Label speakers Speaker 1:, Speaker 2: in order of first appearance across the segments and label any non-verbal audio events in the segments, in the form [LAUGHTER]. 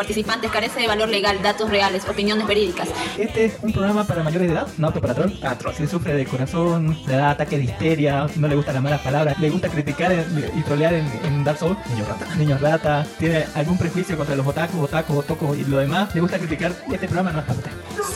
Speaker 1: but participantes carece de valor legal, datos reales, opiniones verídicas.
Speaker 2: Este es un programa para mayores de edad, no apto para troll. Troll. Si sufre de corazón, le da ataque de histeria, no le gustan las malas palabras, le gusta criticar y trolear en, en Dark Souls, niño rata. Niño rata, tiene algún prejuicio contra los otakus, otakus, otocos y lo demás, le gusta criticar. Este programa no es para usted.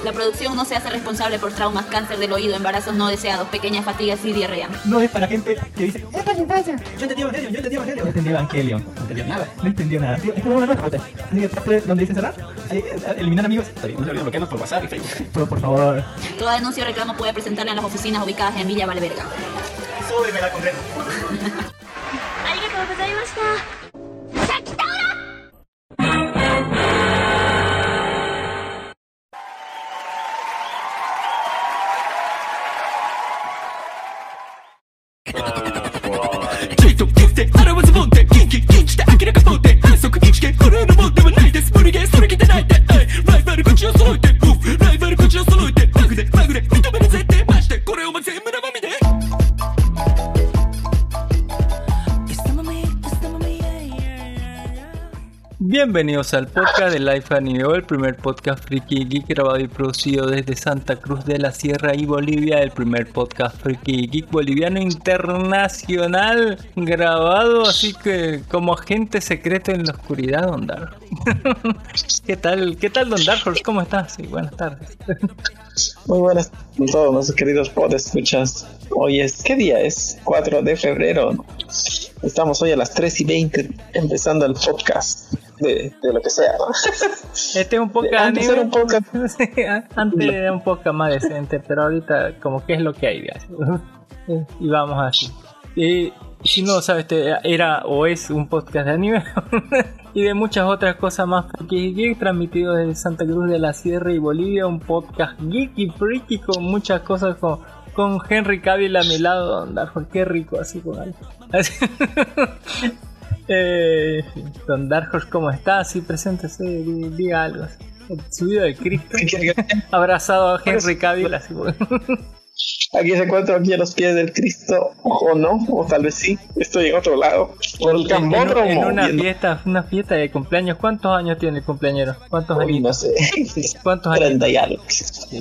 Speaker 1: La producción no se hace responsable por traumas, cáncer del oído, embarazos no deseados, pequeñas fatigas y diarrea.
Speaker 2: No es para gente que dice, es para infancia. Yo entendí Evangelion, yo entendí Evangelion. No entendí Evangelion. No entendí nada. No entendí nada. Este programa no es para usted donde dice cerrar, eh, eliminar amigos. No se olviden bloquearnos por WhatsApp y Facebook. Pero por favor.
Speaker 1: Toda denuncia o reclamo puede presentarla en las oficinas ubicadas en Villa Valverga.
Speaker 2: Súbeme la
Speaker 3: condena. ¡Arigatou.
Speaker 4: Bienvenidos al podcast de Life Anime, el primer podcast friki geek grabado y producido desde Santa Cruz de la Sierra y Bolivia, el primer podcast friki geek boliviano internacional grabado así que como agente secreto en la oscuridad, Don Dark. [LAUGHS] ¿Qué tal? ¿Qué tal, Don Dark? ¿Cómo estás? Buenas tardes. [LAUGHS]
Speaker 5: Muy buenas a todos nuestros queridos podescuchas. Hoy es, ¿qué día es? 4 de febrero. Estamos hoy a las 3 y 20 empezando el podcast de, de lo que sea. ¿no? [LAUGHS]
Speaker 4: Este es un podcast [LAUGHS]
Speaker 5: Antes era un podcast
Speaker 4: Antes era un podcast más decente, pero ahorita como que es lo que hay. [LAUGHS] Y vamos así. Y si no sabes, este era o es un podcast de anime y de muchas otras cosas más friki geek transmitido desde Santa Cruz de la Sierra y Bolivia, un podcast geek y freaky con muchas cosas con, con Henry Cavill a mi lado, Don Darjo, qué rico así con algo. Eh, Don Dark Horse, ¿cómo está? Así preséntese, di- diga algo. subido de Cristo,
Speaker 5: ¿Qué quiere que-
Speaker 4: abrazado a Henry Cavill, así.
Speaker 5: Aquí se encuentro aquí a los pies del Cristo, o no, o tal vez sí. Estoy en otro lado. Por el
Speaker 4: En,
Speaker 5: Cambódromo.
Speaker 4: en una
Speaker 5: viendo-
Speaker 4: fiesta, una fiesta de cumpleaños. ¿Cuántos años tiene el cumpleañero? ¿Cuántos
Speaker 5: Uy,
Speaker 4: años?
Speaker 5: no sé. [LAUGHS]
Speaker 4: ¿Cuántos años?
Speaker 5: 30 y algo.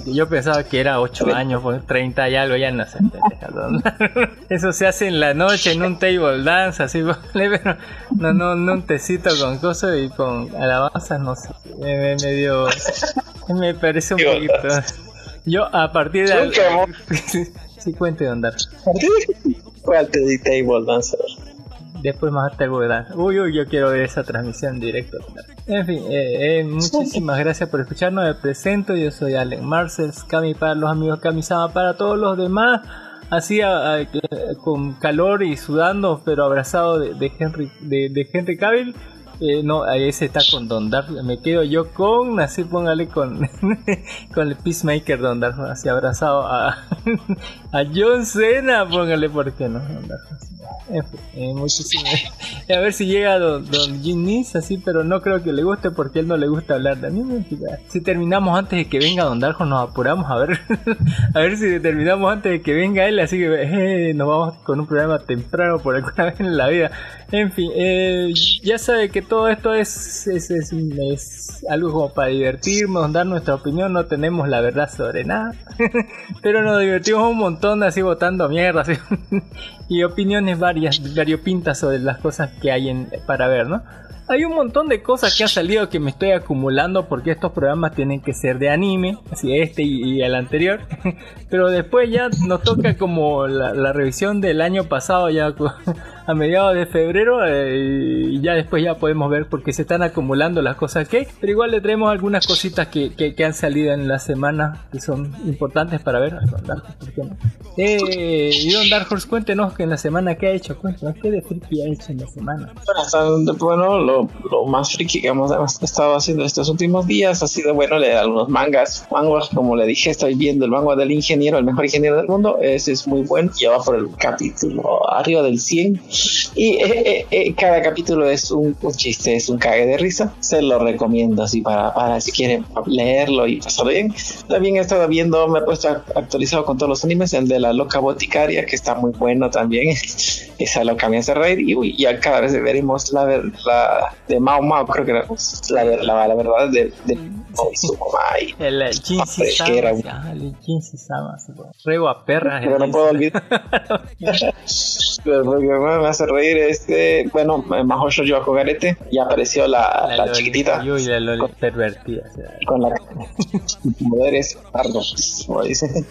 Speaker 4: Yo pensaba que era 8
Speaker 5: Treinta.
Speaker 4: años, pues 30 y algo, ya no sé. [LAUGHS] Eso se hace en la noche en un table dance, así, [LAUGHS] ¿vale? pero no, no, no un tecito con cosas y con alabanzas, no sé. Me, me- dio. Me parece un poquito. Yo a partir de.
Speaker 5: Nunca hemos- [LAUGHS]
Speaker 4: Sí, cuente de andar.
Speaker 5: ¿Cuál te di Table Dancer?
Speaker 4: Después más table dance. Uy, uy, yo quiero ver esa transmisión en directo. En fin, eh, eh, muchísimas gracias por escucharnos. Me presento, yo soy Allen Marcels, Cami para los amigos, Kami-sama para todos los demás. Así a- a- con calor y sudando, pero abrazado de, de Henry de, de Henry Cavill. Eh, no, ahí ese está con Don Dark. Me quedo yo con, así póngale con, [LAUGHS] con el Peacemaker Don Dark, así abrazado a, [LAUGHS] a John Cena, póngale, ¿por qué no? Don Dark? Fin, eh, muchísimas- [LAUGHS] A ver si llega Don, don Ginis así, pero no creo que le guste porque él no le gusta hablar de anime. Si terminamos antes de que venga Don Darjo, nos apuramos a ver. [LAUGHS] a ver si terminamos antes de que venga él, así que eh, nos vamos con un programa temprano por alguna vez en la vida. En fin, eh, ya sabe que todo esto es, es, es, es algo como para divertirnos, dar nuestra opinión, no tenemos la verdad sobre nada. [LAUGHS] Pero nos divertimos un montón así votando mierda así. Y opiniones varias, variopintas sobre las cosas que hay en, para ver, ¿no? Hay un montón de cosas que han salido que me estoy acumulando porque estos programas tienen que ser de anime, así este y, y el anterior. [LAUGHS] Pero después ya nos toca como la, la revisión del año pasado, ya [LAUGHS] a mediados de febrero, eh, y ya después ya podemos ver porque se están acumulando las cosas que. Pero igual le traemos algunas cositas que, que, que han salido en la semana que son importantes para ver. Eh, Don Dark Horse, cuéntenos que en la semana que ha hecho, cuéntenos qué de friki ha hecho en la semana.
Speaker 5: Bueno, lo, lo más friki que hemos, estado haciendo estos últimos días ha sido, bueno, leer algunos mangas. Mangas, como le dije, estoy viendo el manga del ingeniero, el mejor ingeniero del mundo. Ese es muy bueno. Ya va por el capítulo arriba del 100. Y eh, eh, eh, cada capítulo es un, un chiste, es un cague de risa. Se lo recomiendo así para, para si quieren leerlo y pasarlo bien. También he estado viendo, me he puesto actualizado con todos los animes, el de la loca boticaria, que está muy bueno también. [LAUGHS] Esa loca me hace reír. Y uy, ya cada vez veremos la, ver- la de Mao Mao, creo que era la, la, la verdad de, de.
Speaker 4: El eh, Jinsy
Speaker 5: Hombre,
Speaker 4: Sama,
Speaker 5: que era-
Speaker 4: sí, ah, el Sama, sí, bueno. Rego a perras.
Speaker 5: Pero no
Speaker 4: el
Speaker 5: puedo olvidar. [LAUGHS] Lo que me hace reír este, bueno, Maho Shoujo Kogarete, ya apareció la, la,
Speaker 4: Loli-
Speaker 5: chiquitita
Speaker 4: Uy, la Loli pervertida. o sea,
Speaker 5: con la poderes pardos, como dice.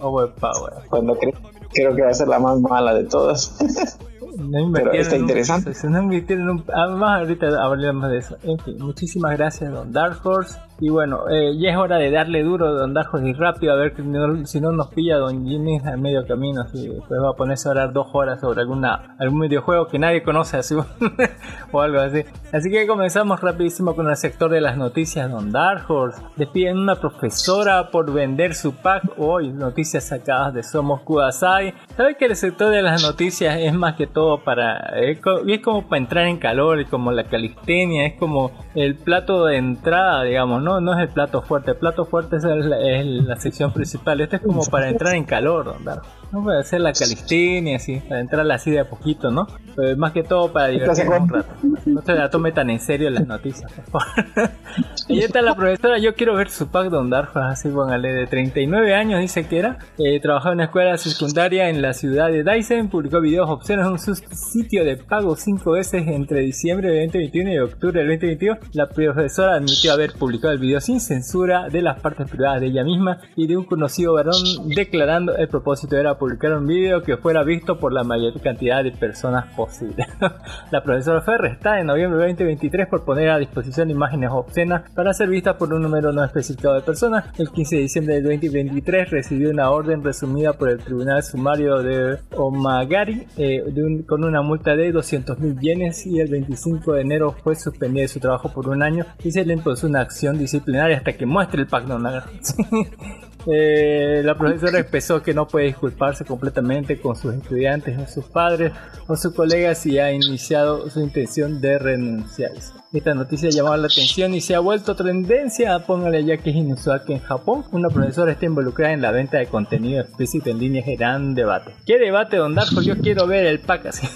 Speaker 4: Overpower.
Speaker 5: Cuando creo, creo que va a ser la más mala de todas. [LAUGHS]
Speaker 4: No invirtieron
Speaker 5: está
Speaker 4: en un-
Speaker 5: interesante.
Speaker 4: se- no invirtieron en un- Además, ahorita hablaremos de eso. En fin, muchísimas gracias, Don Dark Horse. Y bueno, eh, ya es hora de darle duro a Don Dark Horse y rápido, a ver no- si no nos pilla Don Jimmy a medio camino. Así, después va a ponerse a hablar dos horas sobre alguna algún videojuego que nadie conoce, así, [LAUGHS] o algo así. Así que comenzamos rapidísimo con el sector de las noticias. Don Dark Horse despiden una profesora por vender su pack. Hoy, noticias sacadas de Somos Kudasai. ¿Sabe que el sector de las noticias es más que todo para. Es como para entrar en calor, es como la calistenia, es como el plato de entrada, digamos, ¿no? No es el plato fuerte. El plato fuerte es, el- es la sección principal. Este es como para entrar en calor, Don Dark. No puede hacer la calistenia así, para entrar así de a poquito, ¿no? Pero más que todo para divertirme un rato. No se la tome tan en serio las noticias, por favor. [LAUGHS] y esta la profesora, yo quiero ver su pack Don Darjo, así póngale, de 39 años dice que era. Eh, trabajaba en una escuela secundaria en la ciudad de Dyson, publicó videos obscenos en un sitio de pago cinco veces entre diciembre del 2021 y octubre del 2022. La profesora admitió haber publicado el video sin censura de las partes privadas de ella misma y de un conocido varón declarando el propósito era publicar un video que fuera visto por la mayor cantidad de personas posible. [LAUGHS] la profesora fue arrestada en noviembre de 2023 por poner a disposición imágenes obscenas para ser vistas por un número no especificado de personas. El 15 de diciembre del 2023 recibió una orden resumida por el Tribunal Sumario de Omagari eh, de un- con una multa de 200 mil yenes y el 25 de enero fue suspendida de su trabajo por un año y se le impuso una acción disciplinaria hasta que muestre el pacto. [LAUGHS] Eh, la profesora expresó que no puede disculparse completamente con sus estudiantes o sus padres o sus colegas y ha iniciado su intención de renunciar. Esta noticia ha llamado la atención y se ha vuelto tendencia. Póngale ya que es inusual que en Japón una profesora esté involucrada en la venta de contenido explícito en línea. Gran debate. ¿Qué debate, don Darko? Yo quiero ver el pack así.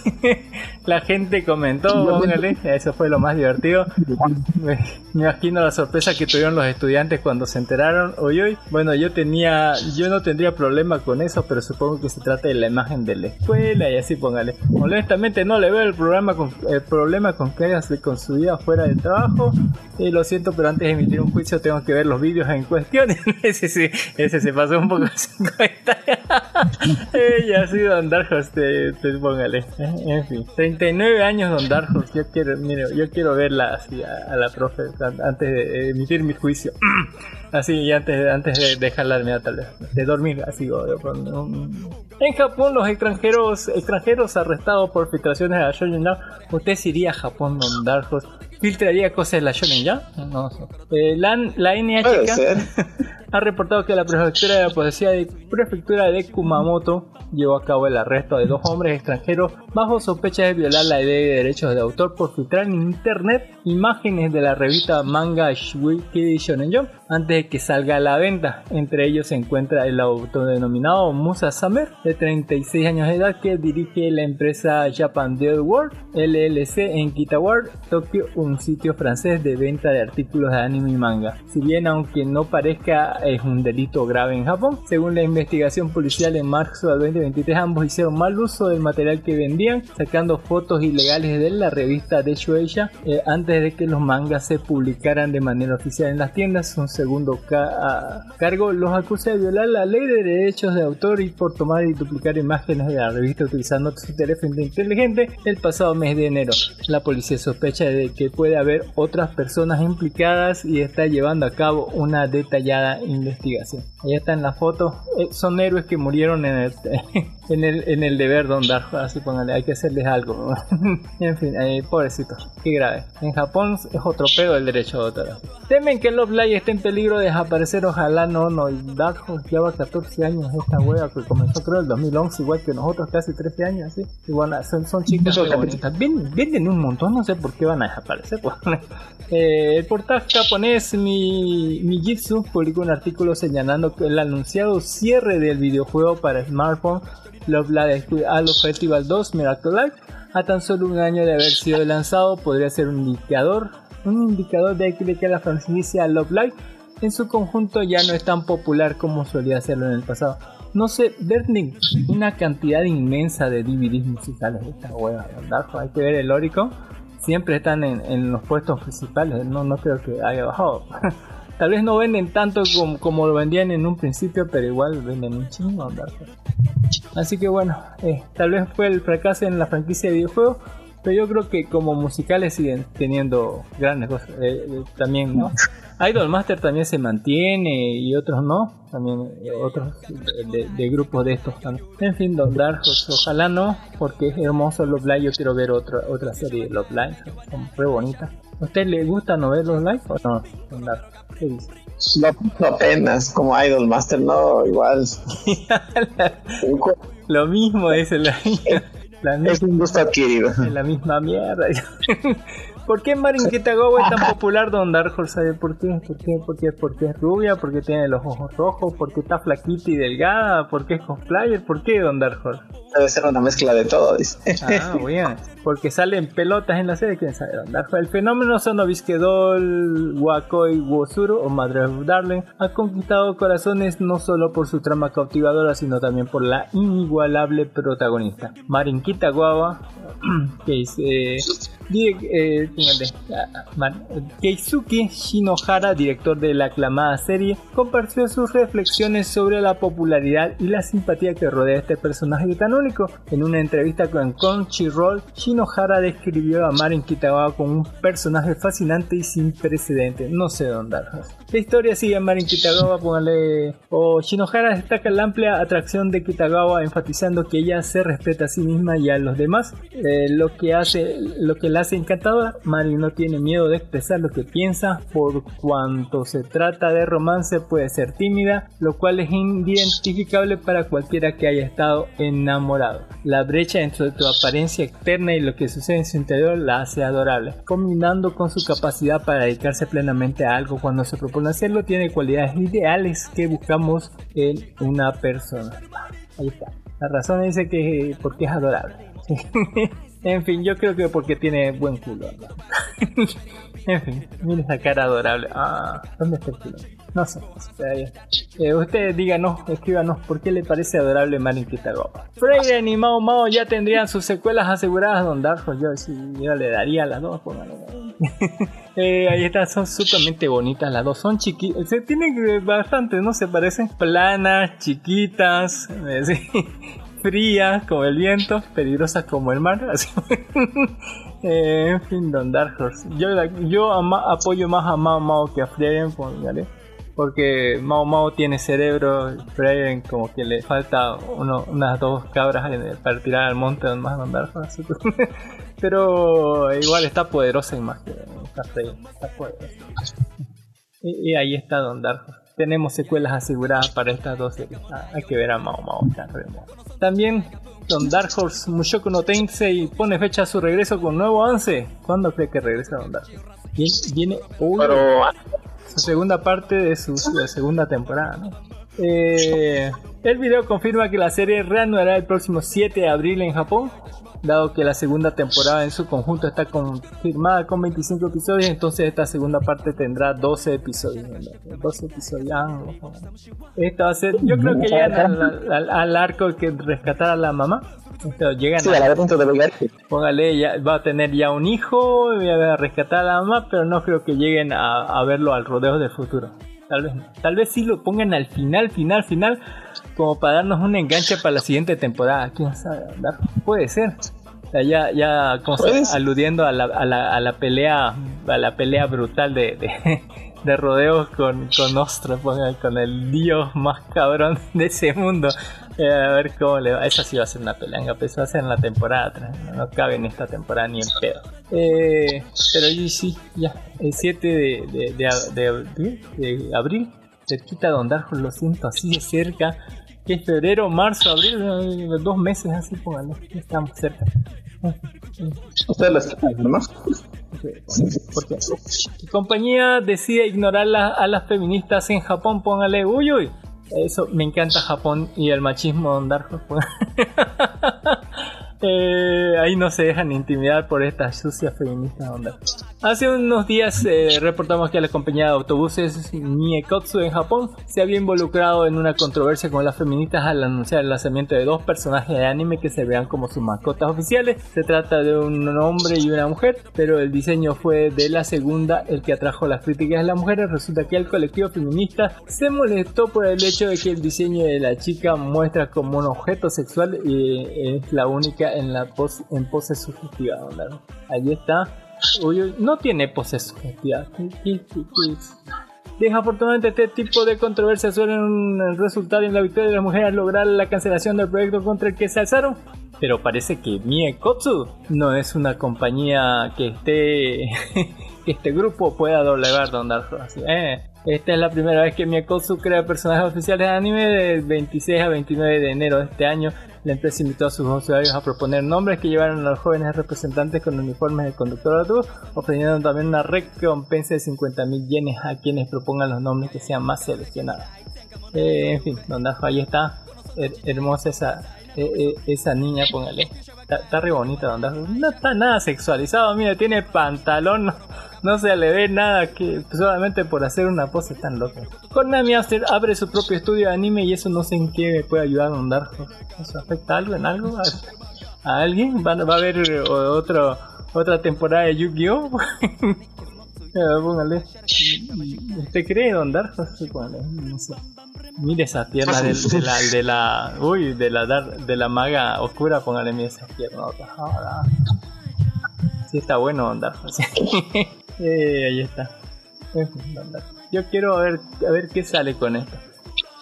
Speaker 4: [LAUGHS] la gente comentó, póngale. Eso fue lo más divertido. Me, imagino la sorpresa que tuvieron los estudiantes cuando se enteraron. Hoy, hoy. Bueno, yo tenía, yo no tendría problema con eso, pero supongo que se trata de la imagen de la escuela y así póngale. Honestamente no le veo el programa con, el problema con que hayas con su vida fuera del trabajo. Y lo siento, pero antes de emitir un juicio tengo que ver los vídeos en cuestión. [LAUGHS] ese sí, ese se pasó un poco sin cuenta. [LAUGHS] Ella ha sido Don Darjos, te, te póngale. Eh, En fin, 39 años Don Darjos. Yo quiero, mire, yo quiero verla así a, a la profe an- antes de emitir mi juicio. [CLEARS THROAT] Así, y antes, antes de dejarla de tal vez, de dormir, así. o En Japón, los extranjeros extranjeros arrestados por filtraciones de la Shonen Jump. ¿Usted se iría a Japón, Don Darjos? ¿Filtraría cosas de la Shonen Jump? No sé. Eh, la, la NHK. [LAUGHS] ha reportado que la prefectura de la policía de prefectura de Kumamoto llevó a cabo el arresto de dos hombres extranjeros bajo sospecha de violar la ley de derechos de autor por filtrar en internet imágenes de la revista manga Shuiki Shonen Jump antes de que salga a la venta. Entre ellos se encuentra el autodenominado Musa Samer, de 36 años de edad, que dirige la empresa Japan Deal World LLC en Kitawar, Tokio, un sitio francés de venta de artículos de anime y manga. Si bien aunque no parezca es un delito grave en Japón, según la investigación policial en marzo del 2023 ambos hicieron mal uso del material que vendían, sacando fotos ilegales de la revista de Shueisha eh, antes de que los mangas se publicaran de manera oficial en las tiendas. Un segundo cargo los acusa de violar la ley de derechos de autor y por tomar y duplicar imágenes de la revista utilizando su teléfono inteligente el pasado mes de enero. La policía sospecha de que puede haber otras personas implicadas y está llevando a cabo una detallada investigación. Ahí están las fotos. Eh, son héroes que murieron en el, [LAUGHS] en el, en el deber Don Darjo. Así póngale, hay que hacerles algo. [LAUGHS] en fin, eh, pobrecitos. Qué grave. En Japón es otro pedo el derecho de autor. Temen que Love Live esté en peligro de desaparecer. Ojalá no, no. El Darjo lleva 14 años esta wea que comenzó creo el 2011, igual que nosotros, casi 13 años. ¿sí? Y bueno, son, son chicas Venden un montón, no sé por qué van a desaparecer. pues. [LAUGHS] Eh, el portal japonés Mi, Mijitsu publicó un artículo señalando que el anunciado cierre del videojuego para smartphone Love Live Halo Festival 2 Miracle Life a tan solo un año de haber sido lanzado podría ser un indicador un indicador de que, la franquicia Love Live en su conjunto ya no es tan popular como solía serlo en el pasado. No sé, Bertling, una cantidad inmensa de DVDs musicales de esta hueva, ¿verdad? Hay que ver el Oricon. Siempre están en, en los puestos principales, no, no creo que haya bajado. [LAUGHS] Tal vez no venden tanto como, lo vendían en un principio, pero igual venden un chingo. Así que bueno, eh, tal vez fue el fracaso en la franquicia de videojuegos, pero yo creo que como musicales siguen teniendo grandes cosas. eh, eh, también, ¿no? Idol Master también se mantiene y otros no. También eh, otros de, grupos de estos también. En fin, Don Darjos, ojalá no, porque es hermoso Love Live. Yo quiero ver otra otra serie de Love Live. Son re. ¿A usted le gusta no ver Love Live o no? ¿qué dice?
Speaker 5: Apenas, como Idol Master, no, igual. [LAUGHS]
Speaker 4: Lo mismo es [LAUGHS] la, la misma.
Speaker 5: Es un gusto adquirido.
Speaker 4: Es la misma mierda. [LAUGHS] ¿Por qué Marin Kitagawa es tan [LAUGHS] popular, Don Dark Horse? ¿Sabe por qué? ¿Por qué? ¿Por qué? Porque es rubia, porque tiene los ojos rojos, porque está flaquita y delgada, porque es cosplayer, ¿por qué, Don Dark Horse?
Speaker 5: Debe ser una mezcla de todo, dice.
Speaker 4: Ah, [LAUGHS] bien. Porque salen pelotas en la serie, quién sabe, Don Dark Horse. El fenómeno Sonobiske Doll, Wakoi Wosuru o Madre of Darling ha conquistado corazones no solo por su trama cautivadora, sino también por la inigualable protagonista. Marin Kitagawa, [CLEARS THROAT] que es eh, eh, ah, man- Keisuke Shinohara, director de la aclamada serie, compartió sus reflexiones sobre la popularidad y la simpatía que rodea a este personaje tan único. En una entrevista con Crunchyroll, Shinohara describió a Marin Kitagawa como un personaje fascinante y sin precedentes. No sé dónde. La historia sigue a Marin Kitagawa, póngale... O Shinohara destaca la amplia atracción de Kitagawa, enfatizando que ella se respeta a sí misma y a los demás. Eh, lo que hace, lo que la hace encantadora, Marin no tiene miedo de expresar lo que piensa, por cuanto se trata de romance puede ser tímida, lo cual es identificable para cualquiera que haya estado enamorado. La brecha entre tu apariencia externa y lo que sucede en su interior la hace adorable. Combinando con su capacidad para dedicarse plenamente a algo cuando se propone hacerlo, tiene cualidades ideales que buscamos en una persona. Ahí está. La razón dice que porque es adorable. [LAUGHS] en fin, yo creo que porque tiene buen culo. ¿no? [LAUGHS] en fin, mira esa cara adorable. Ah, ¿dónde está el culo? No sé. está. Eh, ustedes díganos, escríbanos por qué le parece adorable Marin Kitagawa. Freire y Mao Mao ya tendrían sus secuelas aseguradas, Don Darjo. Yo, sí, yo le daría las dos. [LAUGHS] Eh, ahí están, son sumamente bonitas las dos. Son chiquitas, se tienen bastante, ¿no? Se parecen planas, chiquitas, eh, sí, frías como el viento, peligrosas como el mar. [LAUGHS] Eh, en fin, Don Dark. Yo, apoyo más a Mao Mao que a Frieren, póngale. Porque Mao Mao tiene cerebro, Frieren como que le falta unas dos cabras para tirar al monte donde más Don Dark Horse. [LAUGHS] Pero igual está poderosa en que está está poderosa. Y, y ahí está Don Dark Horse. Tenemos secuelas aseguradas para estas dos series. Ah, hay que ver a Mao Mao. También Don Dark Horse Mushoku no Tensei pone fecha a su regreso con nuevo avance. ¿Cuándo cree que regresa Don Dark Horse? Viene, viene hoy su segunda parte de su, su segunda temporada. ¿no? Eh, el video confirma que la serie reanudará el próximo 7 de abril en Japón, dado que la segunda temporada en su conjunto está confirmada con 25 episodios, entonces esta segunda parte tendrá 12 episodios. ¿no? 12 episodios. ah. Esta va a ser, yo creo que llegan al, al- al arco que rescatar a la mamá. Esto, llegan
Speaker 5: sí,
Speaker 4: a-
Speaker 5: la de.
Speaker 4: Póngale, ya, va a tener ya un hijo, va a rescatar a la mamá, pero no creo que lleguen a, a verlo al rodeo del futuro. Tal vez. Tal vez sí lo pongan al final, final, final, como para darnos un enganche para la siguiente temporada. ¿Quién sabe? Puede ser. Sea, ya, ya como se-
Speaker 5: Puede ser.
Speaker 4: aludiendo a la, a, la, a la pelea, a la pelea brutal de, de, [LAUGHS] de rodeos con, con Ostra, con el dios más cabrón de ese mundo. Eh, a ver cómo le va. Esa sí va a ser una pelanga, pero eso va a ser en la temporada. tres. No, no cabe en esta temporada ni en pedo. Eh, pero sí, sí, ya. El 7 de, de, de, de- abril, cerquita de Darjo, lo siento así de cerca. Que es febrero, marzo, abril, eh, dos meses así, pónganlo. Ya estamos cerca.
Speaker 5: Ustedes lo escuchan, ¿no?
Speaker 4: Porque tu compañía decide ignorar la- a las feministas en Japón, póngale uy uy. Eso, me encanta Japón y el machismo de Darjo. [LAUGHS] Eh, ahí no se dejan intimidar por estas sucias feministas onda. Hace unos días eh, reportamos que la compañía de autobuses Niekotsu en Japón se había involucrado en una controversia con las feministas al anunciar el lanzamiento de dos personajes de anime que se vean como sus mascotas oficiales. Se trata de un hombre y una mujer, pero el diseño fue de la segunda el que atrajo las críticas de las mujeres. Resulta que el colectivo feminista se molestó por el hecho de que el diseño de la chica muestra como un objeto sexual y es la única en la pose, en pose sugestiva. ¿verdad? Allí está. Uy, uy, no tiene pose sugestiva. Desafortunadamente este tipo de controversias suelen resultar en la victoria de las mujeres al lograr la cancelación del proyecto contra el que se alzaron. Pero parece que Miekotsu no es una compañía que esté [LAUGHS] que este grupo pueda doblegar Don Dark. Eh, esta es la primera vez que Miekotsu crea personajes oficiales de anime del 26 a 29 de enero de este año. La empresa invitó a sus usuarios a proponer nombres que llevaran a los jóvenes representantes con uniformes de conductor de autobús, ofreciendo también una recompensa de 50.000 yenes a quienes propongan los nombres que sean más seleccionados. Eh, en fin, Don Dajo, ahí está. Her- hermosa esa, eh, eh, esa niña, póngale. Está, está re bonita, Don Dajo. No está nada sexualizado, mira, tiene pantalón, no, se le ve nada que solamente por hacer una pose tan loca. Konami After abre su propio estudio de anime y eso no sé en qué me puede ayudar Don Darjo. ¿Eso afecta algo en algo? ¿A, a alguien? ¿Va, a haber eh, otro, otra temporada de Yu-Gi-Oh? Ya, [LAUGHS] póngale. ¿Usted cree, Don? Sí, póngale, no sé. Mire esa pierna de, la, de la. Uy, de la, de la maga oscura, póngale mire esa pierna. Ahora. Sí, está bueno, Don. [LAUGHS] Eh, ahí está. Yo quiero ver, a ver qué sale con esto.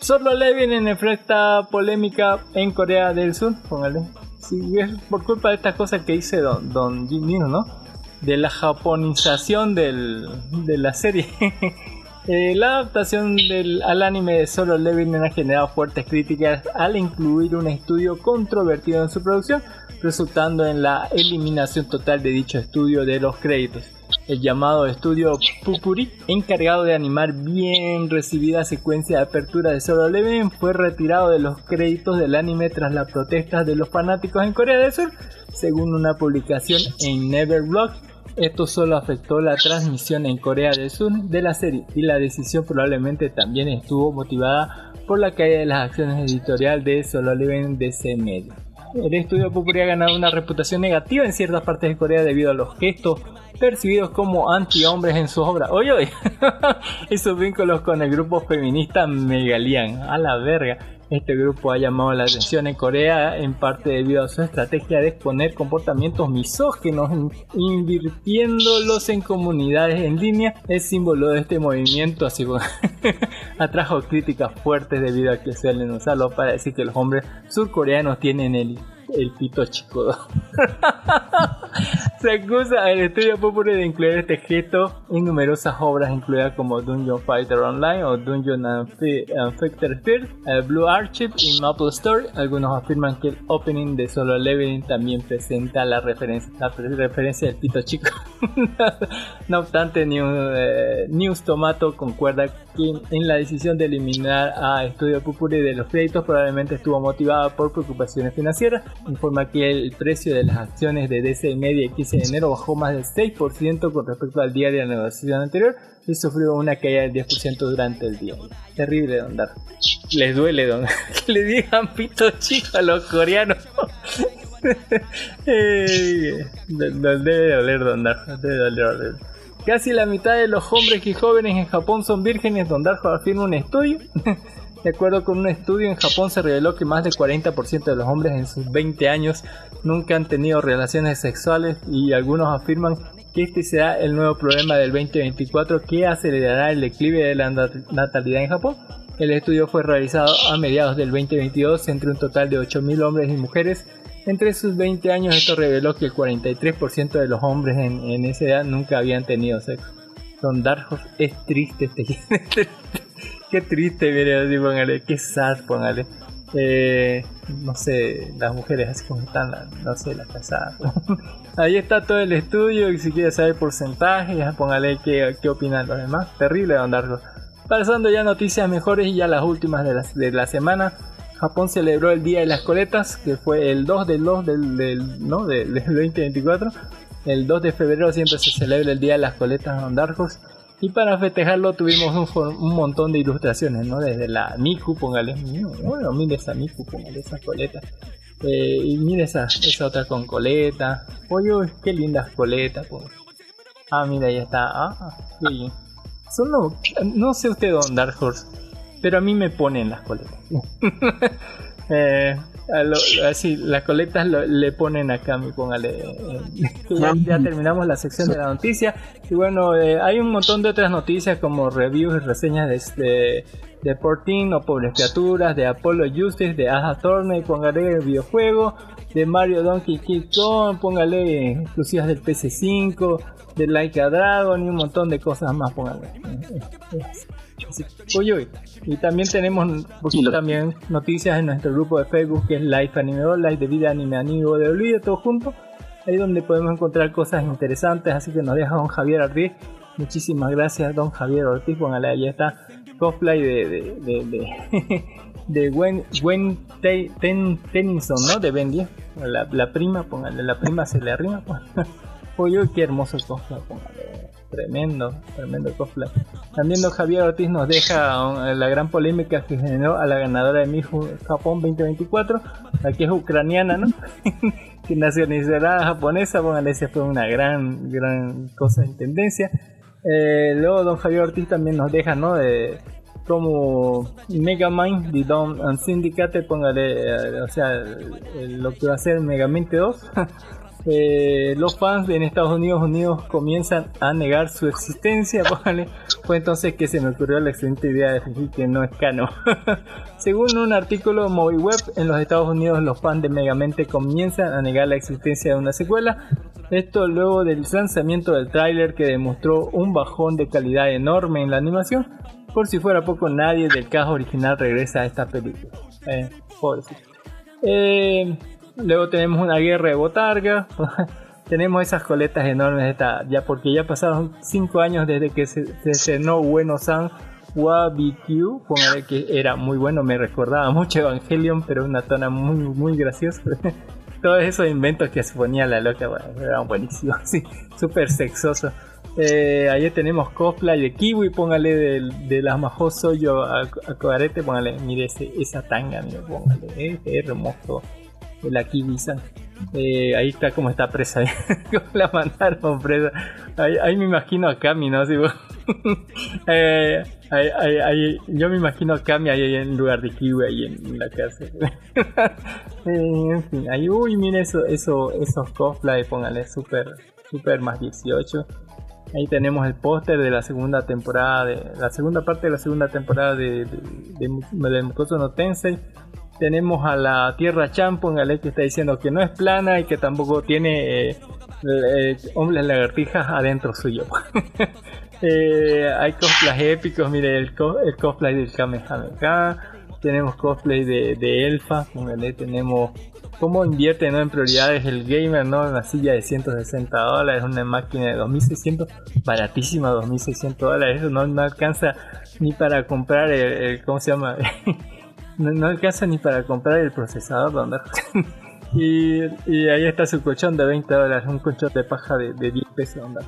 Speaker 4: Solo Levin en enfrenta polémica en Corea del Sur. Sí, es por culpa de estas cosas que dice Don, don Jim Neal, ¿no? De la japonización del, de la serie. [LAUGHS] Eh, la adaptación del, al anime de Solo Leveling ha generado fuertes críticas al incluir un estudio controvertido en su producción, resultando en la eliminación total de dicho estudio de los créditos. El llamado estudio Pupuri, encargado de animar bien recibida secuencia de apertura de Solo Leveling, fue retirado de los créditos del anime tras las protestas de los fanáticos en Corea del Sur, según una publicación en Neverblog. Esto solo afectó la transmisión en Corea del Sur de la serie y la decisión probablemente también estuvo motivada por la caída de las acciones editorial de Solo Leveling DC Media. El estudio Pupuri ha ganado una reputación negativa en ciertas partes de Corea debido a los gestos percibidos como anti-hombres en sus obras. Oye, oye, [LAUGHS] y sus vínculos con el grupo feminista Megalian. A la verga. Este grupo ha llamado la atención en Corea en parte debido a su estrategia de exponer comportamientos misóginos, in- invirtiéndolos en comunidades en línea. El símbolo de este movimiento así [LAUGHS] atrajo críticas fuertes debido a que suelen usarlo para decir que los hombres surcoreanos tienen el, el pito chico. [LAUGHS] Se acusa al estudio popular de incluir este gesto en numerosas obras incluidas como Dungeon Fighter Online o Dungeon Fighter Spirit, eh, Blue Archive y Maple Story. Algunos afirman que el opening de Solo Leveling también presenta la referencia, la referencia del pito chico. [LAUGHS] no obstante, News, eh, News Tomato concuerda que en la decisión de eliminar a Estudio Pupuri de los créditos probablemente estuvo motivada por preocupaciones financieras. Informa que el precio de las acciones de DC Media el 15 de enero bajó más del 6% con respecto al día de la negociación anterior y sufrió una caída del 10% durante el día. Terrible, Don Dar. Les duele, Don. que [LAUGHS] le digan pito chico a los coreanos. Eh, no- Nos debe doler, Don Dar. nos Debe doler, doler. Casi la mitad de los hombres y jóvenes en Japón son vírgenes, Don Darjo afirma un estudio. [LAUGHS] De acuerdo con un estudio en Japón se reveló que más del 40% de los hombres en sus 20 años nunca han tenido relaciones sexuales y algunos afirman que este será el nuevo problema del 2024 que acelerará el declive de la nat- natalidad en Japón. El estudio fue realizado a mediados del 2022 entre un total de 8.000 hombres y mujeres. Entre sus 20 años esto reveló que el 43% de los hombres en, esa edad nunca habían tenido sexo. Don Darjos es triste este [LAUGHS] Qué triste, así póngale, qué sad, póngale. Eh, no sé, las mujeres así como están, no sé, las casadas. [LAUGHS] Ahí está todo el estudio y si quiere saber porcentaje, ya póngale qué, qué opinan los demás. Terrible, Darko. Pasando ya noticias mejores y ya las últimas de la, de la semana. Japón celebró el Día de las Coletas, que fue el 2 del 2 del, del, ¿no? del, del 2024. El 2 de febrero siempre se celebra el Día de las Coletas Don Darjos. Y para festejarlo tuvimos un, un montón de ilustraciones, ¿no? Desde la Miku, póngale. Bueno, mire esa Miku, póngale esa coleta. Eh, y mire esa, otra con coleta. Oye, qué lindas coletas. Ah, mira, ahí está. Ah, qué bien. Son lo- no sé usted, Don Dark Horse, pero a mí me ponen las coletas. [LAUGHS] Eh, a lo- así, las coletas lo- le ponen acá, mi póngale. eh, ya, ya terminamos la sección de la noticia. Y bueno, eh, hay un montón de otras noticias como reviews y reseñas de, de, de Portin o Pobres Criaturas, de Apollo Justice, de Aja Tourney, póngale el videojuego. de Mario Donkey Kong, póngale exclusivas del PC5, de Like a Dragon y un montón de cosas más, póngale. Uy, uy. Y también tenemos pues, también noticias en nuestro grupo de Facebook que es Live Anime Live de Vida Anime Amigo de Olvido, todo junto. Ahí donde podemos encontrar cosas interesantes, así que nos deja don Javier Ortiz. Muchísimas gracias, don Javier Ortiz. Póngale, ahí está cosplay de, de, de, de, [LAUGHS] de Gwen, Gwen Te- Ten- Tennyson, ¿no? De Ben 10. La, la prima, póngale, la prima se le arrima. [LAUGHS] Uy, uy, qué hermoso cosplay, póngale. Tremendo, tremendo cosplay. También don Javier Ortiz nos deja um, la gran polémica que generó a la ganadora de Miss Japón 2024, la que es ucraniana, ¿no? [LAUGHS] que nacionalizará japonesa, póngale, esa fue una gran, gran cosa en tendencia. Eh, luego don Javier Ortiz también nos deja, ¿no? De, como Megamind de Dawn and Syndicate, póngale, eh, o sea, lo que va a ser Megamente 2. [LAUGHS] Eh, los fans en Estados Unidos comienzan a negar su existencia, [LAUGHS] póngale. Fue entonces que se me ocurrió la excelente idea de fingir que no es canon. [LAUGHS] Según un artículo de MovieWeb, en los Estados Unidos los fans de Megamente comienzan a negar la existencia de una secuela. Esto luego del lanzamiento del tráiler que demostró un bajón de calidad enorme en la animación. Por si fuera poco, nadie del cast original regresa a esta película. Eh, luego tenemos una guerra de botarga. [LAUGHS] tenemos esas coletas enormes esta, ya porque ya pasaron 5 años desde que se, se estrenó Bueno San WaBQ, póngale que era muy bueno, me recordaba mucho Evangelion, pero una tona muy muy graciosa. [LAUGHS] Todos esos inventos que se ponía la loca, bueno, eran buenísimos, [LAUGHS] sí, súper sexoso. Eh, tenemos cosplay de Kiwi, póngale de, las Majo Soyo a, a Cogarete, póngale, mire ese- esa tanga, mire, póngale, eh, qué hermoso de la Kiwi-san. Eh, ahí está como está presa, [LAUGHS] la mandaron presa. Ahí, ahí me imagino a Cami, ¿no? Bueno. [LAUGHS] Eh, ahí- ahí- yo me imagino a Cami ahí en lugar de Kiwi ahí en, la cárcel. [LAUGHS] Eh, en fin, ahí, uy, mire eso, eso, esos cosplay, póngale super, super más 18. Ahí tenemos el póster de la segunda temporada, de la segunda parte de la segunda temporada de, de, de, de Mukoso no Tensei. Tenemos a la Tierra Chan, póngale que está diciendo que no es plana y que tampoco tiene eh, eh, hombres lagartijas adentro suyo. [LAUGHS] Eh, hay cosplays épicos, mire el, co- el cosplay del Kamehameha, tenemos cosplay de, Elfa, tenemos cómo invierte en prioridades el gamer, ¿no? Una silla de 160 dólares, una máquina de 2600, baratísima, 2600 dólares, eso no, no alcanza ni para comprar el- ¿cómo se llama? [LAUGHS] no, no alcanza ni para comprar el procesador, donde [LAUGHS] y, y ahí está su colchón de 20 dólares, un colchón de paja de, de 10 pesos, onda.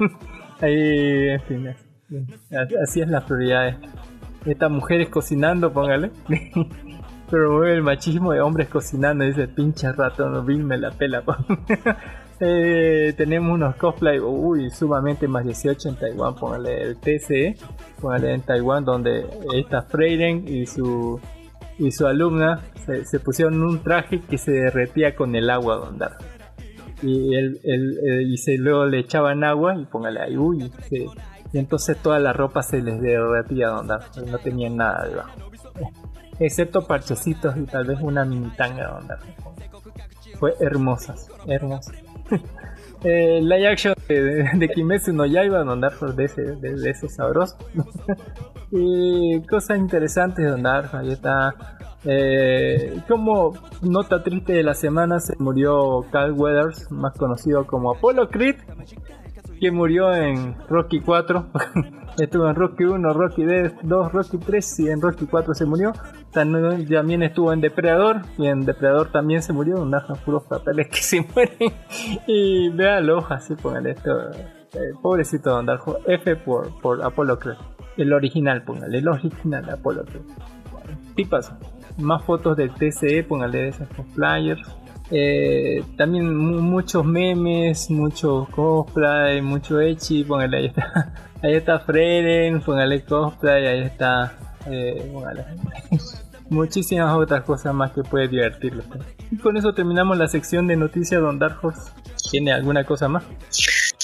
Speaker 4: [LAUGHS] Ahí, en fin, así- es las prioridades. Estas mujeres cocinando, póngale. [LAUGHS] Promueve el machismo de hombres cocinando, dice pinche rato, no Bill me la pela. po". Eh, tenemos unos cosplay, uy, sumamente más 18 en Taiwán, póngale el TCE, póngale en Taiwán, donde está Freiren y su y su alumna se, se pusieron un traje que se derretía con el agua donde y él, él- y se luego le echaban agua y póngale ahí uy y entonces toda la ropa se les derretía donde no tenían nada debajo. Excepto parchecitos y tal vez una mini tanga donde fue hermosas hermosas [LAUGHS] eh, live action de, de, Kimetsu no Yaiba Don Dark de ese, de, de ese sabroso. [LAUGHS] Y cosas interesantes de ahí está. Eh, como nota triste de la semana se murió Cal Weathers más conocido como Apollo Creed que murió en Rocky 4 [LAUGHS] estuvo en Rocky 1, Rocky 2, Rocky 3 y en Rocky 4 se murió. También estuvo en Depredador y en Depredador también se murió un puros papeles que [LAUGHS] se mueren. Y véalo así póngale esto eh, pobrecito Don Darjo F por, por Apollo Creed. El original póngale el original Apollo Creed. Tipas más fotos del TCE póngale de esos cosplayers eh, también mu- muchos memes, mucho cosplay, mucho echi, póngale ahí está, [LAUGHS] ahí está Freden, póngale cosplay, ahí está, eh, póngale. [LAUGHS] muchísimas otras cosas más que puede divertirlo. Y con eso terminamos la sección de noticias Don Dark Horse. ¿Tiene alguna cosa más?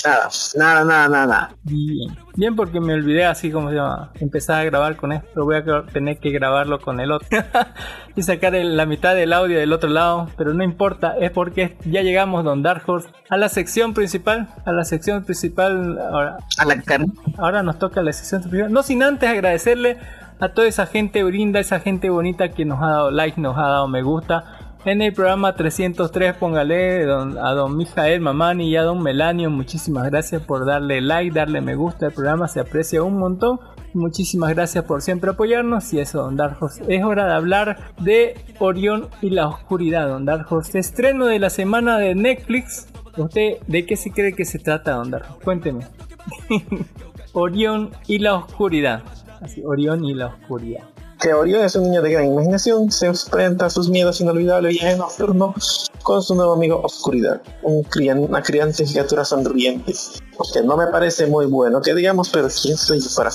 Speaker 5: Nada, nada, nada, nada.
Speaker 4: Bien. Bien porque me olvidé así como se llama. Empezar a grabar con esto. Voy a tener que grabarlo con el otro. [LAUGHS] y sacar el- la mitad del audio del otro lado. Pero no importa. Es porque ya llegamos, Don Dark Horse, a la sección principal. A la sección principal. Ahora,
Speaker 5: A la carne.
Speaker 4: ahora nos toca la sección principal. No sin antes agradecerle a toda esa gente linda, esa gente bonita que nos ha dado like, nos ha dado me gusta. En el programa 303, póngale a don Mijael Mamani y a don Melanio. Muchísimas gracias por darle like, darle me gusta al programa, se aprecia un montón. Muchísimas gracias por siempre apoyarnos. Y eso, Don Dark Horse. Es hora de hablar de Orión y la oscuridad, Don Dark Horse. Estreno de la semana de Netflix. ¿Usted de qué se cree que se trata, Don Dark Horse? Cuénteme. [LAUGHS] Orión y la oscuridad. Así, Orión y la oscuridad.
Speaker 5: Que Orión es un niño de gran imaginación, se enfrenta a sus miedos inolvidables viaje nocturno con su nuevo amigo Oscuridad, un crian- una criante criatura sonriente, que no me parece muy bueno, que digamos, pero quién soy yo para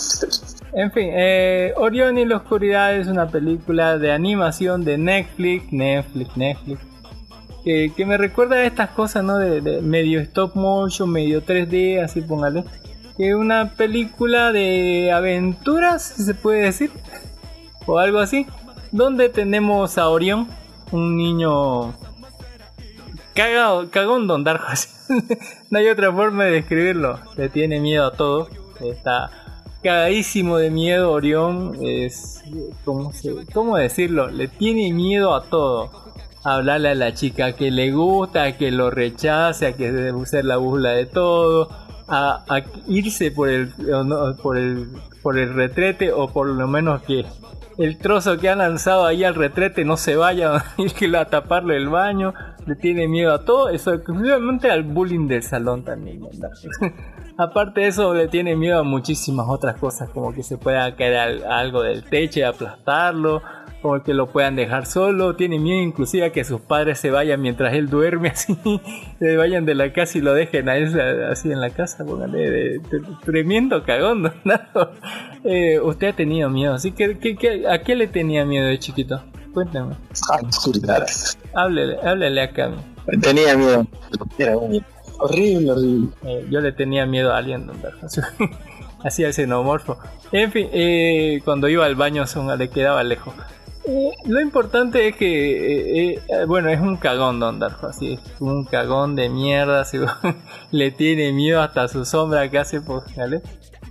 Speaker 4: En fin, eh, Orión y la Oscuridad es una película de animación de Netflix, Netflix, Netflix, que, me recuerda a estas cosas, ¿no? De, de medio stop motion, medio 3D, así póngale. Que una película de aventuras, si se puede decir, o algo así, donde tenemos a Orión, un niño cagado, cagón don Dark [LAUGHS] no hay otra forma de describirlo. Le tiene miedo a todo. Está cagadísimo de miedo Orión. Es. ¿cómo, se- ¿Cómo decirlo? Le tiene miedo a todo. Hablarle a la chica que le gusta, que lo rechace, a que debe ser la burla de todo. A, a irse por el, por el por el retrete o por lo menos que el trozo que han lanzado ahí al retrete no se vaya [LAUGHS] a taparle el baño, le tiene miedo a todo, eso exclusivamente al bullying del salón también. [LAUGHS] Aparte de eso, le tiene miedo a muchísimas otras cosas, como que se pueda caer al- algo del techo y aplastarlo, o que lo puedan dejar solo, tiene miedo inclusive a que sus padres se vayan mientras él duerme así, [LAUGHS] se vayan de la casa y lo dejen a él así en la casa, póngale, de- de- tremendo cagón, [LAUGHS] ¿no? Eh, usted ha tenido miedo, así que, que- ¿a qué le tenía miedo de chiquito? Cuéntame,
Speaker 5: a la oscuridad.
Speaker 4: háblele, háblele a Cami.
Speaker 5: Tenía miedo, era un. Horrible, horrible.
Speaker 4: Eh, yo le tenía miedo a Horse. Así al xenomorfo. En fin, eh, cuando iba al baño son- le quedaba lejos. Eh, lo importante es que, eh, eh, bueno, es un cagón Don Darko, así es un cagón de mierda, [LAUGHS] le tiene miedo hasta su sombra que hace por ¿vale?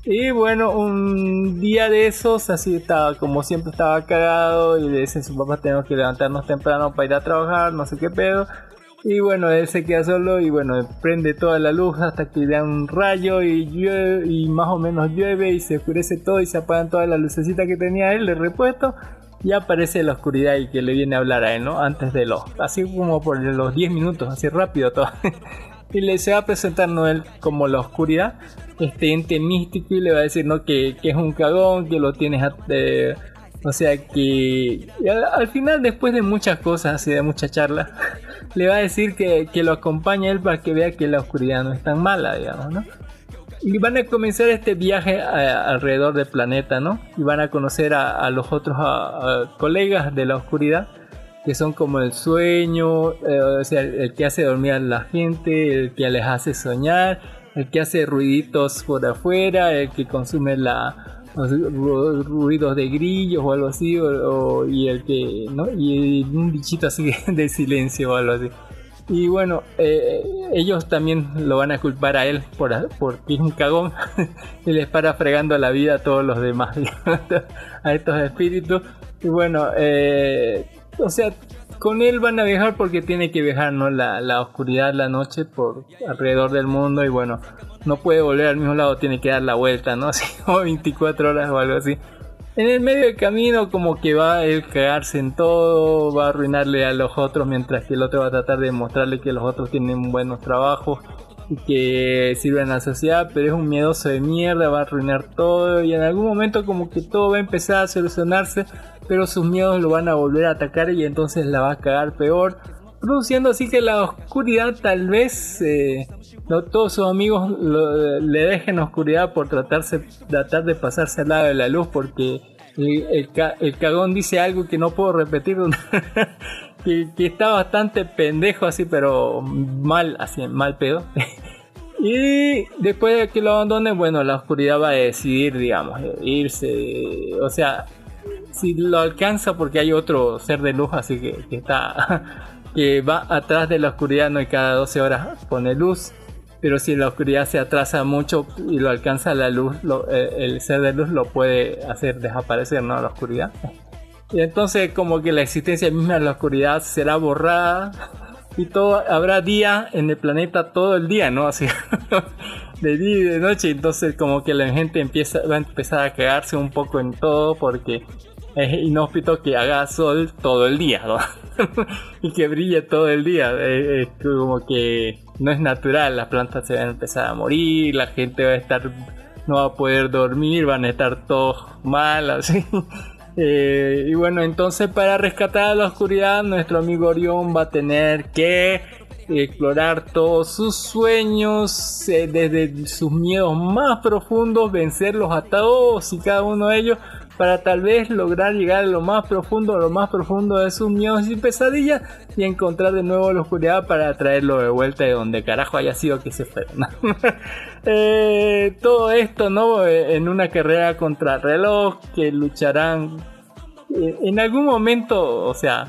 Speaker 4: Y bueno, un día de esos, así estaba, como siempre estaba cagado y le dice a su papá tenemos que levantarnos temprano para ir a trabajar, no sé qué pedo. Y bueno, él se queda solo y bueno, prende toda la luz hasta que da un rayo y llueve y más o menos llueve y se oscurece todo y se apagan todas las lucecitas que tenía él de repuesto y aparece la oscuridad y que le viene a hablar a él, ¿no? Antes de los, así como por los 10 minutos, así rápido todo. [LAUGHS] y le se va a presentar Noel como la oscuridad, este ente místico y le va a decir, ¿no? Que, que es un cagón, que lo tienes eh, o sea que y al, al final, después de muchas cosas, así de mucha charla, [LAUGHS] le va a decir que, que lo acompaña a él para que vea que la oscuridad no es tan mala, digamos, ¿no? Y van a comenzar este viaje a- alrededor del planeta, ¿no? Y van a conocer a, a los otros a- colegas de la oscuridad, que son como el sueño, eh, o sea, el, el que hace dormir a la gente, el que les hace soñar, el que hace ruiditos por afuera, el que consume la, ruidos de grillos o algo así, o, o- y el que, ¿no? Y un bichito así [LAUGHS] de silencio o algo así. Y bueno, eh, ellos también lo van a culpar a él por porque es un cagón [LAUGHS] y les para fregando la vida a todos los demás, [LAUGHS] a estos espíritus. Y bueno, eh, o sea, con él van a viajar porque tiene que viajar, ¿no? La, la oscuridad, la noche por alrededor del mundo y bueno, no puede volver al mismo lado, tiene que dar la vuelta, ¿no? [LAUGHS] Así como 24 horas o algo así. En el medio del camino como que va a él cagarse en todo, va a arruinarle a los otros mientras que el otro va a tratar de mostrarle que los otros tienen buenos trabajos y que sirven a la sociedad, pero es un miedoso de mierda, va a arruinar todo y en algún momento como que todo va a empezar a solucionarse, pero sus miedos lo van a volver a atacar y entonces la va a cagar peor, produciendo así que la oscuridad tal vez eh, no todos sus amigos lo- le dejen oscuridad por tratarse tratar de pasarse al lado de la luz porque el, el el cagón dice algo que no puedo repetir [LAUGHS] que, que está bastante pendejo así pero mal así mal pedo [LAUGHS] Y después de que lo abandone, bueno, la oscuridad va a decidir, digamos, irse. O sea, si lo alcanza porque hay otro ser de luz, así que, que está [LAUGHS] que va atrás de la oscuridad, no y cada 12 horas pone luz. Pero si la oscuridad se atrasa mucho y lo alcanza la luz, eh, el ser de luz lo puede hacer desaparecer, ¿no? La oscuridad. Y entonces como que la existencia misma de la oscuridad será borrada y todo habrá día en el planeta todo el día, ¿no? Así [LAUGHS] de día y de noche, entonces como que la gente empieza va a empezar a quedarse un poco en todo porque es inhóspito que haga sol todo el día, [LAUGHS] y que brille todo el día, eh, como que no es natural, las plantas se van a empezar a morir, la gente va a estar no va a poder dormir, van a estar todos mal, así. [LAUGHS] Eh, y bueno, entonces para rescatar a la oscuridad, nuestro amigo Orión va a tener que explorar todos sus sueños, eh, desde sus miedos más profundos, vencerlos a todos y cada uno de ellos, para tal vez lograr llegar a lo más profundo, a lo más profundo de sus miedos y pesadillas, y encontrar de nuevo la oscuridad para traerlo de vuelta de donde carajo haya sido que se fuera. [LAUGHS] ¿no? Eh, todo esto, ¿no? Eh, En una carrera contra el reloj, que lucharán en algún momento, o sea,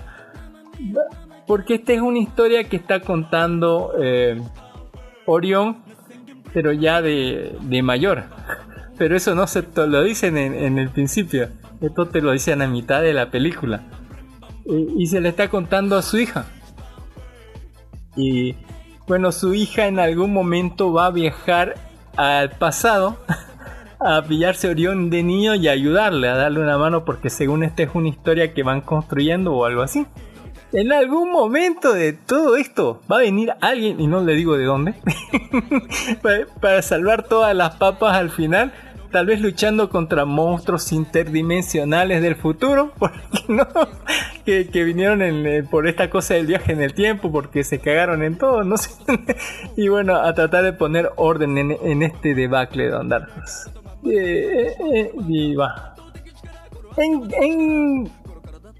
Speaker 4: porque esta es una historia que está contando eh, Orión, pero ya de, de mayor. [LAUGHS] Pero eso no se te lo dicen en, el principio, esto te lo dicen a mitad de la película. Eh, y se le está contando a su hija. Y bueno, su hija en algún momento va a viajar al pasado [LAUGHS] a pillarse a Orión de niño y ayudarle, a darle una mano, porque según esta es una historia que van construyendo o algo así. En algún momento de todo esto va a venir alguien, y no le digo de dónde, [LAUGHS] para- salvar todas las papas al final. Tal vez luchando contra monstruos interdimensionales del futuro, [LAUGHS] porque no, que, vinieron eh, por esta cosa del viaje en el tiempo, porque se cagaron en todo, no sé. [LAUGHS] y bueno, a tratar de poner orden en, este debacle de Horse. Eh, eh, eh, en,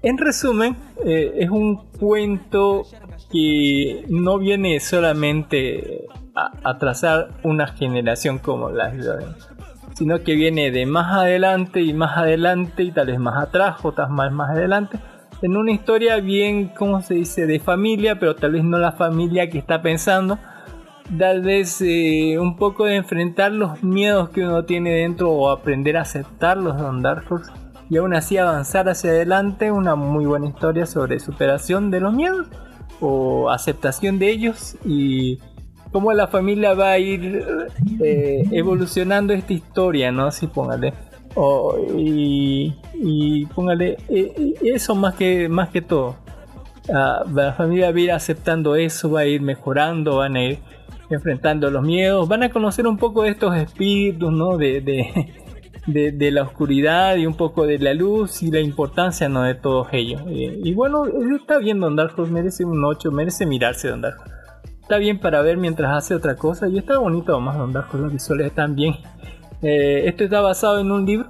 Speaker 4: en resumen, eh, es un cuento que no viene solamente a, trazar una generación como la de sino que viene de más adelante y más adelante y tal vez más atrás, otras más más adelante, en una historia bien, ¿cómo se dice?, de familia, pero tal vez no la familia que está pensando, tal vez eh, un poco de enfrentar los miedos que uno tiene dentro o aprender a aceptarlos Don Dark Horse y aún así avanzar hacia adelante, una muy buena historia sobre superación de los miedos o aceptación de ellos y cómo la familia va a ir eh, evolucionando esta historia, ¿no? Así póngale. O- y, y póngale eh, eso más que, más que todo. Ah, la familia va a ir aceptando eso, va a ir mejorando, van a ir enfrentando los miedos, van a conocer un poco de estos espíritus, ¿no? De, de, de, de la oscuridad y un poco de la luz y la importancia, ¿no? De todos ellos. Eh, y bueno, está bien Don Dark merece un 8, merece mirarse Don Dark. Está bien para ver mientras hace otra cosa y está bonito además Don Dark Horse, los visuales están bien. Eh, esto está basado en un libro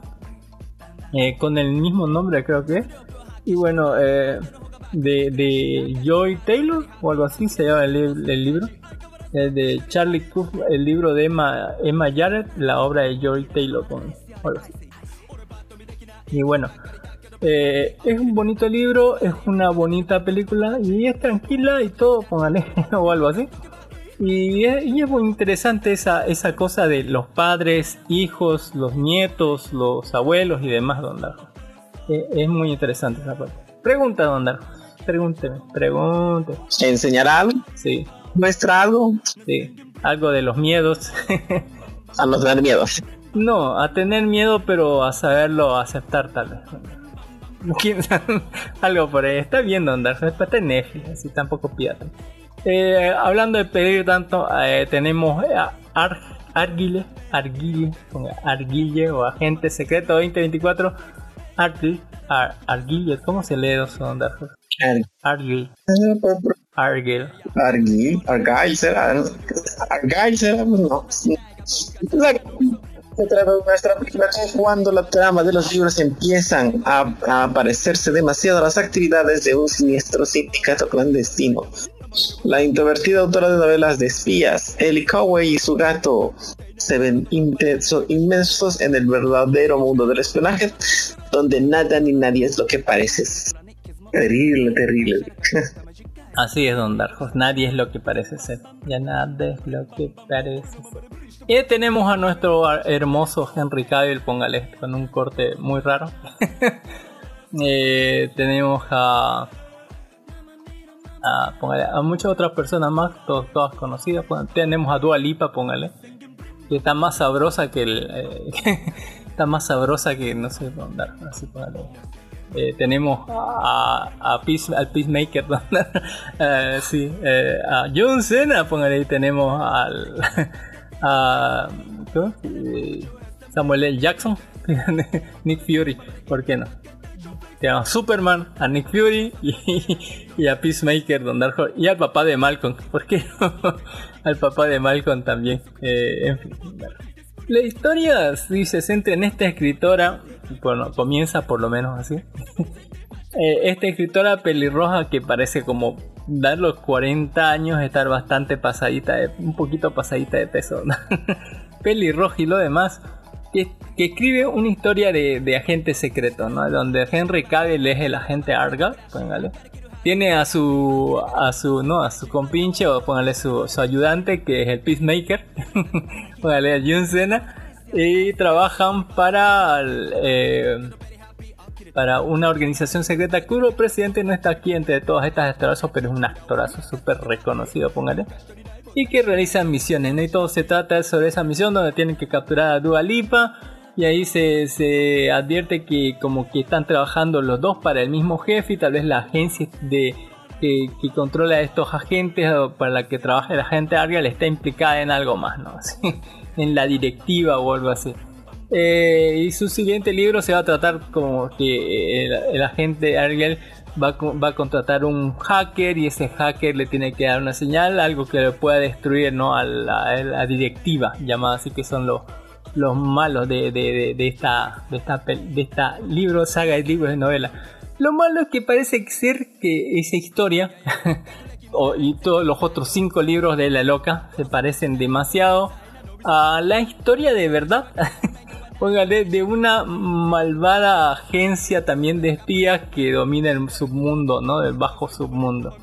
Speaker 4: eh, con el mismo nombre creo que es. Y bueno, eh, de, de Joy Taylor o algo así se llama el, el libro. Eh, de Charlie Cook, el libro de Emma, Emma Jarrett, la obra de Joy Taylor Y bueno, eh, es un bonito libro, es una bonita película y es tranquila y todo, póngale [LAUGHS] o algo así. Y es, y es muy interesante esa, esa cosa de los padres, hijos, los nietos, los abuelos y demás, Don Darjo. Eh, es muy interesante esa parte. Pregunta, Don Darjo. Pregúnteme, pregúnteme.
Speaker 5: ¿Enseñará algo?
Speaker 4: Sí,
Speaker 5: ¿Muestra algo?
Speaker 4: sí. Algo de los miedos. [LAUGHS]
Speaker 5: A no tener miedo.
Speaker 4: No, a tener miedo, pero a saberlo aceptar tal vez. ¿Quién sabe? [LAUGHS] Algo por ahí. Está bien, Don Darjo. Está en Netflix, así tampoco pirata. Eh, hablando de pedir tanto, eh, tenemos a Ar Arguile, Arguille, ponga Arguille o Agente Secreto 2024, Arguille, Ar ¿cómo se lee eso, Don Darjo? Arguille, Arguille.
Speaker 5: Argyle, Argyle será. Argyle será, no. Nuestra cuando la trama de los libros empiezan a, a parecerse demasiado las actividades de un siniestro sindicato clandestino La introvertida autora de novelas de espías, Ellie Cowey y su gato se ven intenso- inmensos en el verdadero mundo del espionaje, donde nada ni nadie es lo que parece. Terrible, terrible. [LAUGHS]
Speaker 4: Así es, Don Darjos. Nadie es lo que parece ser. Ya nada es lo que parece ser. Y tenemos a nuestro hermoso Henry Cavill, póngale, con un corte muy raro. [LAUGHS] Eh, tenemos a, a, póngale, a muchas otras personas más, todas conocidas. Tenemos a Dua Lipa, póngale, que está más sabrosa que el. eh, [LAUGHS] está más sabrosa que, no sé, Darjos, así póngale. Eh, tenemos a, a Peace- al Peacemaker, [LAUGHS] sí, a John Cena, póngale ahí, tenemos al a. Eh, Samuel L. Jackson, [LAUGHS] Nick Fury, ¿por qué no? Tenemos a Superman, a Nick Fury y, [LAUGHS] a Peacemaker, Don y al papá de Malcolm, ¿por qué no? [LAUGHS] al papá de Malcolm también, eh, en fin. La historia sí, se centra en esta escritora, bueno, comienza por lo menos así. Eh, esta escritora pelirroja que parece como dar los 40 años, estar bastante pasadita, de- un poquito pasadita de peso. ¿no? [LAUGHS] pelirroja y lo demás. Que, que escribe una historia de, de agente secreto, ¿no? Donde Henry Cavill es el agente Argal, póngale. Tiene a su, a su, no, a su compinche o póngale su, su ayudante que es el Peacemaker, [LAUGHS] póngale a Cena. Y trabajan para el, eh, para una organización secreta cuyo presidente no está aquí entre todas estas actorazos, pero es un actorazo súper reconocido, póngale. Y que realizan misiones, ¿no? Y todo se trata sobre esa misión donde tienen que capturar a Dua Lipa. Y ahí se, se advierte que como que están trabajando los dos para el mismo jefe y tal vez la agencia de, que, controla a estos agentes o para la que trabaja el agente Ariel está implicada en algo más, ¿no? [LAUGHS] En la directiva o algo así. Eh, y su siguiente libro se va a tratar como que el, el agente Ariel va, va a contratar un hacker y ese hacker le tiene que dar una señal, algo que le pueda destruir ¿no? a, la, a la directiva, llamada así que son los, los malos de, de, de- de esta, de, esta, de esta libro, saga de libros de novela. Lo malo es que parece ser que esa historia [LAUGHS] y todos los otros cinco libros de La Loca se parecen demasiado a la historia de verdad. [LAUGHS] Póngale, de una malvada agencia también de espías que domina el submundo, ¿no? Del bajo submundo.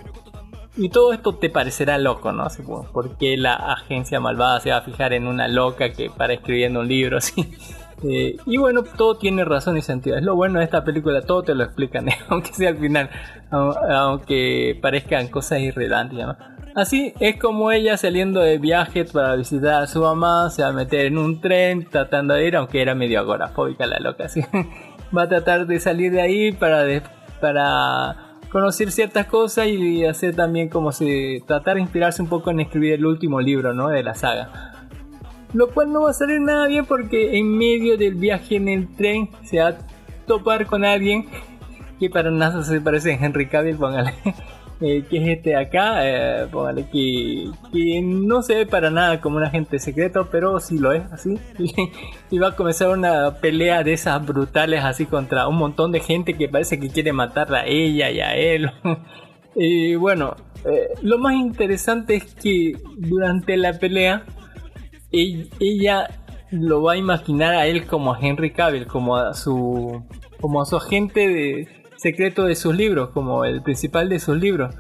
Speaker 4: Y todo esto te parecerá loco, ¿no? Supongo, Porque la agencia malvada se va a fijar en una loca que para escribiendo un libro [LAUGHS] así. Eh, y bueno, todo tiene razón y sentido. Es lo bueno de esta película, todo te lo explican, [LAUGHS] aunque sea al final, au- aunque parezcan cosas irrelevantes. ¿no? Así es como ella saliendo de viaje para visitar a su mamá, se va a meter en un tren tratando de ir, aunque era medio agorafóbica la loca, [LAUGHS] así. va a tratar de salir de ahí para, para conocer ciertas cosas y hacer también como si tratar de inspirarse un poco en escribir el último libro ¿no? de la saga. Lo cual no va a salir nada bien porque en medio del viaje en el tren se va a topar con alguien que para nada se parece a Henry Cavill, póngale. Eh, que es este de acá, eh, que, que no se ve para nada como un agente secreto, pero sí lo es así. [LAUGHS] y va a comenzar una pelea de esas brutales así contra un montón de gente que parece que quiere matarla a ella y a él. [LAUGHS] y bueno, eh, lo más interesante es que durante la pelea ell- ella lo va a imaginar a él como a Henry Cavill, como a su como a su agente de, secreto de sus libros, como el principal de sus libros.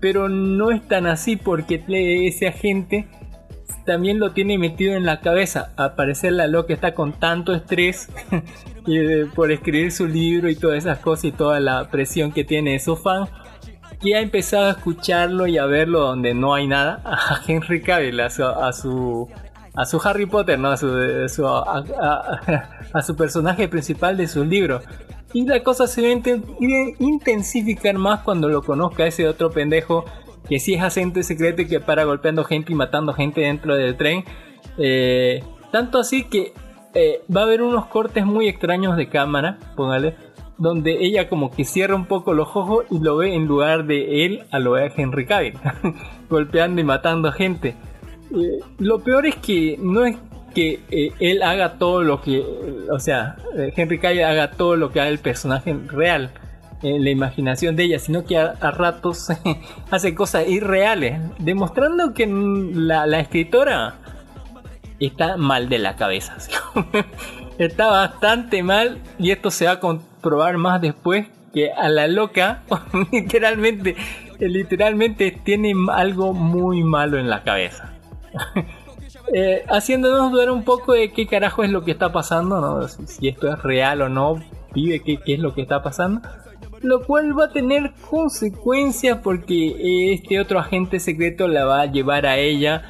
Speaker 4: Pero, no es tan así porque ese agente también lo tiene metido en la cabeza. Al parecer la loca está con tanto estrés [LAUGHS] eh, por escribir su libro y todas esas cosas y toda la presión que tiene de sus fans que ha empezado a escucharlo y a verlo donde no hay nada [LAUGHS] a Henry Cavill, a su, a su, a su Harry Potter, ¿no? a, su, [LAUGHS] a su personaje principal de sus libros. Y la cosa se va a inten- intensificar más cuando lo conozca ese otro pendejo que sí es agente secreto y que para golpeando gente y matando gente dentro del tren. Eh, tanto así que eh, va a haber unos cortes muy extraños de cámara, póngale, donde ella como que cierra un poco los ojos y lo ve en lugar de él a lo a Henry Cavill, [LAUGHS] golpeando y matando gente. Eh, lo peor es que no es que eh, él haga todo lo que, o sea, eh, Henry Cavill haga todo lo que haga el personaje real, en la imaginación de ella, sino que a, a ratos [LAUGHS] hace cosas irreales, demostrando que la, la escritora está mal de la cabeza. como- [LAUGHS] está bastante mal y esto se va a comprobar más después que a la loca [LAUGHS] literalmente literalmente tiene algo muy malo en la cabeza. Eh, haciéndonos dudar un poco de qué carajo es lo que está pasando, ¿no? si, esto es real o no, vive qué, qué es lo que está pasando. Lo cual va a tener consecuencias porque este otro agente secreto la va a llevar a ella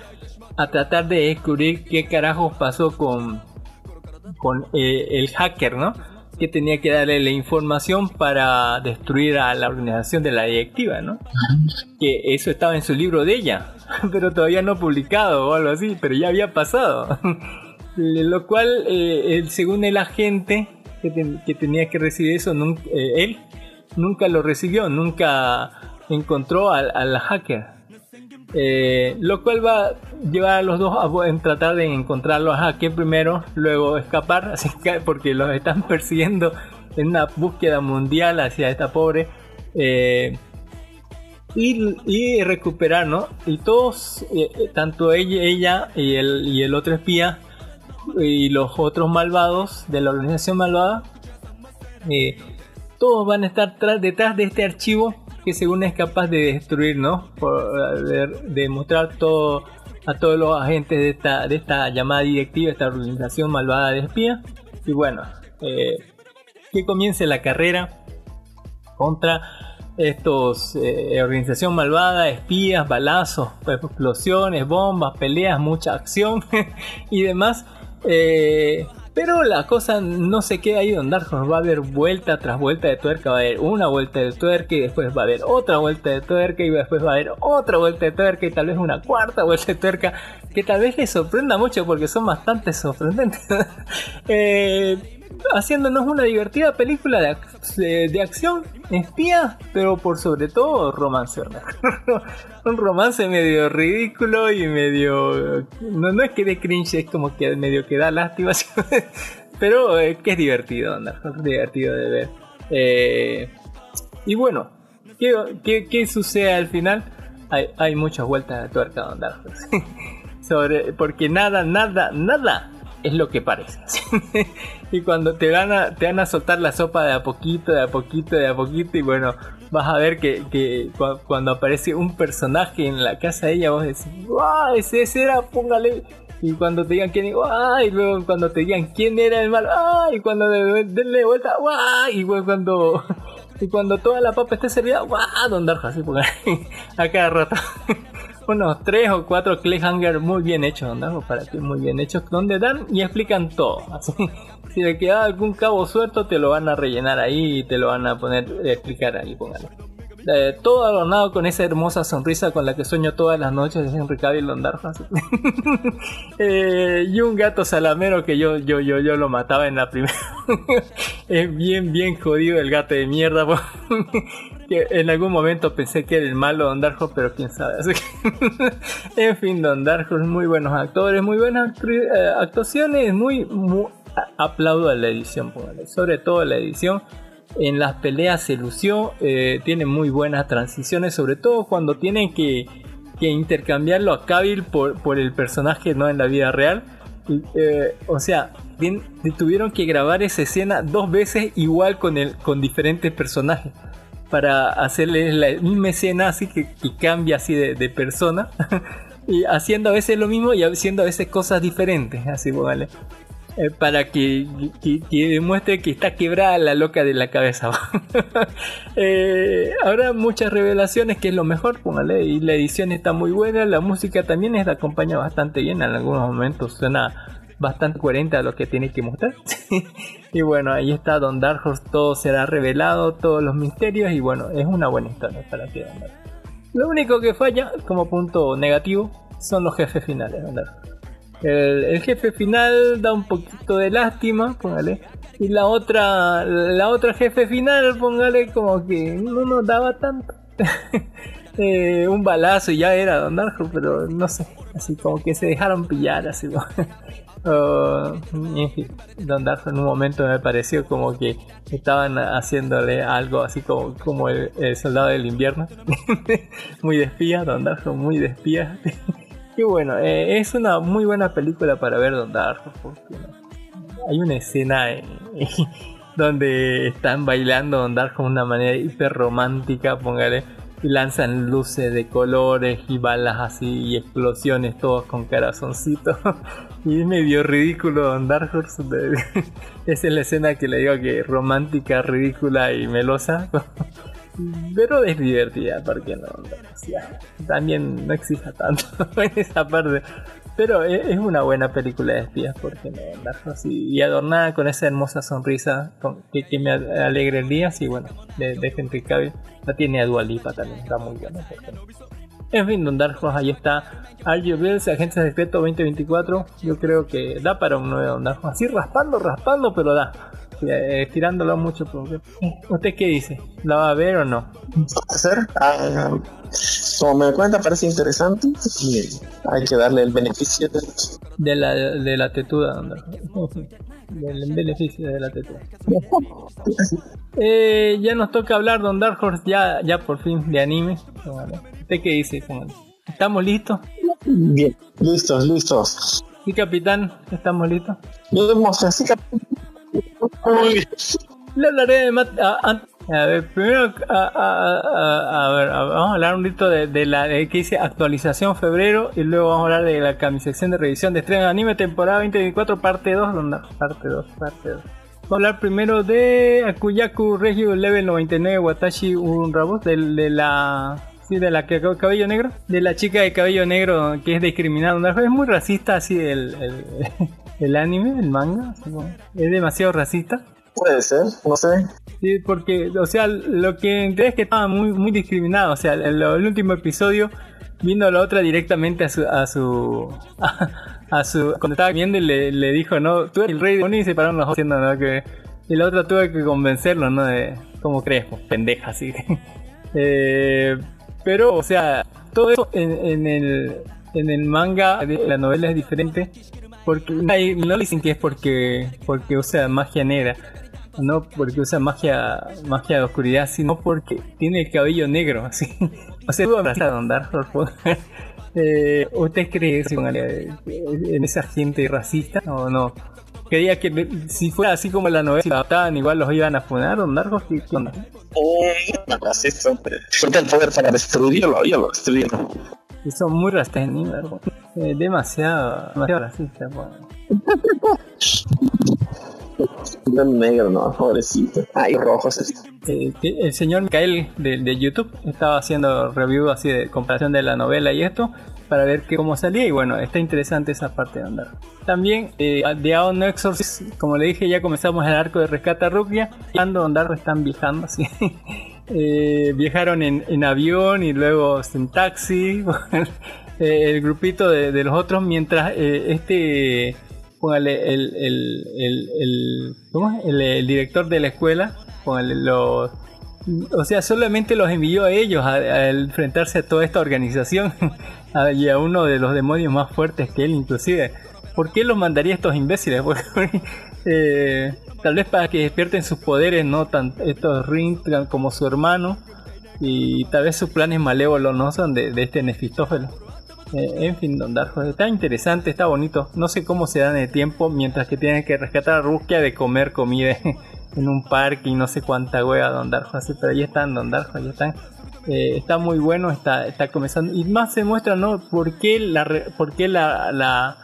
Speaker 4: a tratar de descubrir qué carajos pasó con, con eh, el hacker, ¿no? Que tenía que darle la información para destruir a la organización de la directiva, ¿no? Que eso estaba en su libro de ella, [LAUGHS] pero todavía no publicado o algo así, pero ya había pasado. [LAUGHS] Lo cual, eh, según el agente que, ten- que tenía que recibir eso, eh, él nunca lo recibió, nunca encontró al hacker. Eh, lo cual va a llevar a los dos a tratar de encontrarlo a hacker primero, luego escapar, [LAUGHS] porque los están persiguiendo en una búsqueda mundial hacia esta pobre. eh, y, recuperar, ¿no? Y todos, eh, tanto ella, ella y, el, y el otro espía y los otros malvados de la organización malvada, todos van a estar detrás de este archivo que según es capaz de destruir, ¿no? Por, de mostrar todo a todos los agentes de esta, de esta llamada directiva, esta organización malvada de espía. Y bueno, eh, que comience la carrera contra estos eh, organización malvada, espías, balazos, explosiones, bombas, peleas, mucha acción [LAUGHS] y demás. Eh, pero la cosa no se queda ahí donde Dark va a haber vuelta tras vuelta de tuerca, va a haber una vuelta de tuerca y después va a haber otra vuelta de tuerca y después va a haber otra vuelta de tuerca y tal vez una cuarta vuelta de tuerca que tal vez les sorprenda mucho porque son bastante sorprendentes. [LAUGHS] Eh, haciéndonos una divertida película de, ac- de- acción, espía, pero por sobre todo romance. [LAUGHS] Un romance medio ridículo y medio... No, no es que de cringe, es como que medio que da lástima, [LAUGHS] pero eh, que es divertido, ¿no? divertido de ver. Eh, y bueno, ¿qué, qué, qué sucede al final? Hay, hay muchas vueltas de tuerca, Don Dark Horse. [LAUGHS] Sobre, porque nada, nada, nada es lo que parece. [LAUGHS] y cuando te van, a, te van a soltar la sopa de a poquito, de a poquito, de a poquito, y bueno, vas a ver que, que cu- cuando aparece un personaje en la casa de ella, vos decís, ¡guau! Ese, ese era, póngale. Y cuando te digan quién, ¡guau! Y luego cuando te digan quién era el malo, ¡ah! Y cuando de- denle vuelta, ¡guau! Y cuando. [LAUGHS] Y cuando toda la papa esté servida, ¡guau! Don Darjo, así, porque [LAUGHS] a cada rato. unos tres o cuatro cliffhanger muy bien hechos, ¿no? Para ti muy bien hechos, donde dan y explican todo. Así, si le queda algún cabo suelto, te lo van a rellenar ahí y te lo van a poner, a explicar ahí, póngale. Eh, todo adornado con esa hermosa sonrisa con la que sueño todas las noches de Henry Cavill Londarjo. así. [LAUGHS] Eh, y un gato salamero que yo, yo, yo, yo lo mataba en la primera. [LAUGHS] es bien, bien jodido el gato de mierda. [LAUGHS] que en algún momento pensé que era el malo Don Darjo, pero quién sabe. Así que, en fin, Don Darjo, muy buenos actores, muy buenas eh, actuaciones, muy, muy- aplaudo a la edición, sobre todo la edición. En las peleas se lució, eh, tiene muy buenas transiciones, sobre todo cuando tienen que, intercambiarlo a Cavill por, el personaje no en la vida real. Eh, o sea, tuvieron que grabar esa escena dos veces igual con, el, diferentes personajes para hacerle la misma escena así que, que cambia así de, de persona [LAUGHS] y haciendo a veces lo mismo y haciendo a veces cosas diferentes así vale para que, que, que demuestre que está quebrada la loca de la cabeza [LAUGHS] Eh, habrá muchas revelaciones que es lo mejor póngale y la edición está muy buena la música también es, la acompaña bastante bien en algunos momentos suena bastante coherente a lo que tiene que mostrar [LAUGHS] y bueno, ahí está Don Dark Horse, todo será revelado, todos los misterios y bueno, es una buena historia para que. Lo único que falla como punto negativo son los jefes finales, Don Dark Horse. El, el jefe final da un poquito de lástima, póngale. Y la otra, la otra jefe final, póngale como que no nos daba tanto. [LAUGHS] eh, un balazo y ya era Don Darjo, pero no sé, así como que se dejaron pillar, así. Oh, en fin, Don Darjo en un momento me pareció como que estaban haciéndole algo así como, como el, el soldado del invierno. [LAUGHS] muy de espía, Don Darjo muy de [LAUGHS] y bueno, eh, es una muy buena película para ver Don porque hay una escena [LAUGHS] donde están bailando Don Darjo de una manera hiper romántica, póngale y lanzan luces de colores y balas así y explosiones todos con corazoncitos. [LAUGHS] Y es medio ridículo Don Dark Horse esa es la escena que le digo que romántica ridícula y melosa [LAUGHS] pero es divertida porque no, no también no exija tanto [LAUGHS] en esa parte pero es una buena película de espías porque no Horse y, adornada con esa hermosa sonrisa con- que, que me alegra el día sí bueno de, de Henry Cavill la tiene a Dua Lipa también está muy buena en fin, Don Dark Horse, ahí está. Are You Bills, Agencia Secreto 2024. Yo creo que da para un nuevo Don Dark Horse. Así raspando, raspando, pero da. Eh, tirándolo mucho. Porque... ¿Usted qué dice? ¿La va a ver o no?
Speaker 5: hacer. Ah, como me cuenta, parece interesante y hay que darle el beneficio de
Speaker 4: De la, de la tetuda, Horse. Del beneficio de la tetuda. [LAUGHS] Eh, ya nos toca hablar, Don Dark Horse, ya, ya por fin, de anime. ¿Usted qué dice? ¿Estamos listos?
Speaker 5: Bien, listos, listos.
Speaker 4: Sí, capitán, ¿estamos listos?
Speaker 5: Así que-
Speaker 4: Le hablaré de Mat- a, a- a ver, primero a, ver, vamos a hablar un poquito de, de la de que dice actualización febrero y luego vamos a hablar de la camisección de revisión de estreno de anime temporada 2024 parte 2, ¿dónde? parte 2, parte 2. Vamos a hablar primero de Akuyaku Regio Level 99 Watashi Unrabus de, de la sí, de la que cabello negro, de la chica de cabello negro que es discriminada, es muy racista así el, el, [LAUGHS] el anime, el manga, es demasiado racista.
Speaker 5: puede ser, no sé.
Speaker 4: Sí, porque, o sea, lo que enteré es que estaba muy, muy discriminado. O sea, el, el último episodio vino la otra directamente a su, a su, [LAUGHS] a, su, cuando estaba viendo y le, le dijo, no, tú eres el rey de Oni y se pararon los ojos diciendo, ¿no? Que, y la otra tuve que convencerlo, ¿no? De, ¿cómo crees? Pues, pendeja, así. [LAUGHS] eh, pero, o sea, todo eso en, el, en el manga la novela es diferente. Porque no dicen que es porque, porque usa magia negra no porque usa magia magia de oscuridad, sino porque tiene el cabello negro, [LAUGHS] así. O sea, tú abrazas a Don Dark Horse. [LAUGHS] eh, ¿Usted cree en esa gente racista o no? Creía que si fuera así como la novela, si adaptaban, igual los iban a funar, Don Horse. ¿Qué onda?
Speaker 5: Eh, no hagas eso. Suelta el poder para destruirlo, yo lo destruyo.
Speaker 4: Y son muy racistas, ¿no? Eh, demasiado, demasiado racistas. [LAUGHS] bueno.
Speaker 5: Negro, no, pobrecito. Ay, rojos.
Speaker 4: Eh, el señor Mikael de, de YouTube estaba haciendo review así de comparación de la novela y esto para ver cómo salía y bueno, está interesante esa parte de andar. También eh, de Aon Exorcist, como le dije, ya comenzamos el arco de rescate a Rukia. Ando andar están viajando [LAUGHS] así. Eh, viajaron en, en avión y luego en taxi. [LAUGHS] eh, el grupito de, de los otros mientras eh, este póngale el, el, el, el, ¿cómo es? el director de la escuela póngale los o sea solamente los envió a ellos a, a enfrentarse a toda esta organización [LAUGHS] a- y a uno de los demonios más fuertes que él inclusive ¿por qué los mandaría estos imbéciles? [LAUGHS] Eh, tal vez para que despierten sus poderes no tan estos Ring como su hermano y tal vez sus planes malévolos no son de, este Nefistófeles eh, en fin, Don Darjo, está interesante, está bonito. No sé cómo se dan el tiempo mientras que tienen que rescatar a Ruskia de comer comida [LAUGHS] en un parque y no sé cuánta hueá Don Darjo así, pero ahí están, Don Darjo, ahí están. Eh, está muy bueno, está, está comenzando. Y más se muestra, ¿no? ¿Por qué la, la,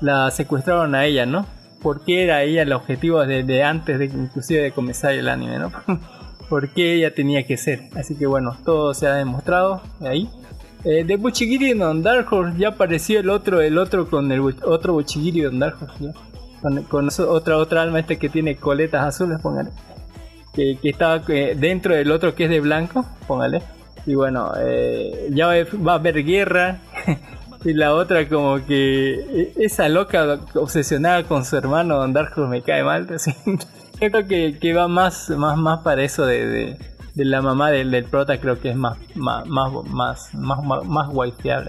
Speaker 4: la, secuestraron a ella, ¿no? ¿Por qué era ella el objetivo desde antes de inclusive de comenzar el anime, ¿no? [LAUGHS] ¿Por qué ella tenía que ser? Así que bueno, todo se ha demostrado ahí. Eh, de Buchigiri y Don Dark Horse ya apareció el otro, el otro con el otro Buchigiri y Don Dark. Con, otra otra alma este que tiene coletas azules, póngale. Que, que estaba eh, dentro del otro que es de blanco, póngale. Y bueno, eh, ya va a- haber guerra. [LAUGHS] y la otra como que eh, esa loca obsesionada con su hermano Don Dark Horse me cae mal. [LAUGHS] así. Creo que, que va más, más, más para eso de, de, de la mamá del, del prota creo que es más más más más más, más,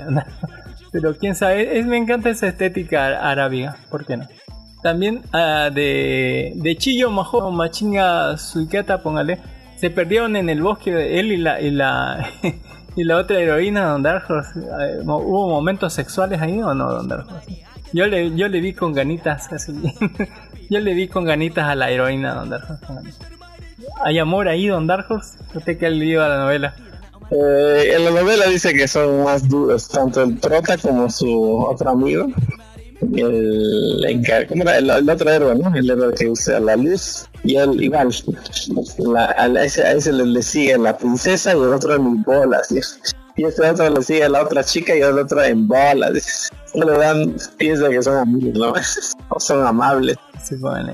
Speaker 4: ¿no? [LAUGHS] pero quién sabe es- me encanta esa estética arábiga ¿por qué no? también ah, de, de Chiyo Majo Machinga Suikata, póngale, se perdieron en el bosque él y la y la [LAUGHS] y la otra heroína Don Dark Horse. Eh, ¿Hubo momentos sexuales ahí o no, Don Dark Horse? Yo le, yo le vi con ganitas así. [LAUGHS] yo le vi con ganitas a la heroína Don Dark Horse. ¿Hay amor ahí, Don Dark Horse? Usted que ha leído la novela.
Speaker 5: Eh, en la novela dice que son más duros, tanto el prota como su otro amigo. El, encar- ¿cómo era? el, el otro héroe, ¿no? El héroe que usa la luz. Y él igual. A, ese, a ese le, sigue la princesa y el otro en bolas. Y este otro le sigue a la otra chica y el otro en bolas. ¿sí? Le dan, piensa que son amigos, ¿no? [LAUGHS] o son amables.
Speaker 4: Se pone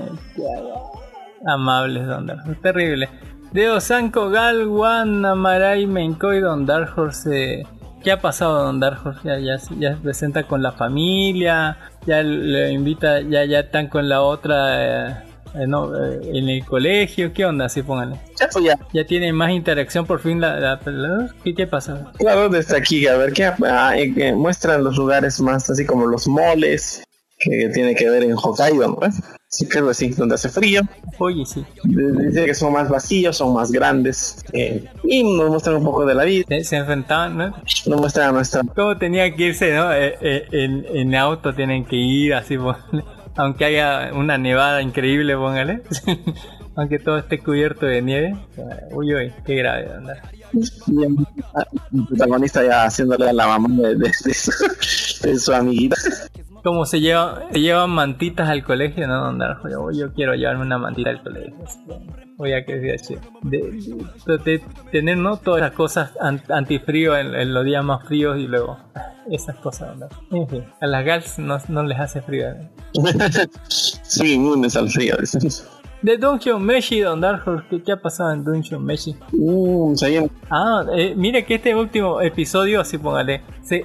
Speaker 4: amables Don Dark Horse. Terrible. Deo Sanko Gal Wan Amarai Menkoi Don Dark Horse. eh, ¿Qué ha pasado Don Dark Horse? Ya, ya, ya se presenta con la familia. Ya le invita, ya, ya están con la otra eh, eh, no, eh, en el colegio. ¿Qué onda? Así pónganle.
Speaker 5: Ya, pues ya.
Speaker 4: Ya tiene más interacción por fin la, la- la- ¿qué, ¿Qué pasa?
Speaker 5: Claro, desde aquí, a ver qué ah, eh, muestran los lugares más así como los moles, que tiene que ver en Hokkaido, ¿no? Sí, es así, donde hace frío.
Speaker 4: Oye, sí.
Speaker 5: Dice que son más vacíos, son más grandes. eh, y nos muestran un poco de la vida,
Speaker 4: Se, se enfrentaban, ¿no?
Speaker 5: nos muestran nuestra.
Speaker 4: Cómo tenía que irse, ¿no? Eh, eh, en, en auto tienen que ir así, póngale. [LAUGHS] aunque haya una nevada increíble, póngale. [LAUGHS] aunque todo esté cubierto de nieve. Uy, uy, qué grave, anda.
Speaker 5: y el, el protagonista ya haciéndole a la mamá de, de- de su, de su amiguita.
Speaker 4: Cómo se, lleva, llevan mantitas al colegio, ¿no? Andar, yo, yo quiero llevarme una mantita al colegio. Voy a que sea. De, de- tener, ¿no? Todas las cosas an- antifrío en, en los días más fríos y luego esas cosas, ¿no? En fin, a las gals no, no les hace frío. ¿no? [LAUGHS]
Speaker 5: Son inmunes al frío.
Speaker 4: De Dungeon Meshi, Don Dark Horse, ¿qué, qué ha pasado en Dungeon Meshi?
Speaker 5: Seguimos.
Speaker 4: Ah, eh, mire que este último episodio, así póngale, se-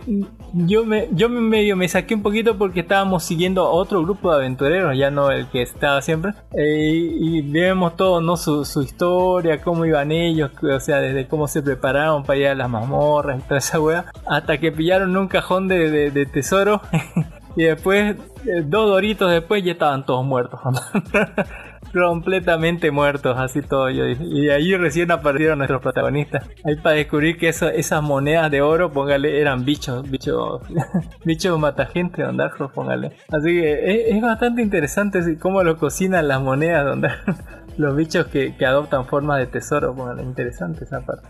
Speaker 4: yo me yo me medio me saqué un poquito porque estábamos siguiendo a otro grupo de aventureros, ya no el que estaba siempre, eh, y, y vemos todo, ¿no? Su, su historia, cómo iban ellos, o sea, desde cómo se prepararon para ir a las mazmorras y toda esa wea, hasta que pillaron un cajón de, de- de tesoro. [LAUGHS] Y después, eh, dos doritos después, ya estaban todos muertos. [LAUGHS] completamente muertos, así todo yo dije. Y ahí recién aparecieron nuestros protagonistas. Ahí para descubrir que eso- esas monedas de oro, póngale, eran bichos, bichos, [LAUGHS] bichos matagente, Don póngale. Así que es, es bastante interesante cómo lo cocinan las monedas, Don. [LAUGHS] Los bichos que, que adoptan formas de tesoro, póngale, interesante esa parte.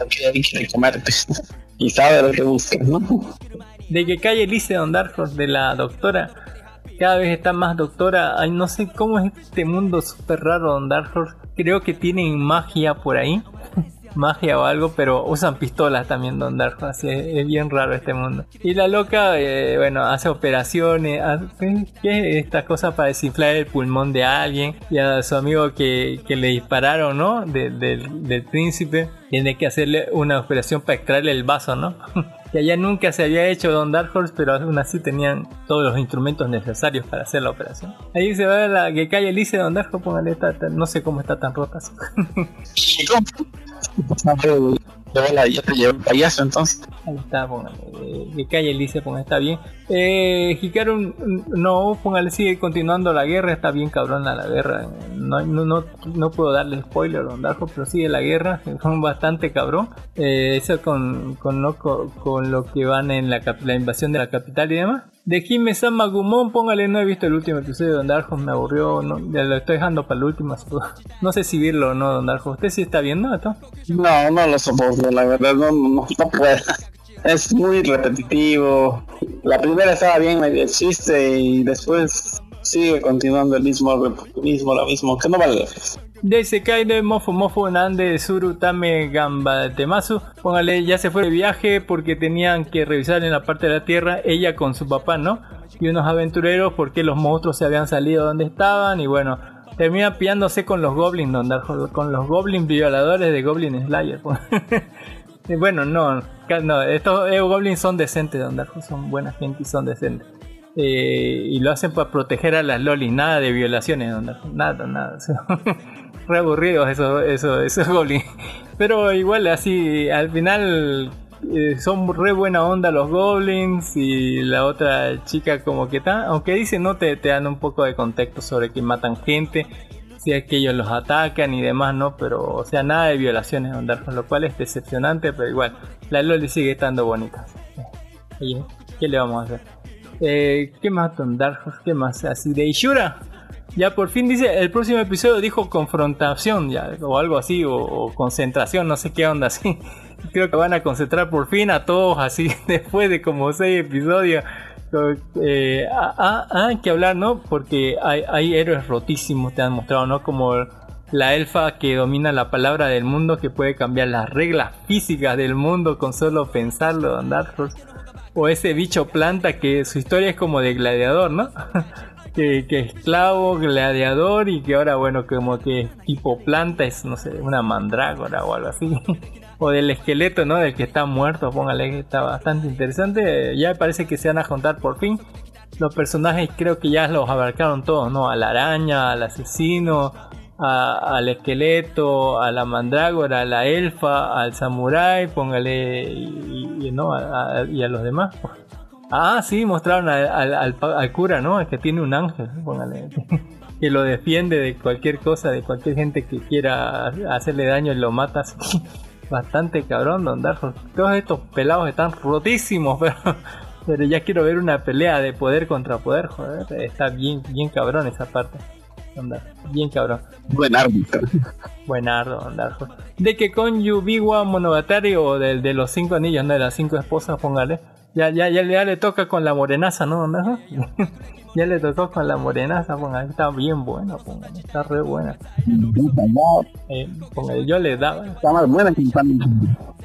Speaker 5: Lo que y sabe lo que busca, ¿no?
Speaker 4: De que calle Lice Don Horse, de la doctora. Cada vez está más doctora. Ay, no sé cómo es este mundo súper raro, Don Dark Horse. Creo que tienen magia por ahí. [LAUGHS] magia o algo, pero usan pistolas también, Don Dark. Así es, es bien raro este mundo. Y la loca, eh, bueno, hace operaciones. hace- ¿Qué es esta cosa para desinflar el pulmón de alguien? Y a su amigo que, que le dispararon, ¿no? De- del príncipe. Tiene que hacerle una operación para extraerle el vaso, ¿no? [LAUGHS] que allá nunca se había hecho Don Dark Horse, pero aún así tenían todos los instrumentos necesarios para hacer la operación. Ahí se ve la que cae Elise Don Dark Horse, póngale, está- está- no sé cómo está tan rota. [LAUGHS] así.
Speaker 5: Ya te llevo el payaso entonces.
Speaker 4: Ahí está, póngale. eh, Que calle Elise, póngale, está bien. Eh, Hikaru, mm, no, póngale, sigue continuando la guerra, está bien cabrona la guerra. No, no, no, no puedo darle spoiler a pero sigue la guerra, [LAUGHS] son bastante cabrón. Eh, eso con, con, lo, con, con lo que van en la, la invasión de la capital y demás. De Hime Sama Gumon, póngale, no he visto el último episodio de Don Horse, me aburrió, ya lo estoy dejando para el último. [LAUGHS] No sé si verlo o no, Don Horse. ¿Usted sí está viendo esto?
Speaker 5: No, no lo soporto, la verdad, no, no, no puedo. [LAUGHS] Es muy repetitivo. La primera estaba bien el chiste y después sigue continuando el mismo, mismo, lo mismo, que no vale pena.
Speaker 4: De Mofo Mofo Nande Suru Tame Gamba Temasu. Póngale, ya se fue de viaje porque tenían que revisar en la parte de la tierra, ella con su papá, ¿no? Y unos aventureros porque los monstruos se habían salido donde estaban y bueno, termina pillándose con los goblins, Horse, con los goblins violadores de Goblin Slayer. Y [LAUGHS] bueno, no, no, estos eh, goblins son decentes, Horse, son buena gente y son decentes. Eh, y lo hacen para proteger a las lolis, nada de violaciones, Horse, nada, nada. [LAUGHS] re aburridos esos, esos, goblins. Pero igual así, al final eh, son re buena onda los goblins y la otra chica como que está, aunque dice no te, te dan un poco de contexto sobre que matan gente, si es que ellos los atacan y demás, ¿no? Pero, o sea, nada de violaciones Dark Souls, lo cual es decepcionante, pero igual, la Loli sigue estando bonita. Oye, ¿qué le vamos a hacer? Eh, ¿Qué más Don Dark Souls? ¿Qué más? Así de Ishura. Ya por fin dice, el próximo episodio dijo confrontación, ya, o algo así, o, o concentración, no sé qué onda [LAUGHS] así. Creo que van a concentrar por fin a todos así, [LAUGHS] después de como seis episodios. Eh, ah, ah, ah, hay que hablar, ¿no? Porque hay, hay héroes rotísimos, te han mostrado, ¿no? Como la elfa que domina la palabra del mundo, que puede cambiar las reglas físicas del mundo con solo pensarlo, andar. O ese bicho planta que su historia es como de gladiador, ¿no? [LAUGHS] que, que esclavo, gladiador y que ahora, bueno, como que tipo planta es, no sé, una mandrágora o algo así. [LAUGHS] o del esqueleto, ¿no? Del que está muerto, póngale que está bastante interesante. Ya parece que se van a juntar por fin. Los personajes creo que ya los abarcaron todos, ¿no? A la araña, al asesino, al esqueleto, a la mandrágora, a la elfa, al samurái, póngale, y, ¿no? A- y a los demás. Ah, sí, mostraron al, cura, ¿no? El que tiene un ángel, póngale. [LAUGHS] Que lo defiende de cualquier cosa, de cualquier gente que quiera hacerle daño y lo mata. [LAUGHS] Bastante cabrón, Don Dark. Todos estos pelados están rotísimos, [LAUGHS] pero, pero ya quiero ver una pelea de poder contra poder, joder. Está bien, bien cabrón esa parte. Bien cabrón.
Speaker 5: Buen árbitro.
Speaker 4: Dark Souls. De que con Yubiwa Monogatari o del de los cinco anillos, no de las cinco esposas, póngale. Ya, ya, ya, ya le toca con la morenaza, ¿no? Souls? [LAUGHS] ya le tocó con la morenaza, póngale. Está bien buena, póngale. Está re buena. Eh, póngale, yo le daba.
Speaker 5: Está más buena que.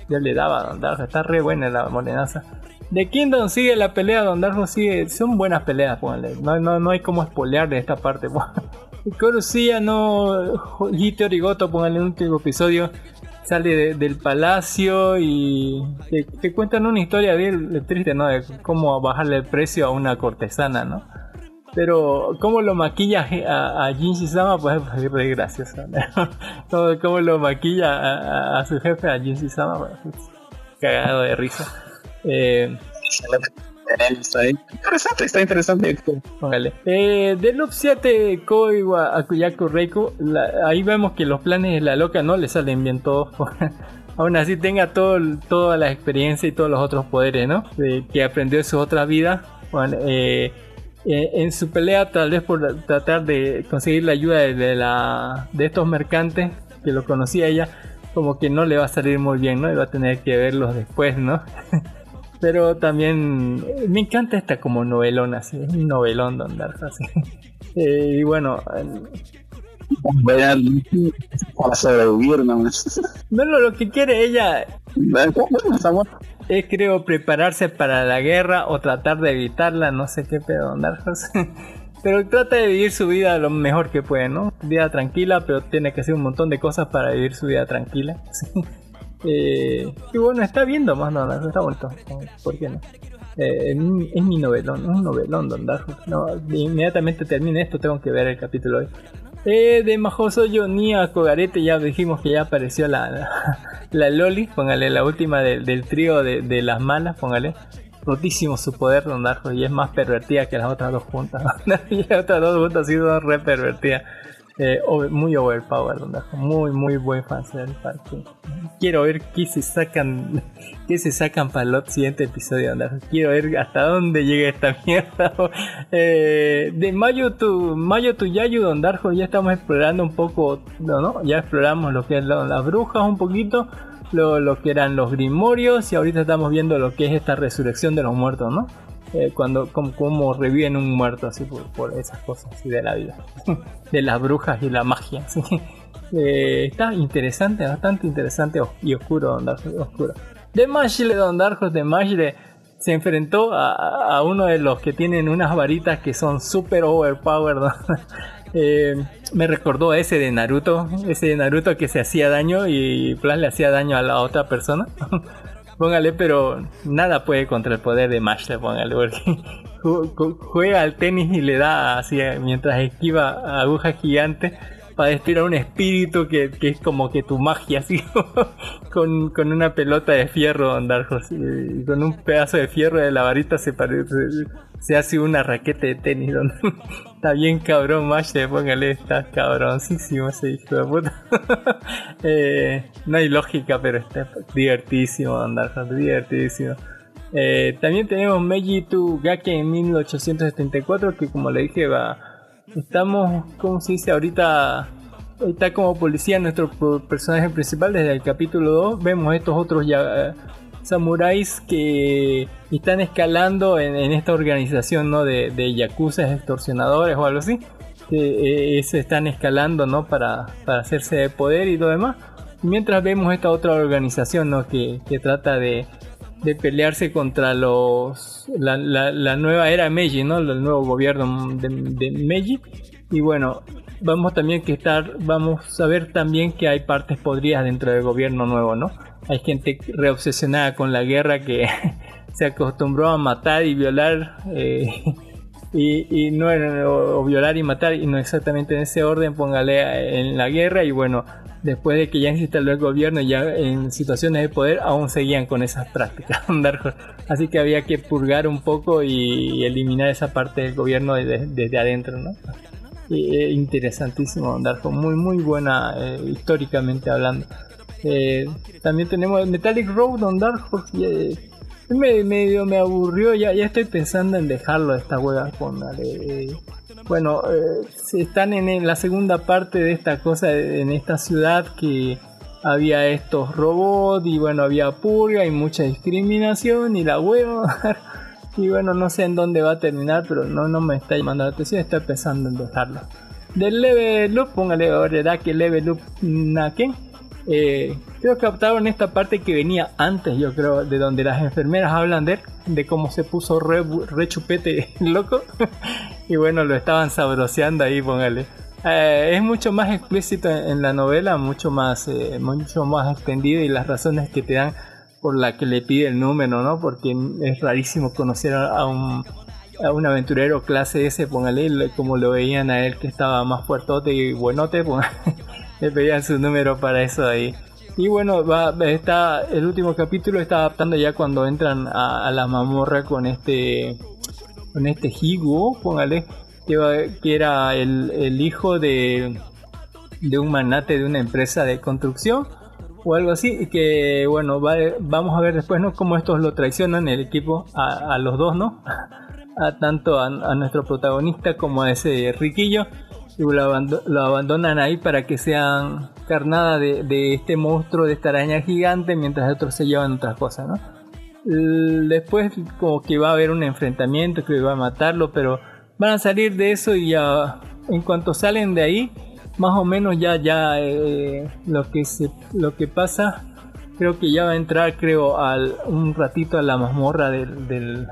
Speaker 4: Yo le daba a Don Darjo, está re buena la morenaza. De Kingdom sigue la pelea, Don Darjo sigue, son buenas peleas, póngale. No, no, no hay como spoilear de esta parte. [LAUGHS] Corusilla no. Hito Origoto, póngale en el último episodio. Sale de- del palacio y te, cuentan una historia bien triste, ¿no? De cómo bajarle el precio a una cortesana, ¿no? Pero cómo lo maquilla a, a Jinji Sama, pues es re gracioso. ¿no? [LAUGHS] Cómo- lo maquilla a su jefe, a Jinji Sama, pues, cagado de risa. Eh,
Speaker 5: Está interesante, está interesante.
Speaker 4: Póngale. Eh, de Loop 7 Koi wa Akuyaku Reiko, la- ahí vemos que los planes de la loca no le salen bien todos. [LAUGHS] Aún así tenga todo, toda la experiencia y todos los otros poderes, ¿no? Que aprendió en su otra vida. Bueno, eh, eh, en su pelea, tal vez por tratar de conseguir la ayuda de, de la, de estos mercantes que lo conocía ella, como que no le va a salir muy bien, ¿no? Y va a tener que verlos después, ¿no? [LAUGHS] Pero también me encanta esta como novelón así, es un novelón Don Dark así. Eh, y bueno,
Speaker 5: para sobrevivir nomás. [LAUGHS]
Speaker 4: bueno, lo que quiere ella es creo prepararse para la guerra o tratar de evitarla, no sé qué pedo Horse. [LAUGHS] Pero trata de vivir su vida lo mejor que puede, ¿no? Vida tranquila, pero tiene que hacer un montón de cosas para vivir su vida tranquila. [LAUGHS] sí. Eh, y bueno, está viendo más Dark Horse, está bonito. ¿Por qué no? Eh, es mi- novelón, es un novelón Don Dark Horse. No, inmediatamente termine esto, tengo que ver el capítulo hoy. Eh, de Majoso ni a Kogarete ya dijimos que ya apareció la, la, [LAUGHS] la Loli, póngale la última del- del trío de, de las malas, póngale. Rotísimo su poder, Don Darjo, y es más pervertida que las otras dos juntas. [LAUGHS] las otras dos juntas sí son re pervertidas. Eh, over- muy overpowered. Muy, muy buen fan del parque. Quiero ver qué se sacan, [LAUGHS] qué se sacan para el siguiente episodio, Don Darjo. Quiero ver hasta dónde llega esta [LAUGHS] mierda. Eh, de Mayo to Mayo to Yayu, Don Darjo, ya estamos explorando un poco, no, no, ya exploramos lo que es las brujas un poquito, lo, lo que eran los grimorios y ahorita estamos viendo lo que es esta resurrección de los muertos, ¿no? Eh, cuando como, como reviven un muerto así por, por esas cosas así de la vida, [LAUGHS] de las brujas y la magia. Eh, está interesante, bastante interesante y oscuro, Don oscuro. De Mashle, Don Darjo, de Mashle se enfrentó a, a uno de los que tienen unas varitas que son super overpowered. ¿no? [LAUGHS] Eh, me recordó a ese de Naruto, ese de Naruto que se hacía daño y Plus le hacía daño a la otra persona. [LAUGHS] póngale, pero nada puede contra el poder de Mashle, póngale, porque [LAUGHS] ju- ju- juega al tenis y le da así mientras esquiva agujas gigantes. Para destruir un espíritu que, es como que tu magia, así [LAUGHS] con, con una pelota de fierro, Horse, y con un pedazo de fierro de la varita se parece, se hace una raqueta de tenis. donde- [LAUGHS] está bien cabrón, Mash, póngale, está cabroncísimo ese hijo de puta. [LAUGHS] Eh, no hay lógica, pero está divertísimo, Dark Horse, divertísimo. Eh, también tenemos Meiji to Gake en 1874, que como le dije, va. [LAUGHS] Estamos, ¿cómo se dice? Ahorita está como policía nuestro personaje principal desde el capítulo 2. Vemos estos otros eh, samuráis que están escalando en, en esta organización ¿no? de, de yakuza, extorsionadores o algo así. Que eh, se están escalando ¿no? para, para hacerse de poder y lo demás. Mientras vemos esta otra organización ¿no? que, que trata de, de pelearse contra los la, la- nueva era Meiji, ¿no? El nuevo gobierno de, de Meiji. Y bueno, vamos también que estar, vamos a ver también que hay partes podridas dentro del gobierno nuevo, ¿no? Hay gente reobsesionada con la guerra que [LAUGHS] se acostumbró a matar y violar eh, y, no o, violar y matar y no exactamente en ese orden, póngale en la guerra y bueno, después de que ya se instaló el gobierno ya en situaciones de poder aún seguían con esas prácticas. [LAUGHS] Así que había que purgar un poco y eliminar esa parte del gobierno desde, adentro, ¿no? Eh, interesantísimo muy muy buena eh, históricamente hablando. Eh, también tenemos Metallic Road on Dark. Eh, me, medio me aburrió, ya, ya estoy pensando en dejarlo esta hueá con bueno, eh, se están en, la segunda parte de esta cosa, en esta ciudad que había estos robots y bueno, había purga y mucha discriminación y la hueva. [LAUGHS] y bueno, no sé en dónde va a terminar, pero no, no me está llamando la atención, estoy pensando en dejarlo. Del level up, póngale verdad que level up Naken. Eh, creo que optaron esta parte que venía antes, yo creo, de donde las enfermeras hablan de de cómo se puso re, re chupete [LAUGHS] loco. [LAUGHS] y bueno, lo estaban sabroseando ahí, póngale. Eh, es mucho más explícito en, en la novela, mucho más, eh, mucho más extendido y las razones que te dan por la que le pide el número, ¿no? Porque es rarísimo conocer a, un a un aventurero clase S, póngale, le- como lo veían a él que estaba más fuertote y buenote, póngale, [LAUGHS] le pedían su número para eso ahí. Y bueno, está, el último capítulo está adaptando ya cuando entran a, a la mamorra con este, con este Higu, póngale, que, va- que era el, el hijo de, de un manate de una empresa de construcción o algo así y que bueno va- vamos a ver después no cómo estos lo traicionan el equipo a, a los dos no [LAUGHS] a tanto a nuestro protagonista como a ese riquillo y lo, abando- lo abandonan ahí para que sean carnada de, este monstruo de esta araña gigante mientras otros se llevan otras cosas no después como que va a haber un enfrentamiento que va a matarlo pero van a salir de eso y ya en cuanto salen de ahí más o menos ya ya eh, lo que se lo que pasa creo que ya va a entrar creo al un ratito a la mazmorra del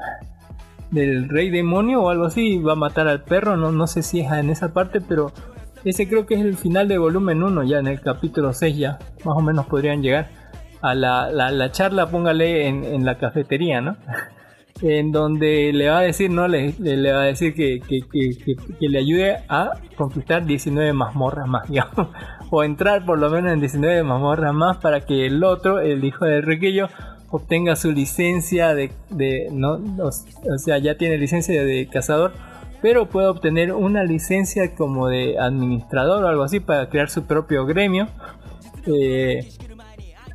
Speaker 4: del rey demonio o algo así va a matar al perro no no sé si es en esa parte pero ese creo que es el final de volumen 1 ya en el capítulo 6 ya más o menos podrían llegar a la, la, la charla póngale en, la cafetería no [LAUGHS] en donde le va a decir, ¿no? Le, va a decir que- que- que le ayude a conquistar 19 mazmorras más, [LAUGHS] digamos. O entrar por lo menos en 19 mazmorras más para que el otro, el hijo del riquillo, obtenga su licencia de, de no, o, sea, ya tiene licencia de cazador, pero puede obtener una licencia como de administrador o algo así para crear su propio gremio. Eh,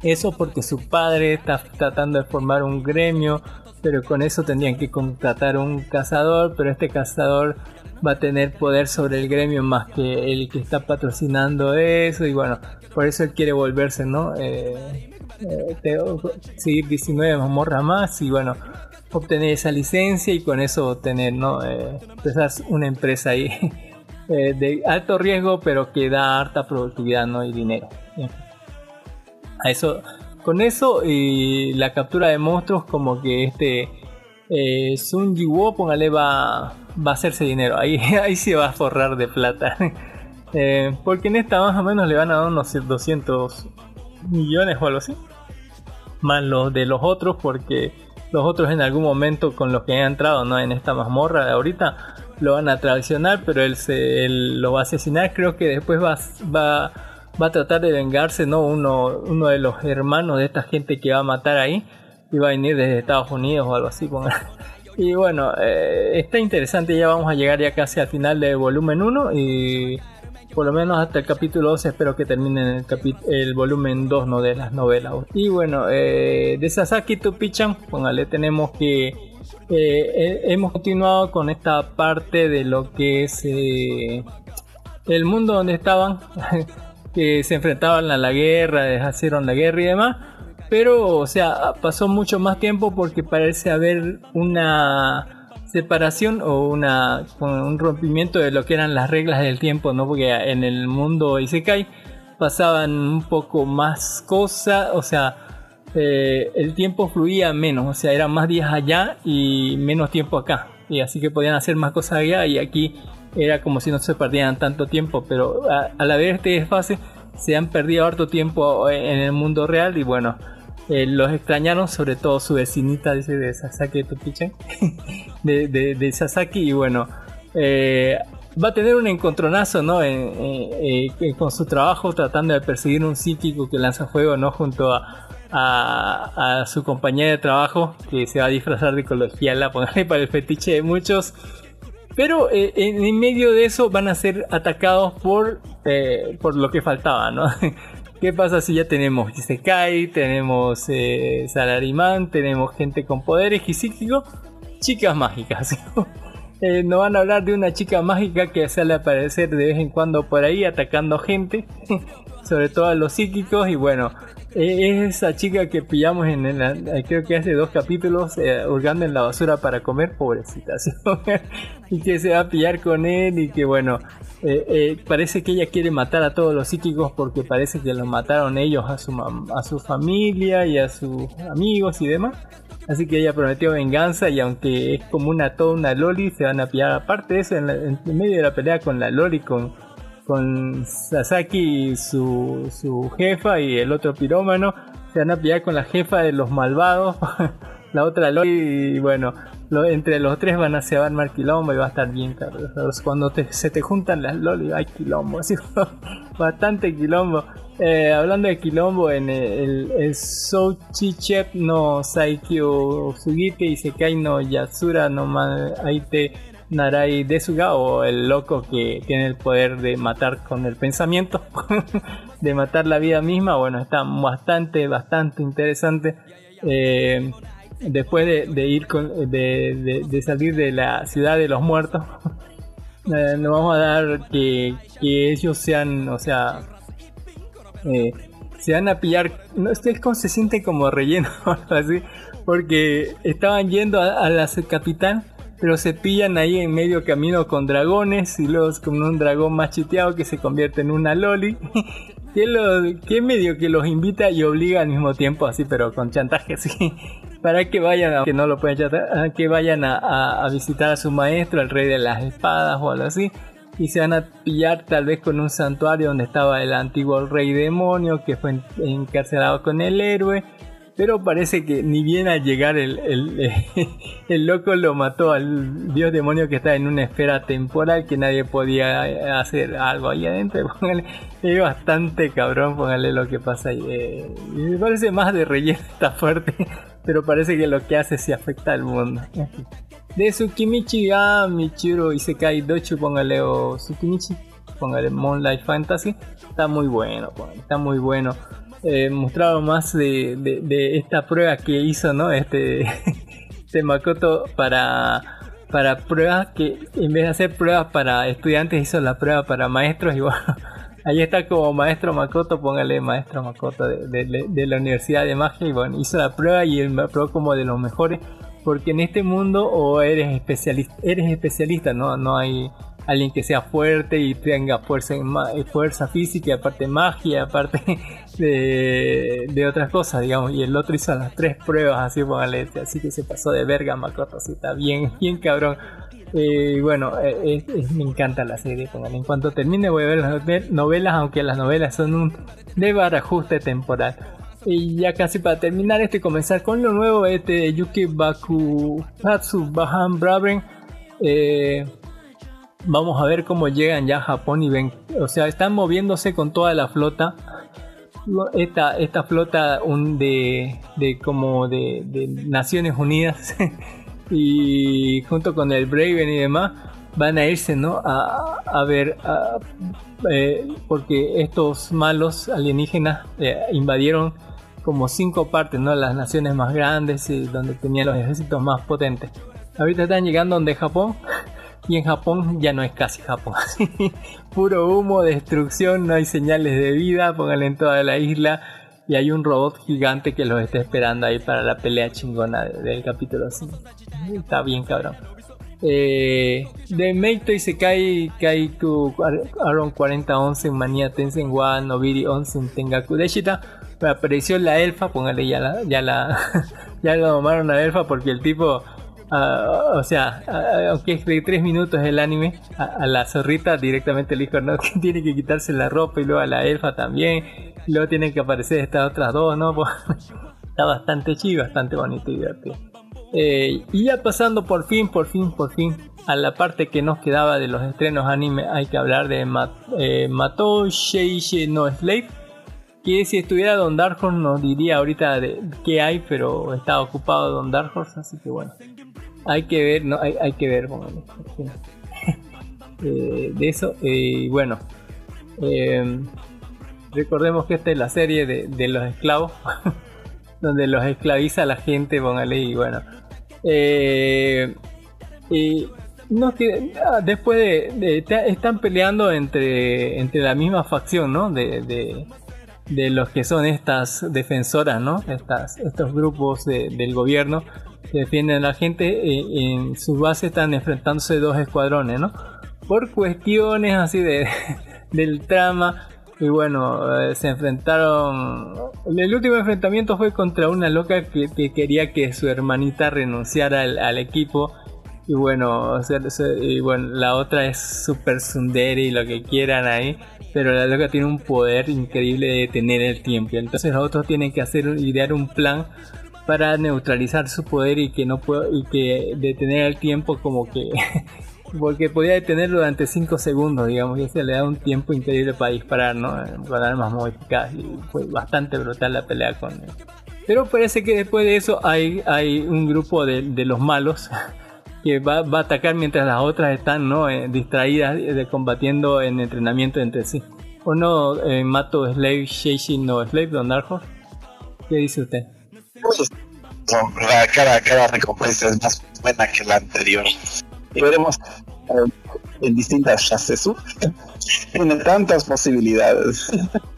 Speaker 4: eso porque su padre está tratando de formar un gremio, pero con eso tendrían que contratar un cazador, pero este cazador va a tener poder sobre el gremio más que el que está patrocinando eso y bueno, por eso él quiere volverse, ¿no? Eh, te- seguir 19 mazmorras más y bueno, obtener esa licencia y con eso tener, ¿no? Eh, empezar una empresa ahí [LAUGHS] eh, de alto riesgo pero que da harta productividad, ¿no? Y dinero. A eso con eso y la captura de monstruos como que este eh, Sun Jiwo póngale va va a hacerse dinero ahí [LAUGHS] ahí se va a forrar de plata [LAUGHS] Eh, porque en esta más o menos le van a dar unos 200 millones o algo así más los de los otros porque los otros en algún momento con los que han entrado ¿no? en esta mazmorra de ahorita lo van a traicionar, pero él, se, lo va a asesinar. Creo que después va, va, va a tratar de vengarse, ¿no? Uno, uno de los hermanos de esta gente que va a matar ahí. Y va a venir desde Estados Unidos o algo así. [LAUGHS] Y bueno, eh, está interesante. Ya vamos a llegar ya casi al final del volumen 1. Y por lo menos hasta el capítulo 12 espero que termine el, volumen 2 ¿no? de las novelas. Y bueno, eh, de Sasaki to Pichan, póngale, tenemos que eh, hemos continuado con esta parte de lo que es eh, el mundo donde estaban, [LAUGHS] que se enfrentaban a la guerra, deshacieron la guerra y demás. Pero, o sea, pasó mucho más tiempo porque parece haber una separación o una un rompimiento de lo que eran las reglas del tiempo, ¿no? Porque en el mundo Isekai pasaban un poco más cosas, o sea, eh, el tiempo fluía menos, o sea, eran más días allá y menos tiempo acá. Y así que podían hacer más cosas allá y aquí era como si no se perdieran tanto tiempo, pero a, al haber este desfase se han perdido harto tiempo en el mundo real y bueno, eh, los extrañaron, sobre todo su vecinita, dice, de Sasaki de [LAUGHS] de, de, de, Sasaki, y bueno, eh, va a tener un encontronazo, ¿no? con su trabajo, tratando de perseguir un psíquico que lanza fuego, ¿no? Junto a, a, su compañera de trabajo, que se va a disfrazar de colegiala, ponerle para el fetiche de muchos. Pero eh, en, medio de eso van a ser atacados por, por lo que faltaba, ¿no? [LAUGHS] ¿Qué pasa si ya tenemos Isekai, tenemos eh, Salarimán, tenemos gente con poderes y psíquicos? Chicas mágicas. [LAUGHS] eh, nos van a hablar de una chica mágica que sale a aparecer de vez en cuando por ahí atacando gente, [LAUGHS] sobre todo a los psíquicos. Y bueno, es esa chica que pillamos en el, creo que hace dos capítulos, eh, hurgando en la basura para comer, pobrecita. [LAUGHS] y que se va a pillar con él y que bueno, eh, eh, parece que ella quiere matar a todos los psíquicos porque parece que los mataron ellos a su, a su familia y a sus amigos y demás. Así que ella prometió venganza y aunque es como una toda una loli, se van a pillar aparte de eso en, medio de la pelea con la loli, con, con Sasaki y su, su jefa y el otro pirómano, se van a pillar con la jefa de los malvados, [LAUGHS] la otra loli y bueno, entre los tres van a se va a armar quilombo y va a estar bien caro. Cuando se te juntan las loli hay quilombo, [LAUGHS] así, bastante quilombo. Eh, hablando de quilombo, en el, el Souchi Chep no Saikyo Sugite y Sekai no Yatsura no Aite Narai Desuga o el loco que tiene el poder de matar con el pensamiento, [LAUGHS] de matar la vida misma, bueno, está bastante, bastante interesante. Eh, después de, ir con, de, salir de la ciudad de los muertos, [LAUGHS] eh, nos vamos a dar que, ellos sean, o sea, eh, se van a pillar, no es como se siente como relleno [LAUGHS] así, porque estaban yendo a, la capitán, pero se pillan ahí en medio camino con dragones y luego con un dragón más chiteado que se convierte en una loli. [LAUGHS] que, que medio que los invita y obliga al mismo tiempo así, pero con chantaje así para que vayan a, que no lo pueden que vayan a, visitar a su maestro, el rey de las espadas o algo así, y se van a pillar tal vez con un santuario donde estaba el antiguo rey demonio que fue encarcelado con el héroe. Pero parece que ni bien al llegar el, [LAUGHS] el, loco lo mató al dios demonio que está en una esfera temporal que nadie podía hacer algo ahí adentro. [LAUGHS] es bastante cabrón, póngale lo que pasa ahí. Eh, me parece más de relleno, [LAUGHS] está fuerte pero parece que lo que hace sí afecta al mundo. De Tsukimichi a Michiro Isekai Dochu, póngale o Tsukimichi, póngale Moonlight Fantasy, está muy bueno, está muy bueno. Eh, mostrado más de, de, esta prueba que hizo, ¿no? Este, [LAUGHS] este Makoto para, para pruebas que en vez de hacer pruebas para estudiantes hizo la prueba para maestros y bueno Ahí está como maestro Makoto, póngale maestro Makoto de, la Universidad de Magia y bueno, hizo la prueba y él me aprobó como de los mejores porque en este mundo o eres especialista, eres especialista, no, no hay alguien que sea fuerte y tenga fuerza, fuerza física, aparte magia, aparte [LAUGHS] de, de, otras cosas, digamos. Y el otro hizo las tres pruebas, así póngale, así que se pasó de verga Makoto, así está bien, bien cabrón. Eh, bueno, eh, me encanta la serie. En cuanto termine voy a ver las novelas, aunque las novelas son un de barajuste temporal. Y ya casi para terminar este, comenzar con lo nuevo, este Yuki Baku Hatsu Bahan Braven. Eh, vamos a ver cómo llegan ya a Japón y ven, o sea, están moviéndose con toda la flota. Esta, esta flota un de, de como de Naciones Unidas [LAUGHS] y junto con el Braven y demás van a irse ¿no? a, ver eh, porque estos malos alienígenas eh, invadieron como cinco partes, ¿no? Las naciones más grandes y donde tenían los ejércitos más potentes. Ahorita están llegando donde Japón y en Japón ya no es casi Japón. [LAUGHS] Puro humo, destrucción, no hay señales de vida, pónganle en toda la isla y hay un robot gigante que los está esperando ahí para la pelea chingona de- del capítulo 5. Está bien cabrón. Eh, de Meito y Sekai Kaiku Aaron 4011 Mania Tensen wa Nobiri Onsen Tengaku Deshita apareció la elfa, póngale ya la, ya la, [LAUGHS] ya lo tomaron a elfa porque el tipo, ah, o sea, ah, aunque es de 3 minutos el anime, a, la zorrita directamente le dijo, no, [LAUGHS] que tiene que quitarse la ropa y luego a la elfa también, luego tienen que aparecer estas otras dos, ¿no? [LAUGHS] Está bastante chido, bastante bonito y divertido. Eh, y ya pasando por fin, por fin, por fin a la parte que nos quedaba de los estrenos anime, hay que hablar de eh, Sheishe no Slave. Que si estuviera Don Dark Horse nos diría ahorita de qué hay, pero está ocupado Don Dark así que bueno. Hay que ver, no, hay, hay que ver, bueno, [LAUGHS] eh, de eso. eh, Y bueno, eh, recordemos que esta es la serie de, de los esclavos, [LAUGHS] donde los esclaviza la gente, póngale, y bueno. Eh, y no que ah, después de, de- están peleando entre entre la misma facción no de, de, de los que son estas defensoras no estas estos grupos de- del gobierno defienden a la gente eh, en su base están enfrentándose dos escuadrones no por cuestiones así de [LAUGHS] del trama y bueno eh, se enfrentaron el último enfrentamiento fue contra una loca que, que quería que su hermanita renunciara al, al equipo y bueno, o sea, se- y bueno, la otra es super sundere y lo que quieran ahí. Pero la loca tiene un poder increíble de detener el tiempo. Entonces los otros tienen que hacer idear un plan para neutralizar su poder y que no puedo, y que detener el tiempo como que [LAUGHS] porque podía detenerlo durante 5 segundos, digamos, y se le da un tiempo increíble para disparar, ¿no? Con armas modificadas y fue bastante brutal la pelea con él. Pero parece que después de eso hay, hay un grupo de, de los malos [LAUGHS] que va, va a atacar mientras las otras están ¿no? Eh, distraídas eh, de combatiendo en entrenamiento entre sí. ¿O no, eh, Mato Slave, Sheishi no Slave, Don Horse? ¿Qué dice usted?
Speaker 5: La- cada, cada recompensa es más buena que la anterior. Y veremos en distintas Shasesu. [LAUGHS] Tiene tantas posibilidades.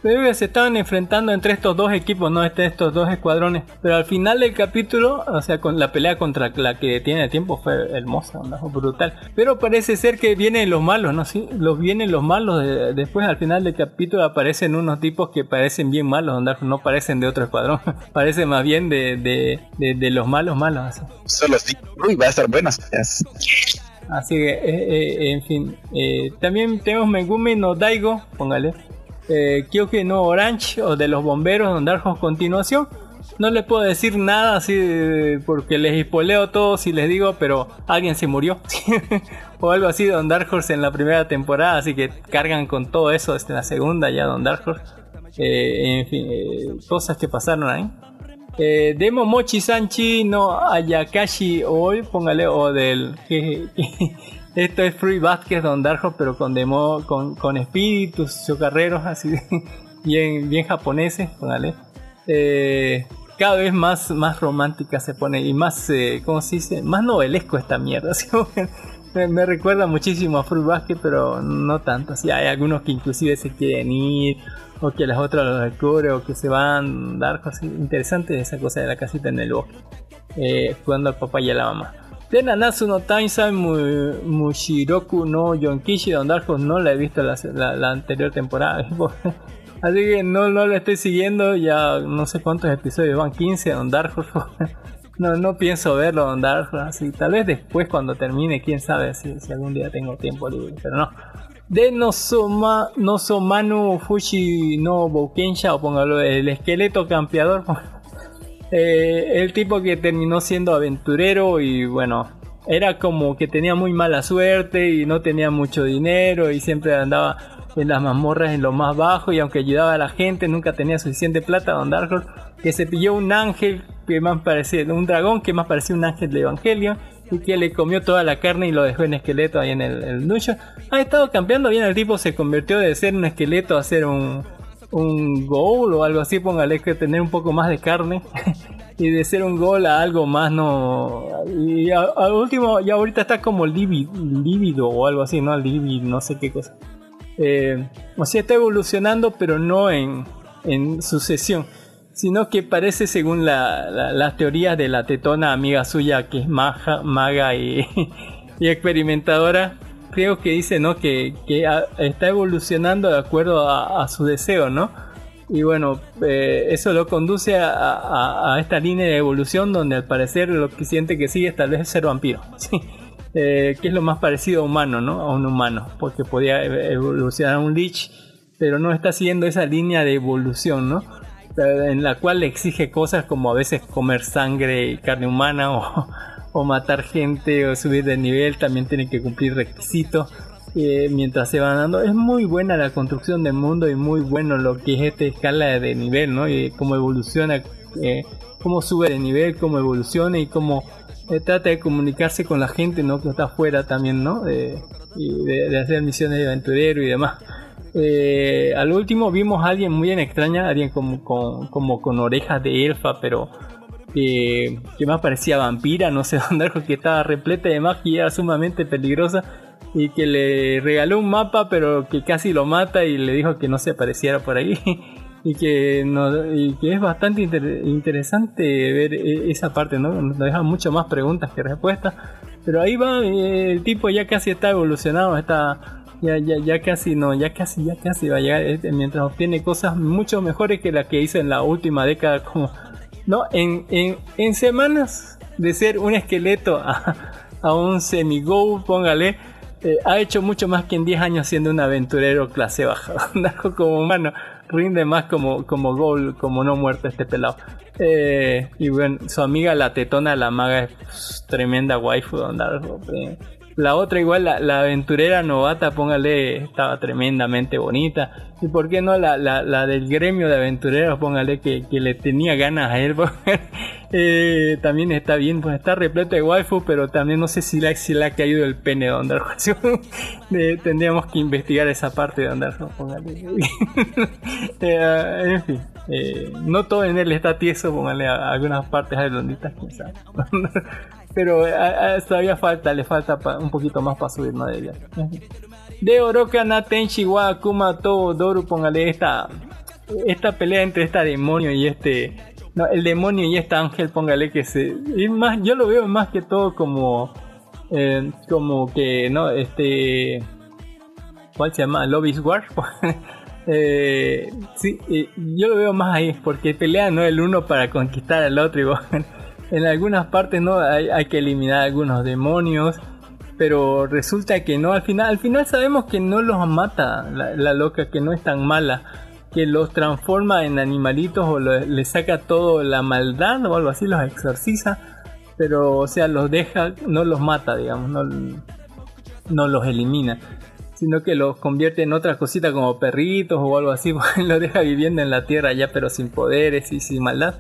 Speaker 4: Pero se estaban enfrentando entre estos dos equipos, no entre estos dos escuadrones. Pero al final del capítulo, o sea, con la pelea contra la que tiene el tiempo fue hermosa, ¿no? brutal. Pero parece ser que vienen los malos, ¿no? Sí, los vienen los malos. de- después al final del capítulo aparecen unos tipos que parecen bien malos, no parecen de otro escuadrón. [LAUGHS] parecen más bien de, de, de, los malos malos. Así.
Speaker 5: Solo digo, uy, va a estar buena.
Speaker 4: Así que, eh, eh, en fin. eh, también tenemos Megumi no Daigo, póngale. Eh, Kyoke no Orange o de los bomberos, Dark Horse continuación. No les puedo decir nada así de- porque les spoileo todo si les digo, pero alguien se murió. [LAUGHS] o algo así Don Dark Horse en la primera temporada, así que cargan con todo eso desde la segunda ya Don Dark Horse. Eh, en fin, eh, cosas que pasaron ahí. Eh, Demo Mochi Sanchi no Ayakashi hoy, póngale, o del. que- [LAUGHS] esto es Free Basket Don Horse, pero con demo, con, con espíritus chocarreros, así [LAUGHS] bien, bien japoneses, póngale. Eh, cada vez más, más romántica se pone y más, eh, ¿cómo se dice? Más novelesco esta mierda. [LAUGHS] que me, me recuerda muchísimo a Fruit Basket, pero no tanto. Así, hay algunos que inclusive se quieren ir, o que las otras los descubren, o que se van. Dar cosas interesantes esa cosa de la casita en el bosque, eh, jugando al papá y a la mamá. De Nanatsu no Taisai Mu- Mushiroku no Yonkishi Don Dark Horse no la he visto la, la- la anterior temporada. [LAUGHS] Así que no, no la estoy siguiendo. Ya no sé cuántos episodios van, 15 Don Dark Horse. [LAUGHS] No, no pienso verlo Don Dark Horse. Así, tal vez después cuando termine, quién sabe si, si algún día tengo tiempo libre. Pero no. De Nosoma, Nosomanu Fushi no Boukensha, o póngalo el esqueleto campeador. [LAUGHS] Eh, el tipo que terminó siendo aventurero y bueno, era como que tenía muy mala suerte y no tenía mucho dinero y siempre andaba en las mazmorras en lo más bajo y aunque ayudaba a la gente nunca tenía suficiente plata Don Darkhold que se pilló un ángel que más parecía un dragón que más parecía un ángel de Evangelio y que le comió toda la carne y lo dejó en esqueleto ahí en el, el. Ha estado cambiando bien el tipo, se convirtió de ser un esqueleto a ser un, un ghoul o algo así, póngale que tener un poco más de carne. [LAUGHS] y de ser un ghoul a algo más, no. Y al último, ya ahorita está como lívido o algo así, ¿no? Lívido, no sé qué cosa. Eh, o sea, está evolucionando, pero no en, en sucesión, sino que parece, según la- la- las teorías de la tetona amiga suya, que es maja, maga y, [LAUGHS] experimentadora, creo que dice, ¿no? Que, está evolucionando de acuerdo a, su deseo, ¿no? Y bueno, eh, eso lo conduce a, esta línea de evolución donde al parecer lo que siente que sigue es tal vez ser vampiro. [LAUGHS] ¿sí? Eh, que es lo más parecido a humano, ¿no? A un humano, porque podía evolucionar a un lich, pero no está siguiendo esa línea de evolución, ¿no? En la cual exige cosas como a veces comer sangre y carne humana [LAUGHS] o, matar gente o subir de nivel, también tiene que cumplir requisitos eh, mientras se van dando. Es muy buena la construcción del mundo y muy bueno lo que es esta escala de nivel, ¿no? Y cómo evoluciona, eh, cómo sube de nivel, cómo evoluciona y cómo eh, trata de comunicarse con la gente, ¿no? Que está afuera también, ¿no? Y de hacer misiones de aventurero y demás. Eh, al último vimos a alguien muy bien extraña, alguien como con, orejas de elfa, pero que, que más parecía vampira, no sé [LAUGHS] dónde, que estaba repleta de magia sumamente peligrosa y que le regaló un mapa pero que casi lo mata y le dijo que no se apareciera por ahí [LAUGHS] y que, no, que es bastante inter- interesante ver e- esa parte, ¿no? Nos deja mucho más preguntas que respuestas, pero ahí va, eh, el tipo ya casi está evolucionado, está ya, ya, ya casi no, ya casi, ya casi va a llegar, este, mientras obtiene cosas mucho mejores que las que hizo en la última década, como, no, en, en, en semanas de ser un esqueleto a, a un semi-go, póngale, eh, ha hecho mucho más que en 10 años siendo un aventurero clase baja. [LAUGHS] Como humano, rinde más como, como gol, como no muerto este pelado. Eh, y bueno, su amiga la tetona, la maga, es pues, tremenda waifu. onda, eh. La otra igual, la, la aventurera novata, póngale, estaba tremendamente bonita. Y por qué no la, la, la del gremio de aventureros, póngale que, que le tenía ganas a él. [LAUGHS] eh, también está bien, pues está repleto de waifu, pero también no sé si le, si ha caído el pene de Ondar. [LAUGHS] Eh, tendríamos que investigar esa parte de Ondar, póngale. [LAUGHS] Eh, en fin, eh, no todo en él está tieso, póngale algunas partes redonditas, sabe. Pero a- a- todavía falta, le falta pa- un poquito más para subir, ¿no? De Oroka Natenshi wa Akuma to Doru, póngale esta, esta pelea entre esta demonio y este. No, el demonio y este ángel, póngale que se. Es más, yo lo veo más que todo como. eh, como que, ¿no? Este. ¿Cuál se llama? Lobby's War. [LAUGHS] Eh, sí, eh, yo lo veo más ahí, porque pelean ¿no? el uno para conquistar al otro. Igual. [LAUGHS] En algunas partes no hay, que eliminar algunos demonios, pero resulta que no. Al final, al final sabemos que no los mata la, loca, que no es tan mala, que los transforma en animalitos o le saca toda la maldad o algo así, los exorciza, pero o sea los deja, no los mata, digamos, no, no los elimina sino que los convierte en otra cosita como perritos o algo así, [LAUGHS] los deja viviendo en la tierra ya pero sin poderes y sin maldad.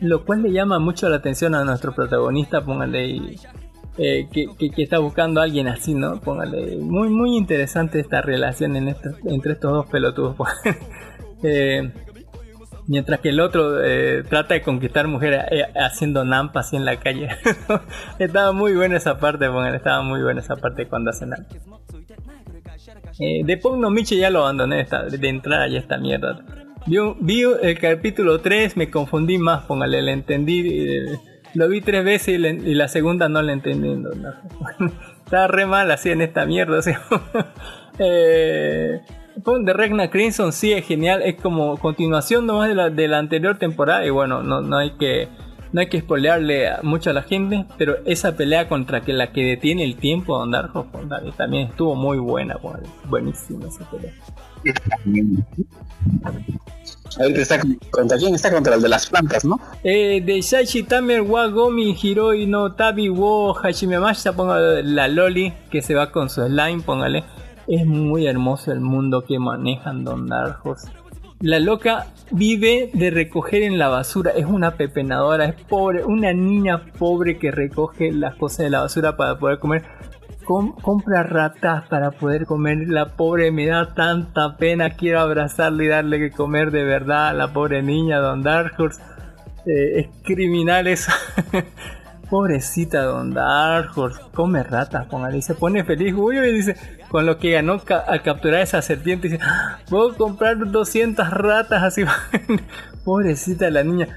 Speaker 4: Lo cual le llama mucho la atención a nuestro protagonista, póngale eh, que, que- que está buscando a alguien así, ¿no? Póngale, muy muy interesante esta relación en entre estos dos pelotudos. [LAUGHS] Eh, mientras que el otro eh, trata de conquistar mujeres eh, haciendo nampa así en la calle. [LAUGHS] estaba muy buena esa parte, póngale, estaba muy buena esa parte cuando hacen nampa. Eh, de Pugno Michi ya lo abandoné de entrada ya esta mierda. Vi, vi el capítulo 3, me confundí más, póngale, le entendí. eh, lo vi tres veces y, le- y la segunda no le entendí. no, no. [LAUGHS] Estaba re mal así en esta mierda. sea. [LAUGHS] eh, The Regna Crimson sí es genial, es como continuación nomás de la, de la anterior temporada y bueno, no, no hay que no hay que spoilearle a- mucho a la gente, pero esa pelea contra que la que detiene el tiempo con David también estuvo muy buena, buenísima esa pelea.
Speaker 5: Ahorita está con- contra quién está contra el de las plantas, ¿no?
Speaker 4: Eh, de Shaichi Tamer wa Gomi Hiroi no Tabi wo Hashimemashita, ponga la Loli que se va con su slime, póngale. Es muy hermoso el mundo que manejan Don Dark Horse. La loca vive de recoger en la basura, es una pepenadora, es pobre, una niña pobre que recoge las cosas de la basura para poder comer. Com- compra ratas para poder comer. La pobre me da tanta pena. Quiero abrazarle y darle que comer de verdad a la pobre niña, Don Dark Horse. Eh, es criminal eso. [LAUGHS] Pobrecita Don Dark Horse. Come ratas, póngale. Y se pone feliz. Uy, uy, dice, con lo que ganó ca- al capturar esa serpiente. Dice, "Ah, puedo comprar 200 ratas así. [LAUGHS] Pobrecita la niña.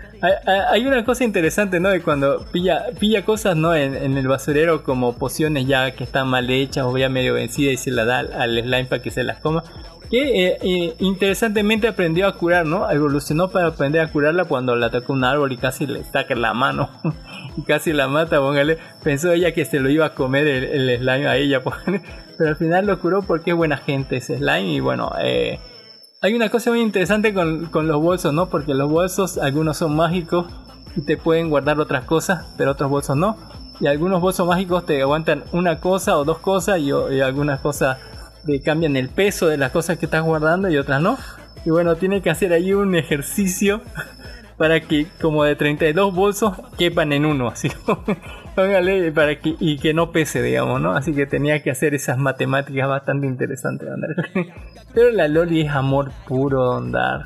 Speaker 4: Hay, una cosa interesante, ¿no? De cuando pilla, pilla cosas, ¿no? En, el basurero como pociones ya que están mal hechas o ya medio vencidas y se las da al, slime para que se las coma. Que eh, eh, interesantemente aprendió a curar, ¿no? Evolucionó para aprender a curarla cuando le atacó un árbol y casi le saca la mano. [LAUGHS] y casi la mata, póngale. Pensó ella que se lo iba a comer el, el slime a ella, [LAUGHS] póngale. Pero al final lo curó porque es buena gente ese slime y bueno, eh, hay una cosa muy interesante con, con los bolsos, ¿no? Porque los bolsos, algunos son mágicos y te pueden guardar otras cosas, pero otros bolsos no. Y algunos bolsos mágicos te aguantan una cosa o dos cosas y, y algunas cosas te cambian el peso de las cosas que estás guardando y otras no. Y bueno, tiene que hacer ahí un ejercicio [LAUGHS] para que como de 32 bolsos quepan en uno, así. Póngale para que y que no pese, digamos, ¿no? Así que tenía que hacer esas matemáticas bastante interesantes. Dark. [LAUGHS] Pero la Loli es amor puro,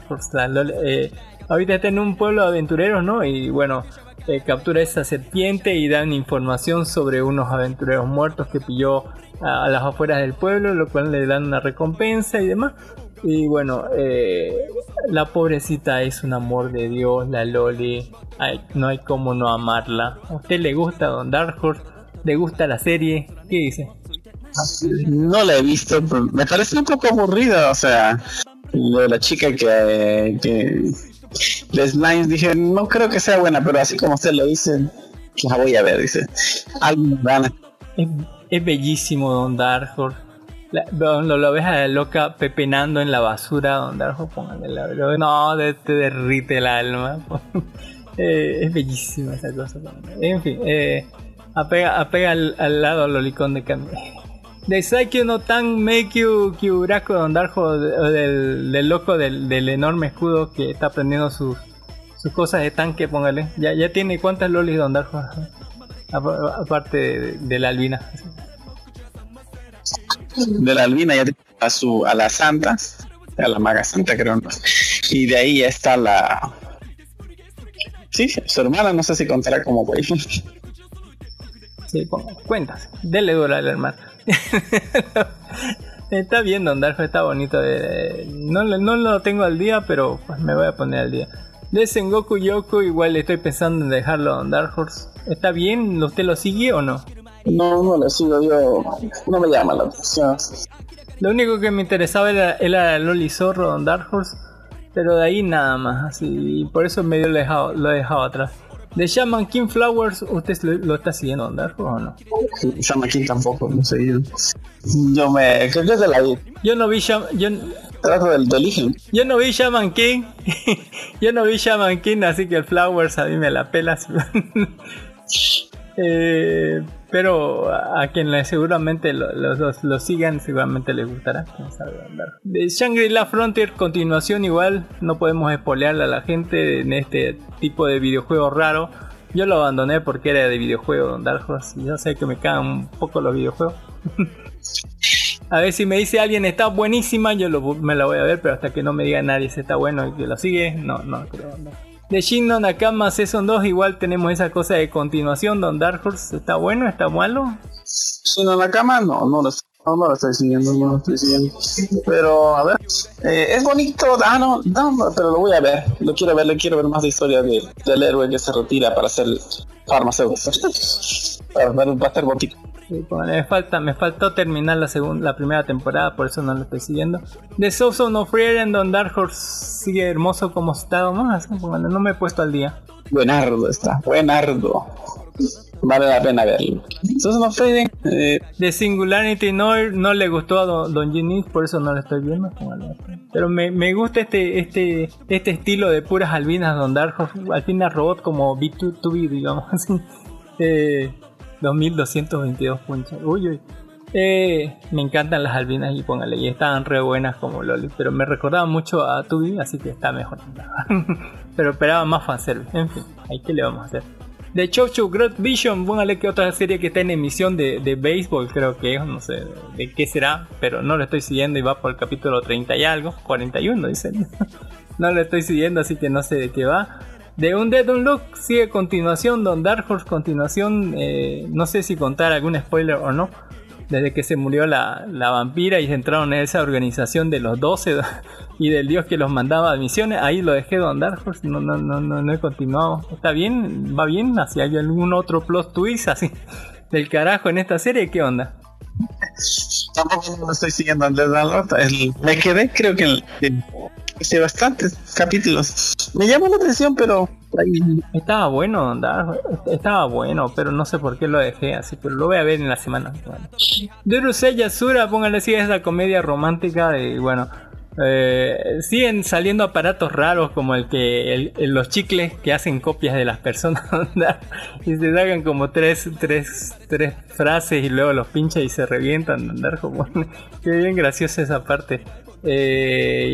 Speaker 4: Horse. La Loli, eh, ahorita está en un pueblo de aventureros, ¿no? Y bueno, eh, captura esa serpiente y dan información sobre unos aventureros muertos que pilló a, a las afueras del pueblo, lo cual le dan una recompensa y demás. Y bueno, eh, la pobrecita es un amor de Dios, la Loli. Ay, no hay como no amarla. ¿A usted le gusta Don Dark Horse? ¿Le gusta la serie? ¿Qué dice?
Speaker 5: No la he visto, me parece un poco aburrida, o sea, lo de la chica que, que de Slimes dije, no creo que sea buena, pero así como usted lo dice, la voy a ver, dice. Algo van
Speaker 4: Es, es bellísimo Don Dark Horse. La- Lo, lo ves a la loca pepenando en la basura, Don Dark Horse, póngale la- lo- No, de- te derrite el alma. [LAUGHS] Eh, es bellísima esa cosa. En fin, eh, apega, apega al, al lado lolicón de Kami. [LAUGHS] De Saikyo no Tan Meikyu Kyuraku Don Dark Horse, o del, del loco del, del enorme escudo que está aprendiendo sus, sus cosas de tanque, póngale. Ya, ya tiene cuántas lolis Don Dark Horse? Apa- Aparte de la albina.
Speaker 5: De la albina ya a su a la santa, a la maga santa creo, y de ahí ya está la sí, su hermana no sé si contará como güey.
Speaker 4: Sí, cuentas. Dele duro al hermano. [LAUGHS] está bien, Don Darjo, está bonito. eh, no, no lo tengo al día, pero pues me voy a poner al día. De Sengoku Yoko, igual estoy pensando en dejarlo a Dark Horse. ¿Está bien? ¿Usted lo sigue o no?
Speaker 5: No, no le sigo yo, no me llama la atención.
Speaker 4: Lo único que me interesaba era, era Loli Zorro, Don Dark Horse. Pero de ahí nada más, así. y Por eso medio lo he dejado, lo he dejado atrás. De Shaman King Flowers, ¿usted lo, lo está siguiendo, Don Dark Horse o no?
Speaker 5: Shaman King tampoco, no sé yo. Yo me, creo que es de la
Speaker 4: Yo no vi Shaman... Yo,
Speaker 5: trato del, del hijo.
Speaker 4: Yo no vi Shaman King. [LAUGHS] Yo no vi Shaman King, así que el Flowers a mí me la pelas. [LAUGHS] Eh, pero a quien seguramente lo- dos lo, sigan, seguramente les gustará. De Shangri-La Frontier, continuación igual, no podemos espolearle a la gente en este tipo de videojuego raro. Yo lo abandoné porque era de videojuego, Don Dark Horse. Yo sé que me cagan un poco los videojuegos. [LAUGHS] A ver si me dice alguien está buenísima, yo lo- me la voy a ver, pero hasta que no me diga nadie si está bueno y que lo sigue, no, no creo. No. De Shin no Nakama Season 2 igual tenemos esa cosa de continuación, Don Dark Horse, ¿está bueno? ¿Está malo?
Speaker 5: Si no cama, no, no lo, no, no estoy siguiendo, no lo estoy siguiendo. Pero, a ver, eh, es bonito, ah, no, no, pero lo voy a ver, lo quiero ver, le quiero ver más la historia de, del héroe que se retira para ser farmacéutico. para, para, para estar bonito.
Speaker 4: Sí, póngale, me falta, me faltó terminar la segunda, la primera temporada, por eso no lo estoy siguiendo. The Souls of No Frieren, Don Dark Horse sigue hermoso como está, más, póngale, no me he puesto al día.
Speaker 5: Buenardo está, buenardo. Vale la pena verlo. Entonces no Frieden, eh,
Speaker 4: The Singularity no, no le gustó a Don, Don por eso no lo estoy viendo. Pero me, me gusta este, este, este estilo de puras albinas Don Dark Horse, al final robot como B2B, digamos [LAUGHS] así. Eh, 2222 puntos. Uy, uy. Eh, me encantan las albinas y póngale, y estaban re buenas como Loli, pero me recordaba mucho a Tubi, así que está mejor. [LAUGHS] pero esperaba más fanservice, en fin, ahí que le vamos a hacer. De Chochu Great Vision, póngale que otra serie que está en emisión de, de béisbol, creo que es, no sé de qué será, pero no lo estoy siguiendo y va por el capítulo 30 y algo, 41 dicen. [LAUGHS] no lo estoy siguiendo, así que no sé de qué va. De un Dead Look sigue continuación, Don Dark Horse continuación, eh, no sé si contar algún spoiler o no, desde que se murió la, la vampira y se entraron en esa organización de los 12 [LAUGHS] y del dios que los mandaba a misiones, ahí lo dejé Dark Horse, no, no, no, no, he continuado. ¿Está bien? ¿Va bien? ¿Si hay algún otro plot twist así [LAUGHS] del carajo en esta serie? ¿Qué onda?
Speaker 5: tampoco lo estoy siguiendo de El- Me quedé, creo que en, hace bastantes capítulos. Me llamó la atención, pero
Speaker 4: Estaba bueno, estaba bueno, pero no sé por qué lo dejé así, pero lo voy a ver en la semana. Durusei Yasura, póngale así, es la comedia romántica y bueno, eh, siguen saliendo aparatos raros como el que el- el- los chicles que hacen copias de las personas [LAUGHS] ¿verdad? y se sacan como tres, tres, tres frases y luego los pincha y se revientan andar como [LAUGHS] qué bien graciosa esa parte eh,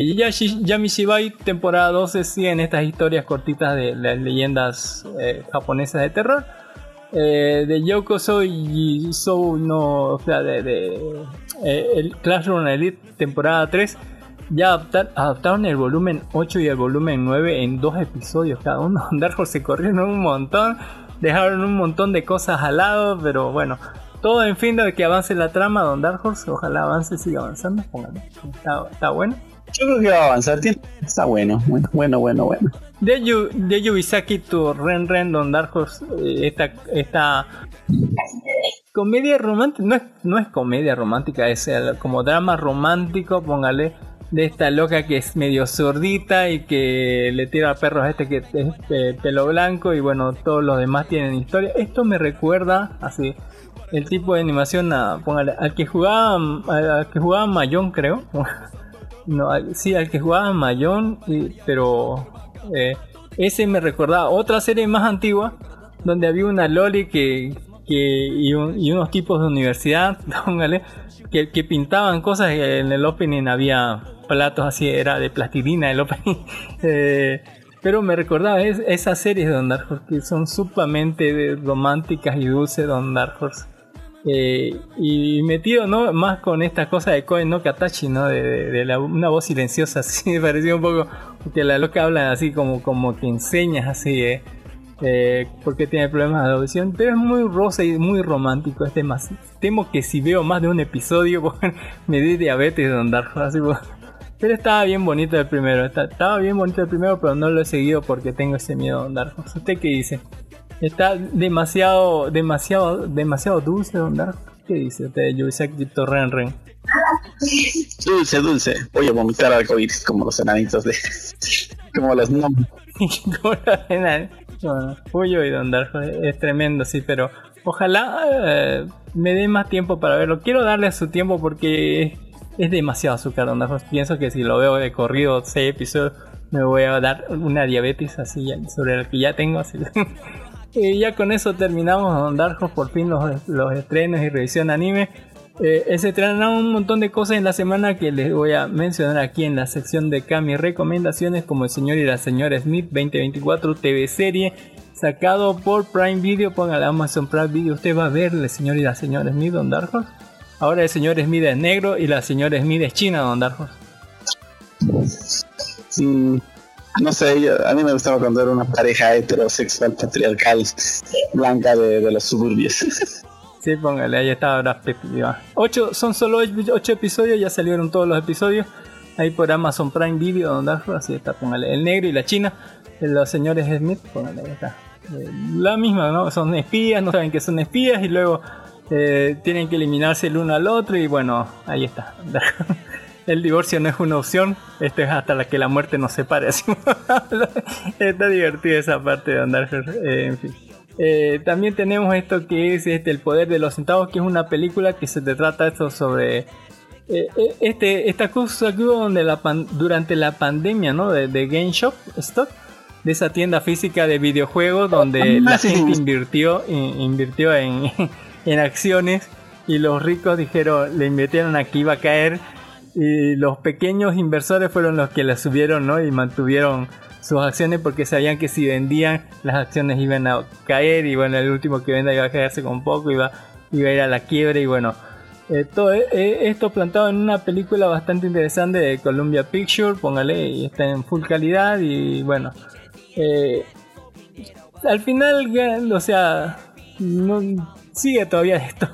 Speaker 4: Yamishibai temporada 12 siguen estas historias cortitas de las leyendas eh, japonesas de terror eh, de Yoko Soy y no, o sea, de, de, eh, el Classroom Elite temporada 3, ya adaptar- adaptaron el volumen 8 y el volumen 9 en dos episodios cada uno. [LAUGHS] Dark Horse se corrieron un montón, dejaron un montón de cosas al lado, pero bueno, todo en fin de que avance la trama, Don Dark Horse, ojalá avance, siga avanzando, póngale. Está, está bueno.
Speaker 5: yo creo que va a avanzar. Está bueno, bueno, bueno, bueno. bueno.
Speaker 4: De, Yu, de Yubisaki to Ren Ren Don Dark Horse, eh, esta, esta comedia romántica, no es, no es comedia romántica, es el- como drama romántico, póngale, de esta loca que es medio sordita y que le tira a perros a este que es eh, pelo blanco y bueno, todos los demás tienen historia. Esto me recuerda así el tipo de animación al que jugaba al, que jugaba Mayón creo. [LAUGHS] No, al- sí, al que jugaba Mayón, pero eh, ese me recordaba otra serie más antigua donde había una Loli que, que y, un- unos tipos de universidad, [LAUGHS] póngale, que, pintaban cosas. En el opening había platos así, era de plastilina el opening. [LAUGHS] Eh, pero me recordaba es- esas series de Don Dark Horse que son sumamente románticas y dulces Don Dark Horse. Eh, y metido no más con esta cosa de Koen no Katachi, ¿no? De, de- de la- una voz silenciosa, [LAUGHS] así me pareció un poco que la loca habla así como, como que enseñas así, ¿eh? Eh, porque tiene problemas de audición, pero es muy rosa y muy romántico. Es demasiado. Temo que si veo más de un episodio, [LAUGHS] pues, me dé diabetes de andar así. pues. Pero estaba bien bonito el primero. estaba bien bonito el primero, pero no lo he seguido porque tengo ese miedo de andar. ¿Usted qué dice? Está demasiado, demasiado, demasiado dulce de andar. ¿Qué dice usted, Yusaki Torren Ren?
Speaker 5: Dulce, dulce. Voy a vomitar arcoíris como los enanitos de. [LAUGHS] como los gnomos. [LAUGHS]
Speaker 4: Como la arena, bueno, Puyo y Don es tremendo, sí, pero ojalá eh, me dé más tiempo para verlo. Quiero darle su tiempo porque es, demasiado azúcar, Don. Pienso que si lo veo de corrido seis episodios me voy a dar una diabetes así sobre la que ya tengo. Así. [LAUGHS] y ya con eso terminamos Don Darjo, por fin los, los estrenos y revisión anime. Eh, se estrenaron un montón de cosas en la semana que les voy a mencionar aquí en la sección de Kami recomendaciones como el señor y la señora Smith 2024 TV serie sacado por Prime Video. Póngale Amazon Prime Video usted va a ver el señor y la señora Smith Don Dark ahora el señor Smith es negro y la señora Smith es china Don Dark
Speaker 5: no sé, yo- a mí me gustaba cuando era una pareja heterosexual patriarcal blanca de, los suburbios.
Speaker 4: Sí, póngale, ahí está Brad Pitt. Ocho, son solo ocho, ocho episodios, ya salieron todos los episodios. Ahí por Amazon Prime Video, donde así está, póngale. El negro y la china, eh, los señores Smith, póngale, ahí está. Eh, la misma, ¿no? Son espías, no saben que son espías y luego eh, tienen que eliminarse el uno al otro y bueno, ahí está. [LAUGHS] El divorcio no es una opción, esto es hasta la que la muerte nos separe. así. [LAUGHS] está divertida esa parte de andar, eh, en fin. Eh, también tenemos esto que es este, El Poder de los Centavos, que es una película que se te trata esto sobre eh, eh, este, esta cosa que hubo donde la pan- durante la pandemia ¿no? de, de Game Shop Stock, de esa tienda física de videojuegos donde
Speaker 5: Ah,
Speaker 4: la gente invirtió, in- invirtió en, [LAUGHS] en acciones y los ricos dijeron, le invirtieron a que iba a caer y los pequeños inversores fueron los que la subieron ¿no? y mantuvieron sus acciones porque sabían que si vendían las acciones iban a caer y bueno el último que venda iba a quedarse con poco iba, iba a ir a la quiebra y bueno eh, todo eh, esto plantado en una película bastante interesante de Columbia Pictures póngale y está en full calidad y bueno eh, al final o sea sigue todavía esto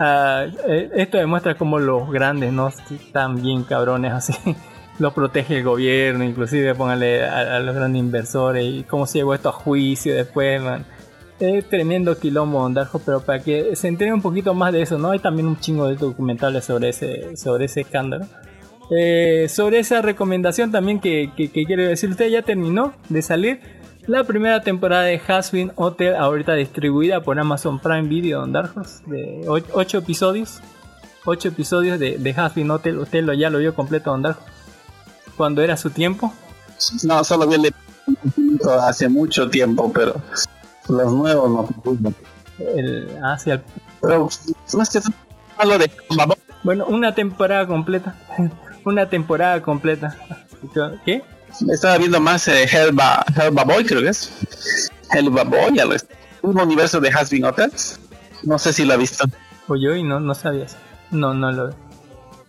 Speaker 4: Eh, esto demuestra cómo los grandes no están bien cabrones así. [LAUGHS] Los protege el gobierno inclusive póngale a, a los grandes inversores y cómo se llevó esto a juicio después man. es tremendo quilombo Darjo pero para que se entere un poquito más de eso no hay también un chingo de documentales sobre ese sobre ese escándalo. Eh, sobre esa recomendación también que, que, que quiero decir, usted ya terminó de salir la primera temporada de Hasbin Hotel, ahorita distribuida por Amazon Prime Video Don Dark Horse, de 8 episodios. 8 episodios de, de Hasbin Hotel, usted lo, ya lo vio completo Don Dark Horse? Cuando era su tiempo.
Speaker 5: No, solo vi el hace mucho tiempo, pero los nuevos no.
Speaker 4: El, hacia el-
Speaker 5: Pero más que de
Speaker 4: bueno, una temporada completa. [LAUGHS] una temporada completa. ¿Qué?
Speaker 5: Estaba viendo más eh, Hellba Boy, creo que es. Hellba Boy, así. un universo de Hasbin Hotels. No sé si lo ha visto.
Speaker 4: Oye, y no, no sabías. No, no lo.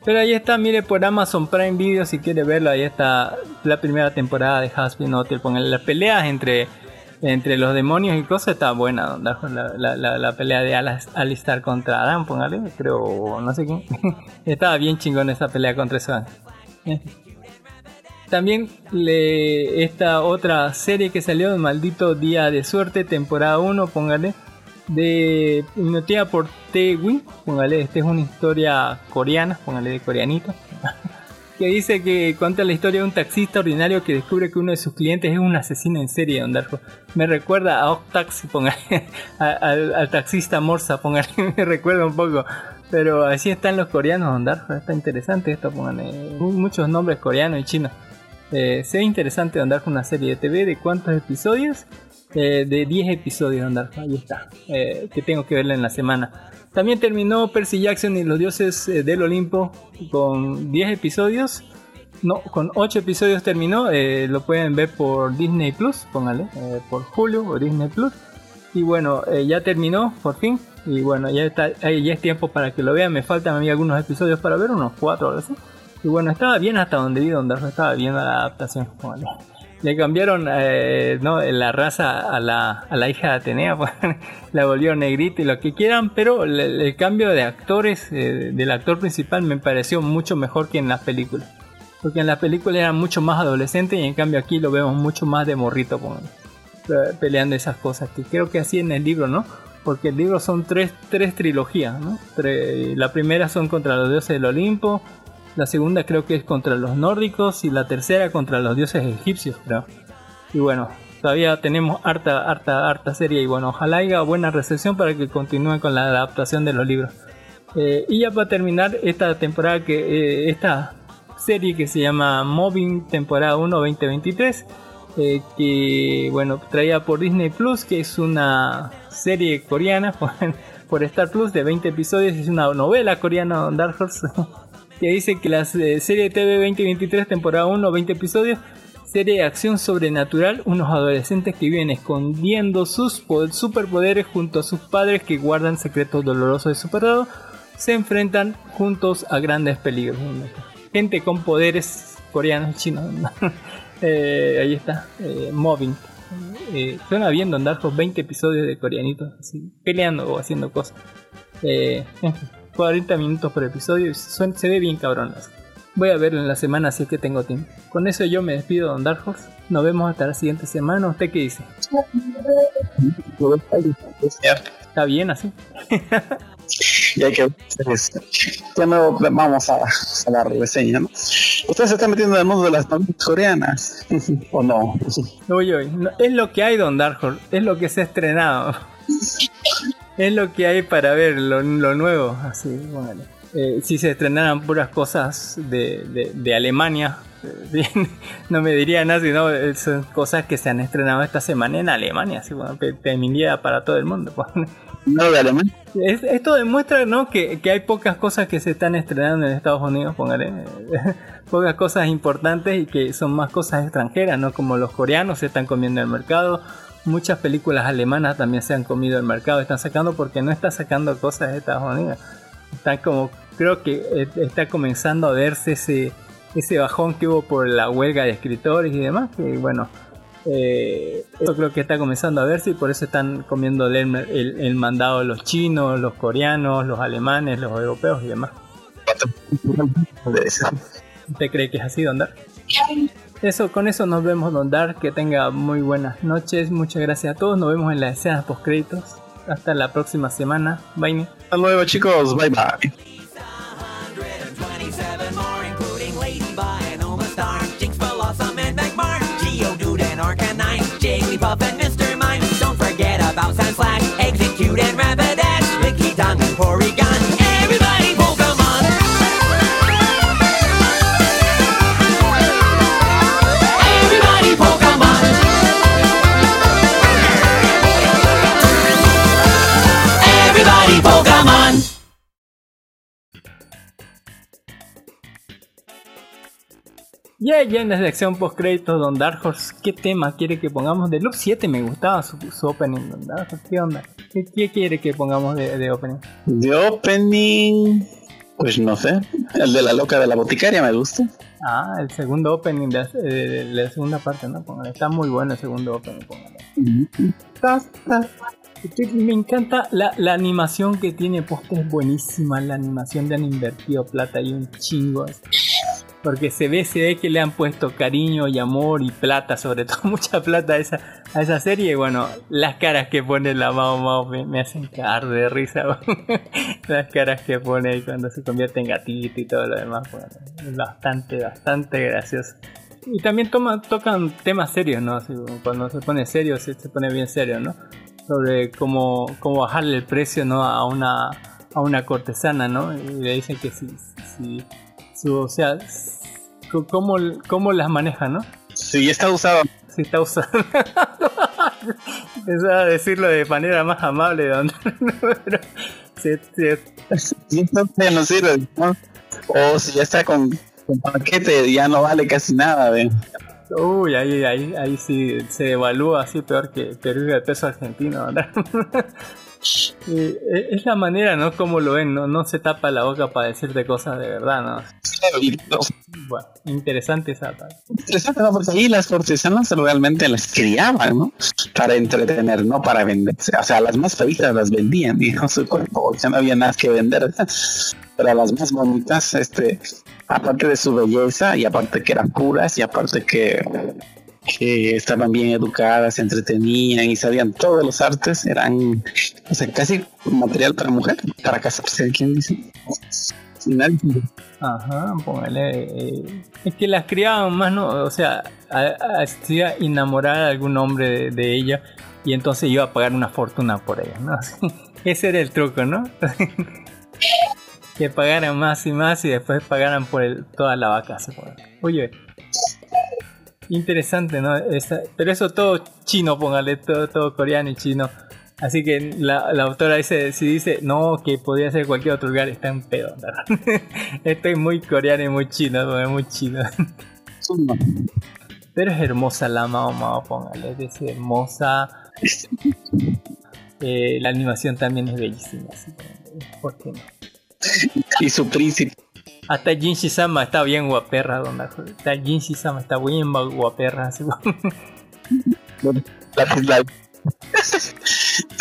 Speaker 4: Pero ahí está, mire por Amazon Prime Video si quiere verlo. Ahí está la primera temporada de Hasbin Hotel. Pongan las peleas entre, entre los demonios y cosas. Está buena. La, la, la, la pelea de Alistar contra Adam, póngale. Creo, no sé quién. [LAUGHS] Estaba bien chingón esa pelea contra ese ángel. También le, esta otra serie que salió, Maldito Día de Suerte, temporada 1, póngale, de Hipnotea por T-Win, póngale, esta es una historia coreana, póngale de coreanito, [LAUGHS] que dice que cuenta la historia de un taxista ordinario que descubre que uno de sus clientes es un asesino en serie, don Darko. Me recuerda a Octaxi, póngale, [LAUGHS] a- al, taxista Morsa, póngale, [LAUGHS] me recuerda un poco. Pero así están los coreanos, don Darko, está interesante esto, póngale, mu- muchos nombres coreanos y chinos. Eh, interesante andar con una serie de TV de cuántos episodios. Eh, de 10 episodios andar, ahí está. Eh, que tengo que verla en la semana. También terminó Percy Jackson y los dioses eh, del Olimpo con 10 episodios. No, con 8 episodios terminó. eh, lo pueden ver por Disney Plus, póngale, por Hulu o Disney Plus. Y bueno, ya terminó por fin. Y bueno, ya está, ya es tiempo para que lo vean. Me faltan a mí algunos episodios para ver, unos 4 o así. Y bueno, estaba bien hasta donde vi, donde estaba bien la adaptación. Bueno, le cambiaron eh, ¿no? la raza a la, a la hija de Atenea, [LAUGHS] pues, la volvieron negrita y lo que quieran, pero el, el cambio de actores, eh, del actor principal, me pareció mucho mejor que en las películas. Porque en las películas era mucho más adolescente y en cambio aquí lo vemos mucho más de morrito peleando esas cosas. Que creo que así en el libro, ¿no? Porque el libro son tres, tres trilogías, ¿no? La primera son contra los dioses del Olimpo, la segunda creo que es contra los nórdicos y la tercera contra los dioses egipcios, creo. Y bueno, todavía tenemos harta, harta, harta serie y bueno, ojalá haya buena recepción para que continúen con la adaptación de los libros. Eh, y ya para terminar esta temporada que eh, esta serie que se llama Moving temporada 1 2023 eh, que bueno traía por Disney Plus que es una serie coreana [LAUGHS] por, por Star Plus de 20 episodios es una novela coreana Dark Horse [LAUGHS] que dice que la eh, serie TV 2023 temporada 1 20 episodios serie de acción sobrenatural unos adolescentes que viven escondiendo sus po- superpoderes junto a sus padres que guardan secretos dolorosos de su pasado se enfrentan juntos a grandes peligros. Gente con poderes coreanos chinos [LAUGHS] Eh, ahí está eh, Moving. Eh, suena bien Don Darko 20 episodios de coreanitos peleando o haciendo cosas. Eh, en fin, 40 minutos por episodio y suen- se ve bien cabrón voy a verlo en la semana si es que tengo tiempo con eso yo me despido Don Dark Horse nos vemos hasta la siguiente semana ¿usted qué dice? está bien así. [LAUGHS]
Speaker 5: Y hay que ya no vamos a, a la reseña, ¿no? Usted se está metiendo en el mundo de las novelas coreanas, [LAUGHS] ¿o no?
Speaker 4: Uy, no, es lo que hay, Don Dark Horse, es lo que se ha estrenado. [LAUGHS] es lo que hay para ver, lo, lo nuevo. Así, bueno. Eh, si se estrenaran puras cosas de, de, de Alemania, [LAUGHS] bien, no me diría nada, sino eh, son cosas que se han estrenado esta semana en Alemania. Así, bueno, terminaría para todo el mundo. pues.
Speaker 5: No de alemán.
Speaker 4: Es- esto demuestra ¿no? que, que hay pocas cosas que se están estrenando en Estados Unidos, póngale. [LAUGHS] pocas cosas importantes y que son más cosas extranjeras, ¿no? Como los coreanos se están comiendo el mercado. Muchas películas alemanas también se han comido el mercado, están sacando porque no está sacando cosas de Estados Unidos. Están como, creo que eh, está comenzando a verse ese, ese bajón que hubo por la huelga de escritores y demás, que bueno, eh, eso creo que está comenzando a verse y por eso están comiendo el, el- el mandado los chinos, los coreanos, los alemanes, los europeos y demás. ¿Usted cree que es así, Don Dark? Eso, con eso nos vemos, Don Dark. Que tenga muy buenas noches. Muchas gracias a todos. Nos vemos en las escenas post créditos. Hasta la próxima semana. Bye.
Speaker 5: Hasta luego, chicos. Bye bye.
Speaker 3: 127 more,
Speaker 4: Ya, ya en la sección post créditos, Don Dark Horse, ¿qué tema quiere que pongamos? De Loop 7 me gustaba su, su opening, Don Dark Horse. ¿Qué onda? ¿Qué, qué quiere que pongamos de, de opening?
Speaker 5: De opening. Pues no sé. El de la loca de la boticaria me gusta.
Speaker 4: Ah, el segundo opening de, de- de la segunda parte, ¿no? Póngale. Está muy bueno el segundo opening, póngale. Ta. Este, Me encanta la, la animación que tiene posta es buenísima. La animación le han invertido plata y un chingo. Porque se ve, se ve que le han puesto cariño y amor y plata, sobre todo [LAUGHS] mucha plata a esa, a esa serie. Y bueno, las caras que pone la Mao Mao me, hacen cagar de risa. [LAUGHS] las caras que pone cuando se convierte en gatito y todo lo demás. bueno, bastante, bastante gracioso. Y también toma, tocan temas serios, ¿no? Cuando se pone serio, se, pone bien serio, ¿no? Sobre cómo, cómo bajarle el precio, ¿no? A una, a una cortesana, ¿no? Y le dicen que si, su, o sea, s- c- cómo, cómo las maneja, ¿no?
Speaker 5: Sí, está usado.
Speaker 4: Si está usando. [LAUGHS] Empezaba a decirlo de manera más amable, don. Pero se- se-
Speaker 5: Y entonces no sirve. ¿no? O si ya está con, con paquete, ya no vale casi nada. ¿ve?
Speaker 4: Uy, ahí, ahí, ahí sí se evalúa así peor que Perú el peso argentino, ¿verdad? [LAUGHS] Eh, es la manera, ¿no? Como lo ven, ¿no? No se tapa la boca para decirte cosas de verdad, ¿no?
Speaker 5: Claro, y lo
Speaker 4: Bueno, interesante esa parte.
Speaker 5: interesante, ¿no? Porque ahí las cortesanas realmente las criaban, ¿no? Para entretener, no para venderse. O sea, las más feitas las vendían, dijo su cuerpo, porque no había nada que vender. Pero a las más bonitas, este, aparte de su belleza, y aparte que eran puras, y aparte que, que estaban bien educadas, se entretenían y sabían todos los artes, eran, o sea, casi material para mujer, para casarse, ¿quién dice? Nadie.
Speaker 4: Ajá, póngale. eh, es que las criaban más, ¿no? O sea, hacía enamorar a algún hombre de, ella y entonces iba a pagar una fortuna por ella, ¿no? [LAUGHS] Ese era el truco, ¿no? [LAUGHS] que pagaran más y más y después pagaran por el, toda la vaca. se. Oye, interesante, ¿no? Pero eso todo chino, póngale, todo, todo coreano y chino. Así que la, la autora dice, si dice, no, que podría ser cualquier otro lugar, está en pedo. [LAUGHS] Esto es muy coreano y muy chino, muy chino. [LAUGHS] Pero es hermosa la Mao Mao, póngale, es hermosa. [LAUGHS] Eh, la animación también es bellísima, así que, ¿por qué no?
Speaker 5: Y su príncipe.
Speaker 4: Hasta Jinshi Sama está bien guaperra, donde Hasta Jinshi Sama está bien gua- guaperra, así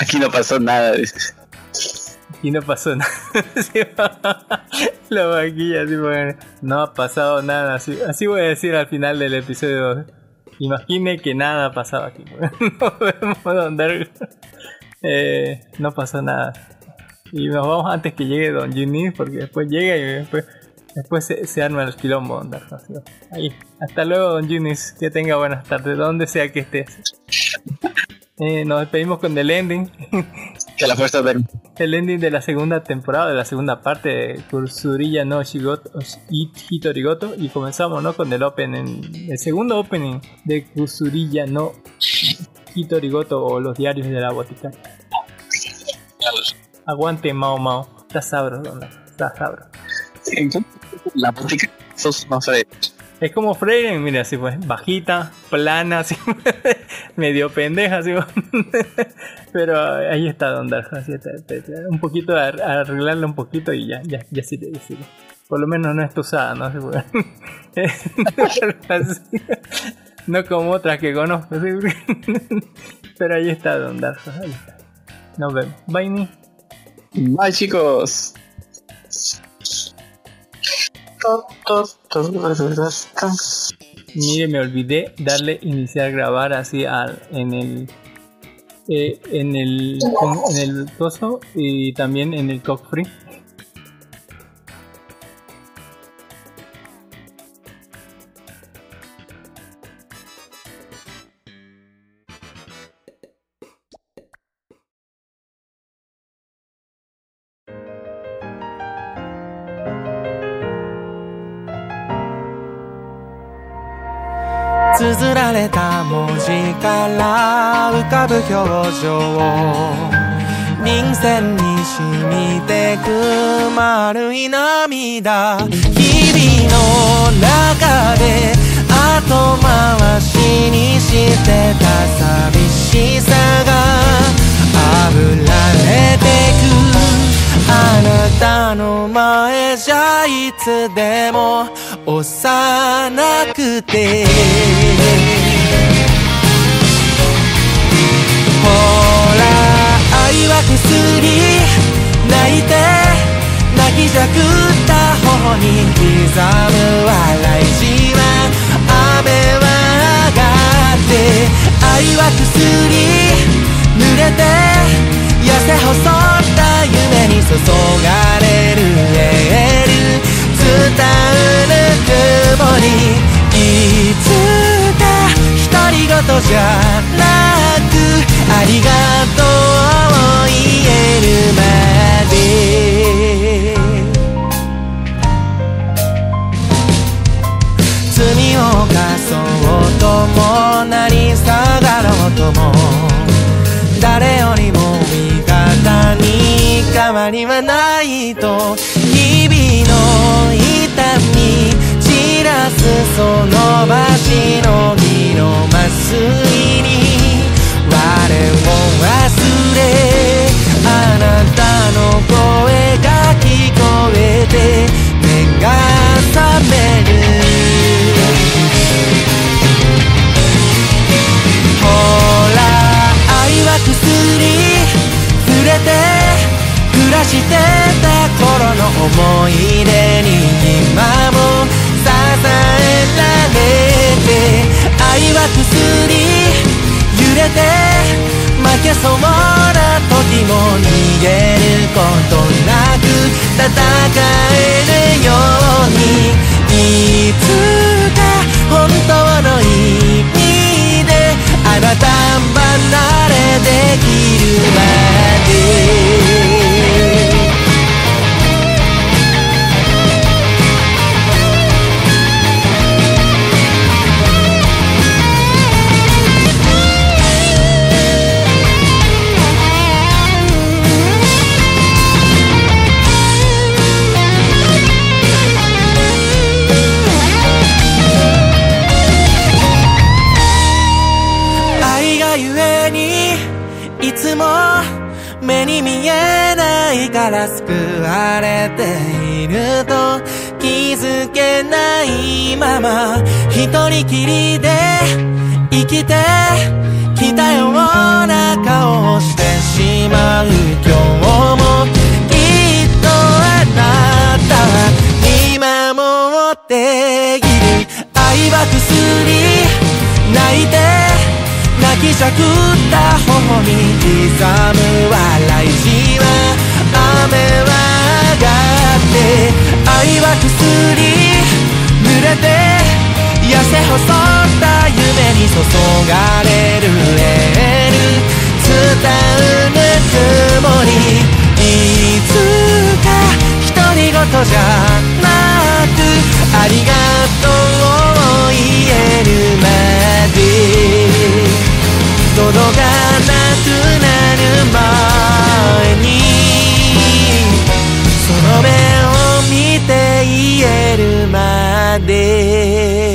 Speaker 5: Aquí no pasó nada. dice.
Speaker 4: Y no pasó nada. [LAUGHS] La vaquilla, así, bueno, no ha pasado nada. Así, así voy a decir al final del episodio. Imagine que nada ha pasado aquí. [LAUGHS] Nos vemos, Don. Eh, no pasó nada. Y nos vamos antes que llegue Don Junis porque después llega y después, después se, se arma el quilombo. Don. Ahí. Hasta luego Don Junis. Que tenga buenas tardes, donde sea que estés. [LAUGHS] Eh, nos despedimos con el ending. [LAUGHS]
Speaker 5: Que la fuerza de
Speaker 4: el ending de la segunda temporada, de la segunda parte de Kursuriya no Shigoto Hitorigoto. Y comenzamos ¿no? con el opening, el segundo opening de Kursuriya no Hitorigoto o los diarios de la botica. [LAUGHS] Aguante Mao Mao. Está sabroso, ¿no? Está sabroso.
Speaker 5: La música sos más
Speaker 4: Es como Freire, mira, así pues, bajita, plana, [LAUGHS] así, medio pendeja, así, [LAUGHS] pero ahí está Don Darjo, así está, un poquito, ar- arreglarla un poquito y ya, ya, ya sirve, ya sirve. Por lo menos no está usada, ¿no? Pues. [LAUGHS] No como otras que conozco, pero ahí está Don Darjo, ahí está. Nos vemos. Bye, Ni.
Speaker 5: Bye chicos.
Speaker 4: Mire, me olvidé darle iniciar grabar así al, en el eh, en el en el coso y también en el cock free.
Speaker 6: 字から浮かぶ表情臨戦に染みてく丸い涙。日々の中で後回しにしてた寂しさが炙られてく。あなたの前じゃいつでも幼くて。恋は薬泣いて泣きじゃくった頬に刻む笑いじわ雨は上がって愛は薬濡れて痩せ細った夢に注がれしてた頃の思い出に今も支えられて愛は薬揺れて負けそうな時も逃げることなく戦えるようにいつか本当の意味であなた離れできるまで。ないまま一人きりで生きてきたような顔をしてしまう今日もきっとあなたは見守っている愛は薬泣いて泣きじゃくった頬に刻む笑いじわ雨は上がって愛は薬れて痩せ細った夢に注がれるエール伝うぬくもりいつか独り言じゃなくありがとうを言えるまで届かなくなる前にれるまで」